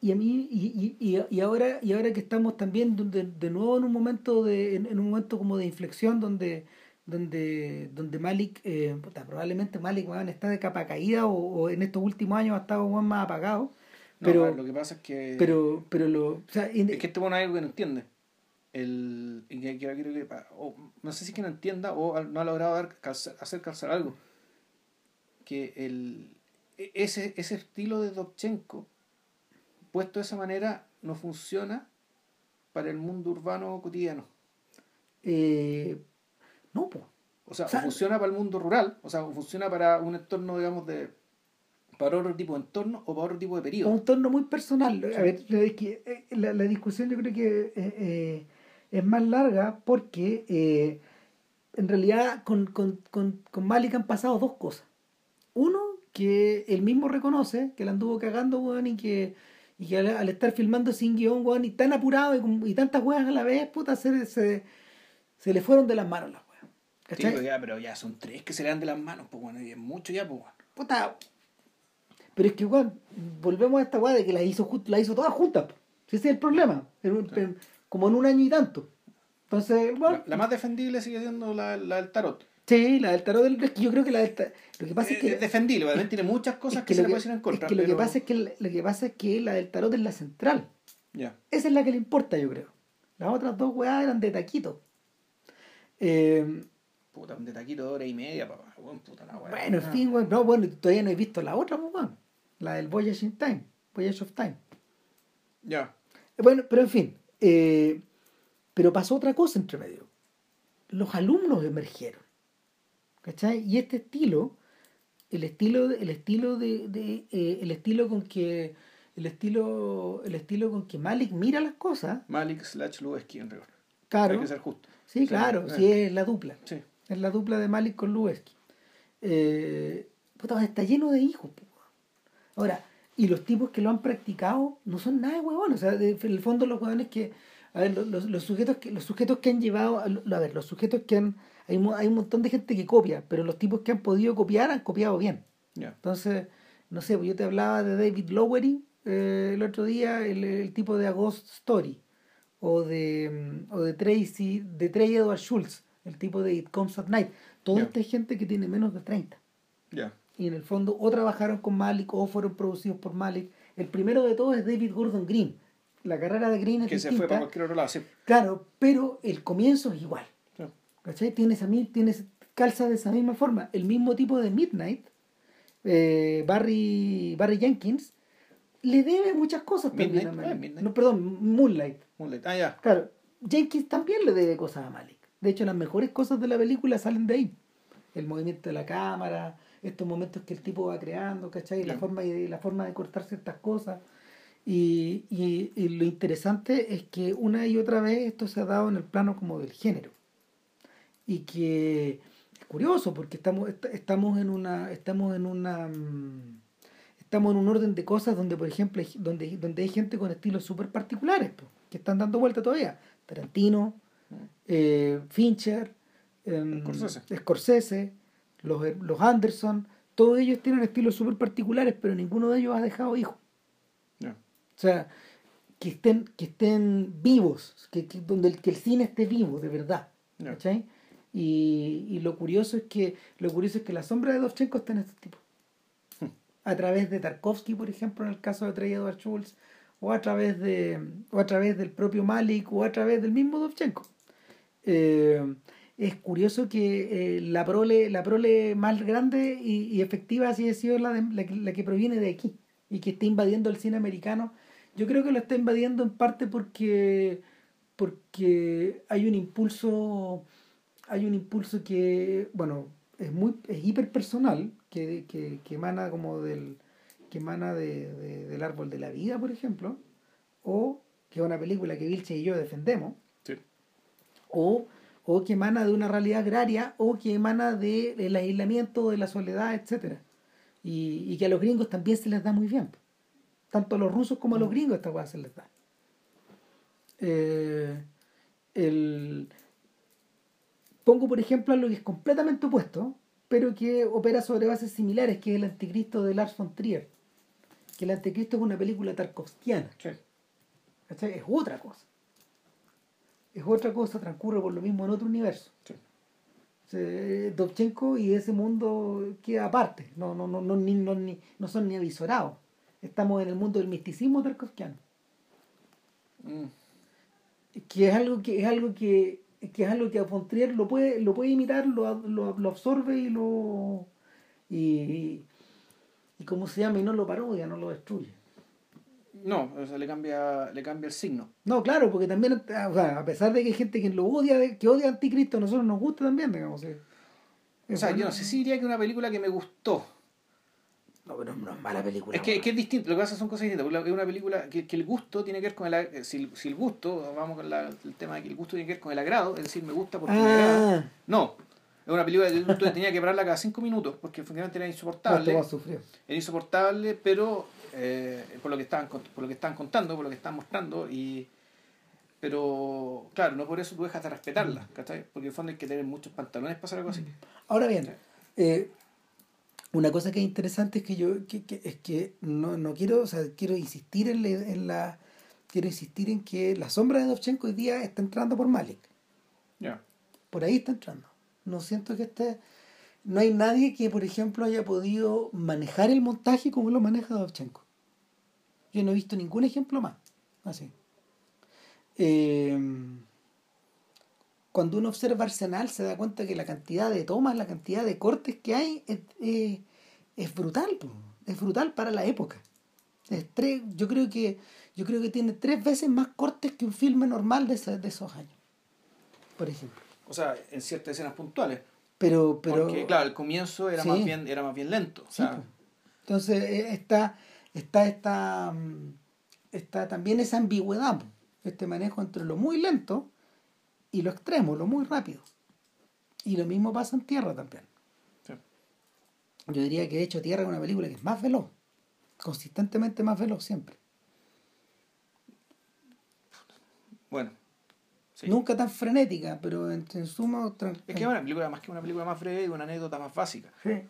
y a mí, y, y, y, ahora, y ahora que estamos también de, de nuevo en un momento de, en, un momento como de inflexión donde, donde, donde Malik, eh, probablemente Malik está de capa caída o, en estos últimos años ha estado más apagado. Pero, lo que pasa es que. Pero, pero lo, o sea, es que este bueno algo que no entiende. El, que, que, que, no sé si que no entienda o no ha logrado dar, hacer calzar algo. Que el, e, ese, ese estilo de Dobchenko, puesto de esa manera, no funciona para el mundo urbano cotidiano. Eh, no, pues. O sea, funciona para el mundo rural, o sea, funciona para un entorno, digamos, de para otro tipo de entorno o para otro tipo de periodo. Un entorno muy personal. A ver, eh, la, la, discusión yo creo que eh, eh, es más larga porque en realidad con, con, con, con Malik han pasado dos cosas. Uno, que él mismo reconoce que la anduvo cagando, weón, y que, y que al, estar filmando sin guion, weón, y tan apurado y, y tantas weas a la vez, puta, se, se, se le fueron de las manos las weas. ¿Cachai? Sí, pero ya, pero ya son tres que se le dan de las manos, pues bueno, y es mucho ya, pues bueno. Puta, pero es que, weón, volvemos a esta weá de que la hizo, la hizo todas juntas. Ese es el problema. como en un año y tanto. Entonces, bueno. La, más defendible sigue siendo la, la, del tarot. Sí, la del tarot del yo creo que la del lo que pasa es que es defendible, obviamente tiene muchas cosas que, se le pueden decir en contra. Es que lo que pasa es que lo que pasa es que la del tarot es la central. Ya. Esa es la que le importa, yo creo. Las otras dos weas eran de taquito. Eh, puta, un de taquito de hora y media, papá. puta la Bueno, en fin, weón. No, bueno, todavía no he visto la otra, weón la del Voyage in Time, Voyage of Time. Ya. Bueno, pero en fin, eh, pero pasó otra cosa entre medio. Los alumnos emergieron. ¿Cachai? Y este estilo, el estilo, el estilo de, de eh, el estilo con que el estilo, el estilo con que Malik mira las cosas. Malik slash Lubeski en rigor. Claro. Hay que ser justo. Sí, claro, sí, es la dupla. Sí. Es la dupla de Malik con Lubeski. Eh, puta, está lleno de hijos. Ahora, y los tipos que lo han practicado no son nada de huevones. O sea, en el fondo los huevones que. A ver, los, los, sujetos que, los sujetos que han llevado. A, ver, los sujetos que han. Hay, hay un montón de gente que copia, pero los tipos que han podido copiar han copiado bien. Entonces, no sé, pues yo te hablaba de David Lowery eh, el otro día, el, tipo de A Ghost Story. O de, o de Tracy, de Trey Edward Schultz, el tipo de It Comes at Night. Toda esta gente que tiene menos de 30. Ya y en el fondo o trabajaron con Malik o fueron producidos por Malik. El primero de todos es David Gordon Green. La carrera de Green es que se fue para cualquier otro lado, Claro, pero el comienzo es igual. ¿Cachai? Tienes, a mí, tienes calza de esa misma forma. El mismo tipo de Midnight, eh, Barry, Barry Jenkins, le debe muchas cosas también a Malik. No, perdón, Moonlight. Moonlight, ah, ya. Claro, Jenkins también le debe cosas a Malik. De hecho, las mejores cosas de la película salen de ahí. El movimiento de la cámara, estos momentos que el tipo va creando, ¿cachai? La, forma, y la forma de cortar ciertas cosas. Y, y, lo interesante es que una y otra vez esto se ha dado en el plano como del género. Y que es curioso porque estamos, estamos en una. Estamos en una. Mm, estamos en un orden de cosas donde, por ejemplo, donde, donde hay gente con estilos súper particulares, que están dando vuelta todavía. Tarantino, mm. eh, Fincher, em, Scorsese los, los Anderson, todos ellos tienen estilos súper particulares, pero ninguno de ellos ha dejado hijos. O sea, que estén, que estén vivos, que, donde el, que el cine esté vivo, de verdad. Y, y, lo curioso es que lo curioso es que la sombra de Dovchenko está en este tipo. Hmm. A través de Tarkovsky, por ejemplo, en el caso de Trey Edward Schultz, o a través de o a través del propio Malik, o a través del mismo Dovchenko. Eh, es curioso que eh, la, prole, la prole más grande y, efectiva así ha sido la, la, que proviene de aquí y que está invadiendo el cine americano. Yo creo que lo está invadiendo en parte porque, porque hay un impulso, hay un impulso que, bueno, es muy, es hiper personal, que, que, que emana como del, que emana de, del árbol de la vida, por ejemplo, o que es una película que Vilche y yo defendemos, o o que emana de una realidad agraria o que emana del aislamiento, de la soledad, etc. Y, y, que a los gringos también se les da muy bien. Tanto a los rusos como a los gringos esta weá se les da. Eh, el... Pongo por ejemplo algo que es completamente opuesto, pero que opera sobre bases similares, que es el anticristo de Lars von Trier. Que el anticristo es una película tarkovskiana. Es otra cosa. Es otra cosa, transcurre por lo mismo en otro universo. Sí. Dovchenko y ese mundo queda aparte, no, no, no, no, ni, no, ni- no son ni avisorados. Estamos en el mundo del misticismo tarkovskiano, Mm. que es algo que es algo que, que es algo que a von Trier lo puede, lo puede imitar, lo, lo, lo absorbe y lo y, y cómo se llama, y no lo parodia, no lo destruye. No, o sea, le cambia, le cambia el signo. No, claro, porque también, o sea, a pesar de que hay gente que lo odia, que odia a Anticristo, a nosotros nos gusta también, digamos. eh. O sea, yo no sé si diría que una película que me gustó. No, pero no es mala película. Es que, es distinto, lo que pasa son cosas distintas. Es una película que, que el gusto tiene que ver con el. Si, si el gusto, vamos con la- el tema de que el gusto tiene que ver con el agrado, es decir, me gusta porque me agrada. Ah, No, es una película que tú tenía que pararla cada cinco minutos porque francamente era no, insoportable. sufrir. Era insoportable, pero eh, por lo que estaban por lo que estaban contando, por lo que estaban mostrando y pero claro, no por eso tú dejas de respetarla, ¿cachai? Porque en el fondo hay que tener muchos pantalones para hacer algo así. Ahora bien, eh, una cosa que es interesante es que yo que, que- es que no, no quiero, o sea, quiero insistir en la, en la- quiero insistir en que la sombra de Dovchenko hoy día está entrando por Malik. Ya. Por ahí está entrando. No siento que esté. No hay nadie que, por ejemplo, haya podido manejar el montaje como lo maneja Dovchenko. Yo no he visto ningún ejemplo más. Así. Eh, cuando uno observa Arsenal se da cuenta que la cantidad de tomas, la cantidad de cortes que hay es, es- es brutal. Es brutal para la época. Es tres, yo creo que yo creo que tiene tres veces más cortes que un filme normal de, ese- de esos años. Por ejemplo. O sea, en ciertas escenas puntuales. Pero, pero Porque, claro, el comienzo era, Sí. más bien, era más bien lento. O sea. Entonces eh, está, está, está, mm, está también esa ambigüedad, este manejo entre lo muy lento y lo extremo, lo muy rápido. Y lo mismo pasa en Tierra también. Sí. Yo diría que de hecho Tierra es una película que es más veloz, consistentemente más veloz siempre. bueno. sí. Nunca tan frenética, pero en, en suma... Es que es una película más que una película más breve y una anécdota más básica. Sí.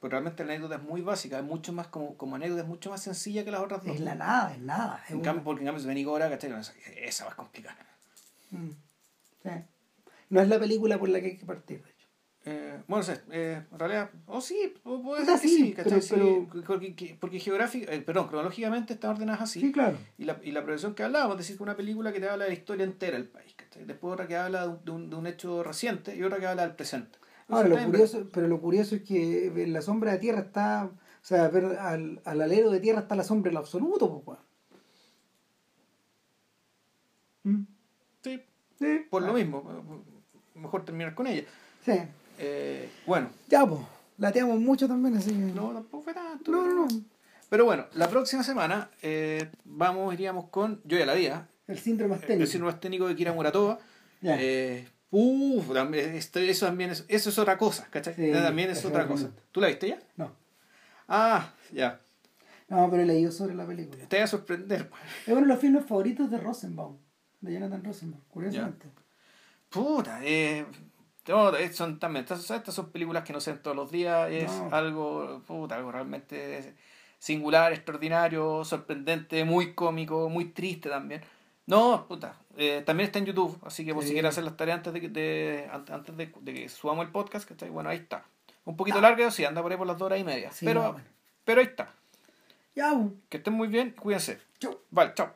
Porque realmente la anécdota es muy básica, es mucho más como, como anécdota, es mucho más sencilla que las otras dos. Es la nada, es nada. es En una- cambio, porque en cambio si ven Igora, ¿cachai? Esa, esa va a complicar. Mm. Sí. No es la película por la que hay que partir, de hecho. Eh, bueno, no sé, eh, en realidad, o sí, o puede O ser que sí, sí, ¿cachai? pero- Sí, pero- porque, que- porque geográfica, eh, perdón, cronológicamente están ordenadas así. Sí, claro. Y la, y la progresión que hablábamos, es decir, que una película que te habla de la historia entera del país, ¿cachai? Después otra que habla de un, de un, hecho reciente y otra que habla del presente. Ahora, lo curioso, pero lo curioso es que en la sombra de tierra está, o sea, ver al, al alero de tierra está la sombra en lo absoluto, pues. ¿Mm? Sí, por lo Ah, mismo, eh, mejor terminar con ella. Sí. Eh, bueno, Ya, pues, lateamos mucho también, así que... no, tampoco fue tanto. no, no, no. Pero bueno, la próxima semana eh, vamos, iríamos con, yo ya la vi, ¿ah? El síndrome el asténico. síndrome asténico de Kira Muratova. Ya. Eh, uf, eso también es, eso es otra cosa, ¿cachai? Sí, también es otra cosa. ¿Tú la viste ya? No. Ah, ya. No, pero he leído sobre la película. Te va a sorprender. pues. Es uno de los filmes favoritos de Rosenbaum, de Jonathan Rosenbaum, curiosamente. Puta, eh, no, eh, son también, estas, estas son películas que no se ven todos los días, es No. algo, puta, algo realmente singular, extraordinario, sorprendente, muy cómico, muy triste también. No, puta, eh, también está en YouTube, así que por Sí. si quieres hacer las tareas antes de, que- de, antes de, de que subamos el podcast, que está ahí, bueno, ahí está. Un poquito largo, sí, anda por ahí por las dos horas y media, Sí, pero, pero ahí está. Ya. Que estén muy bien, cuídense. Chau. Vale, chao.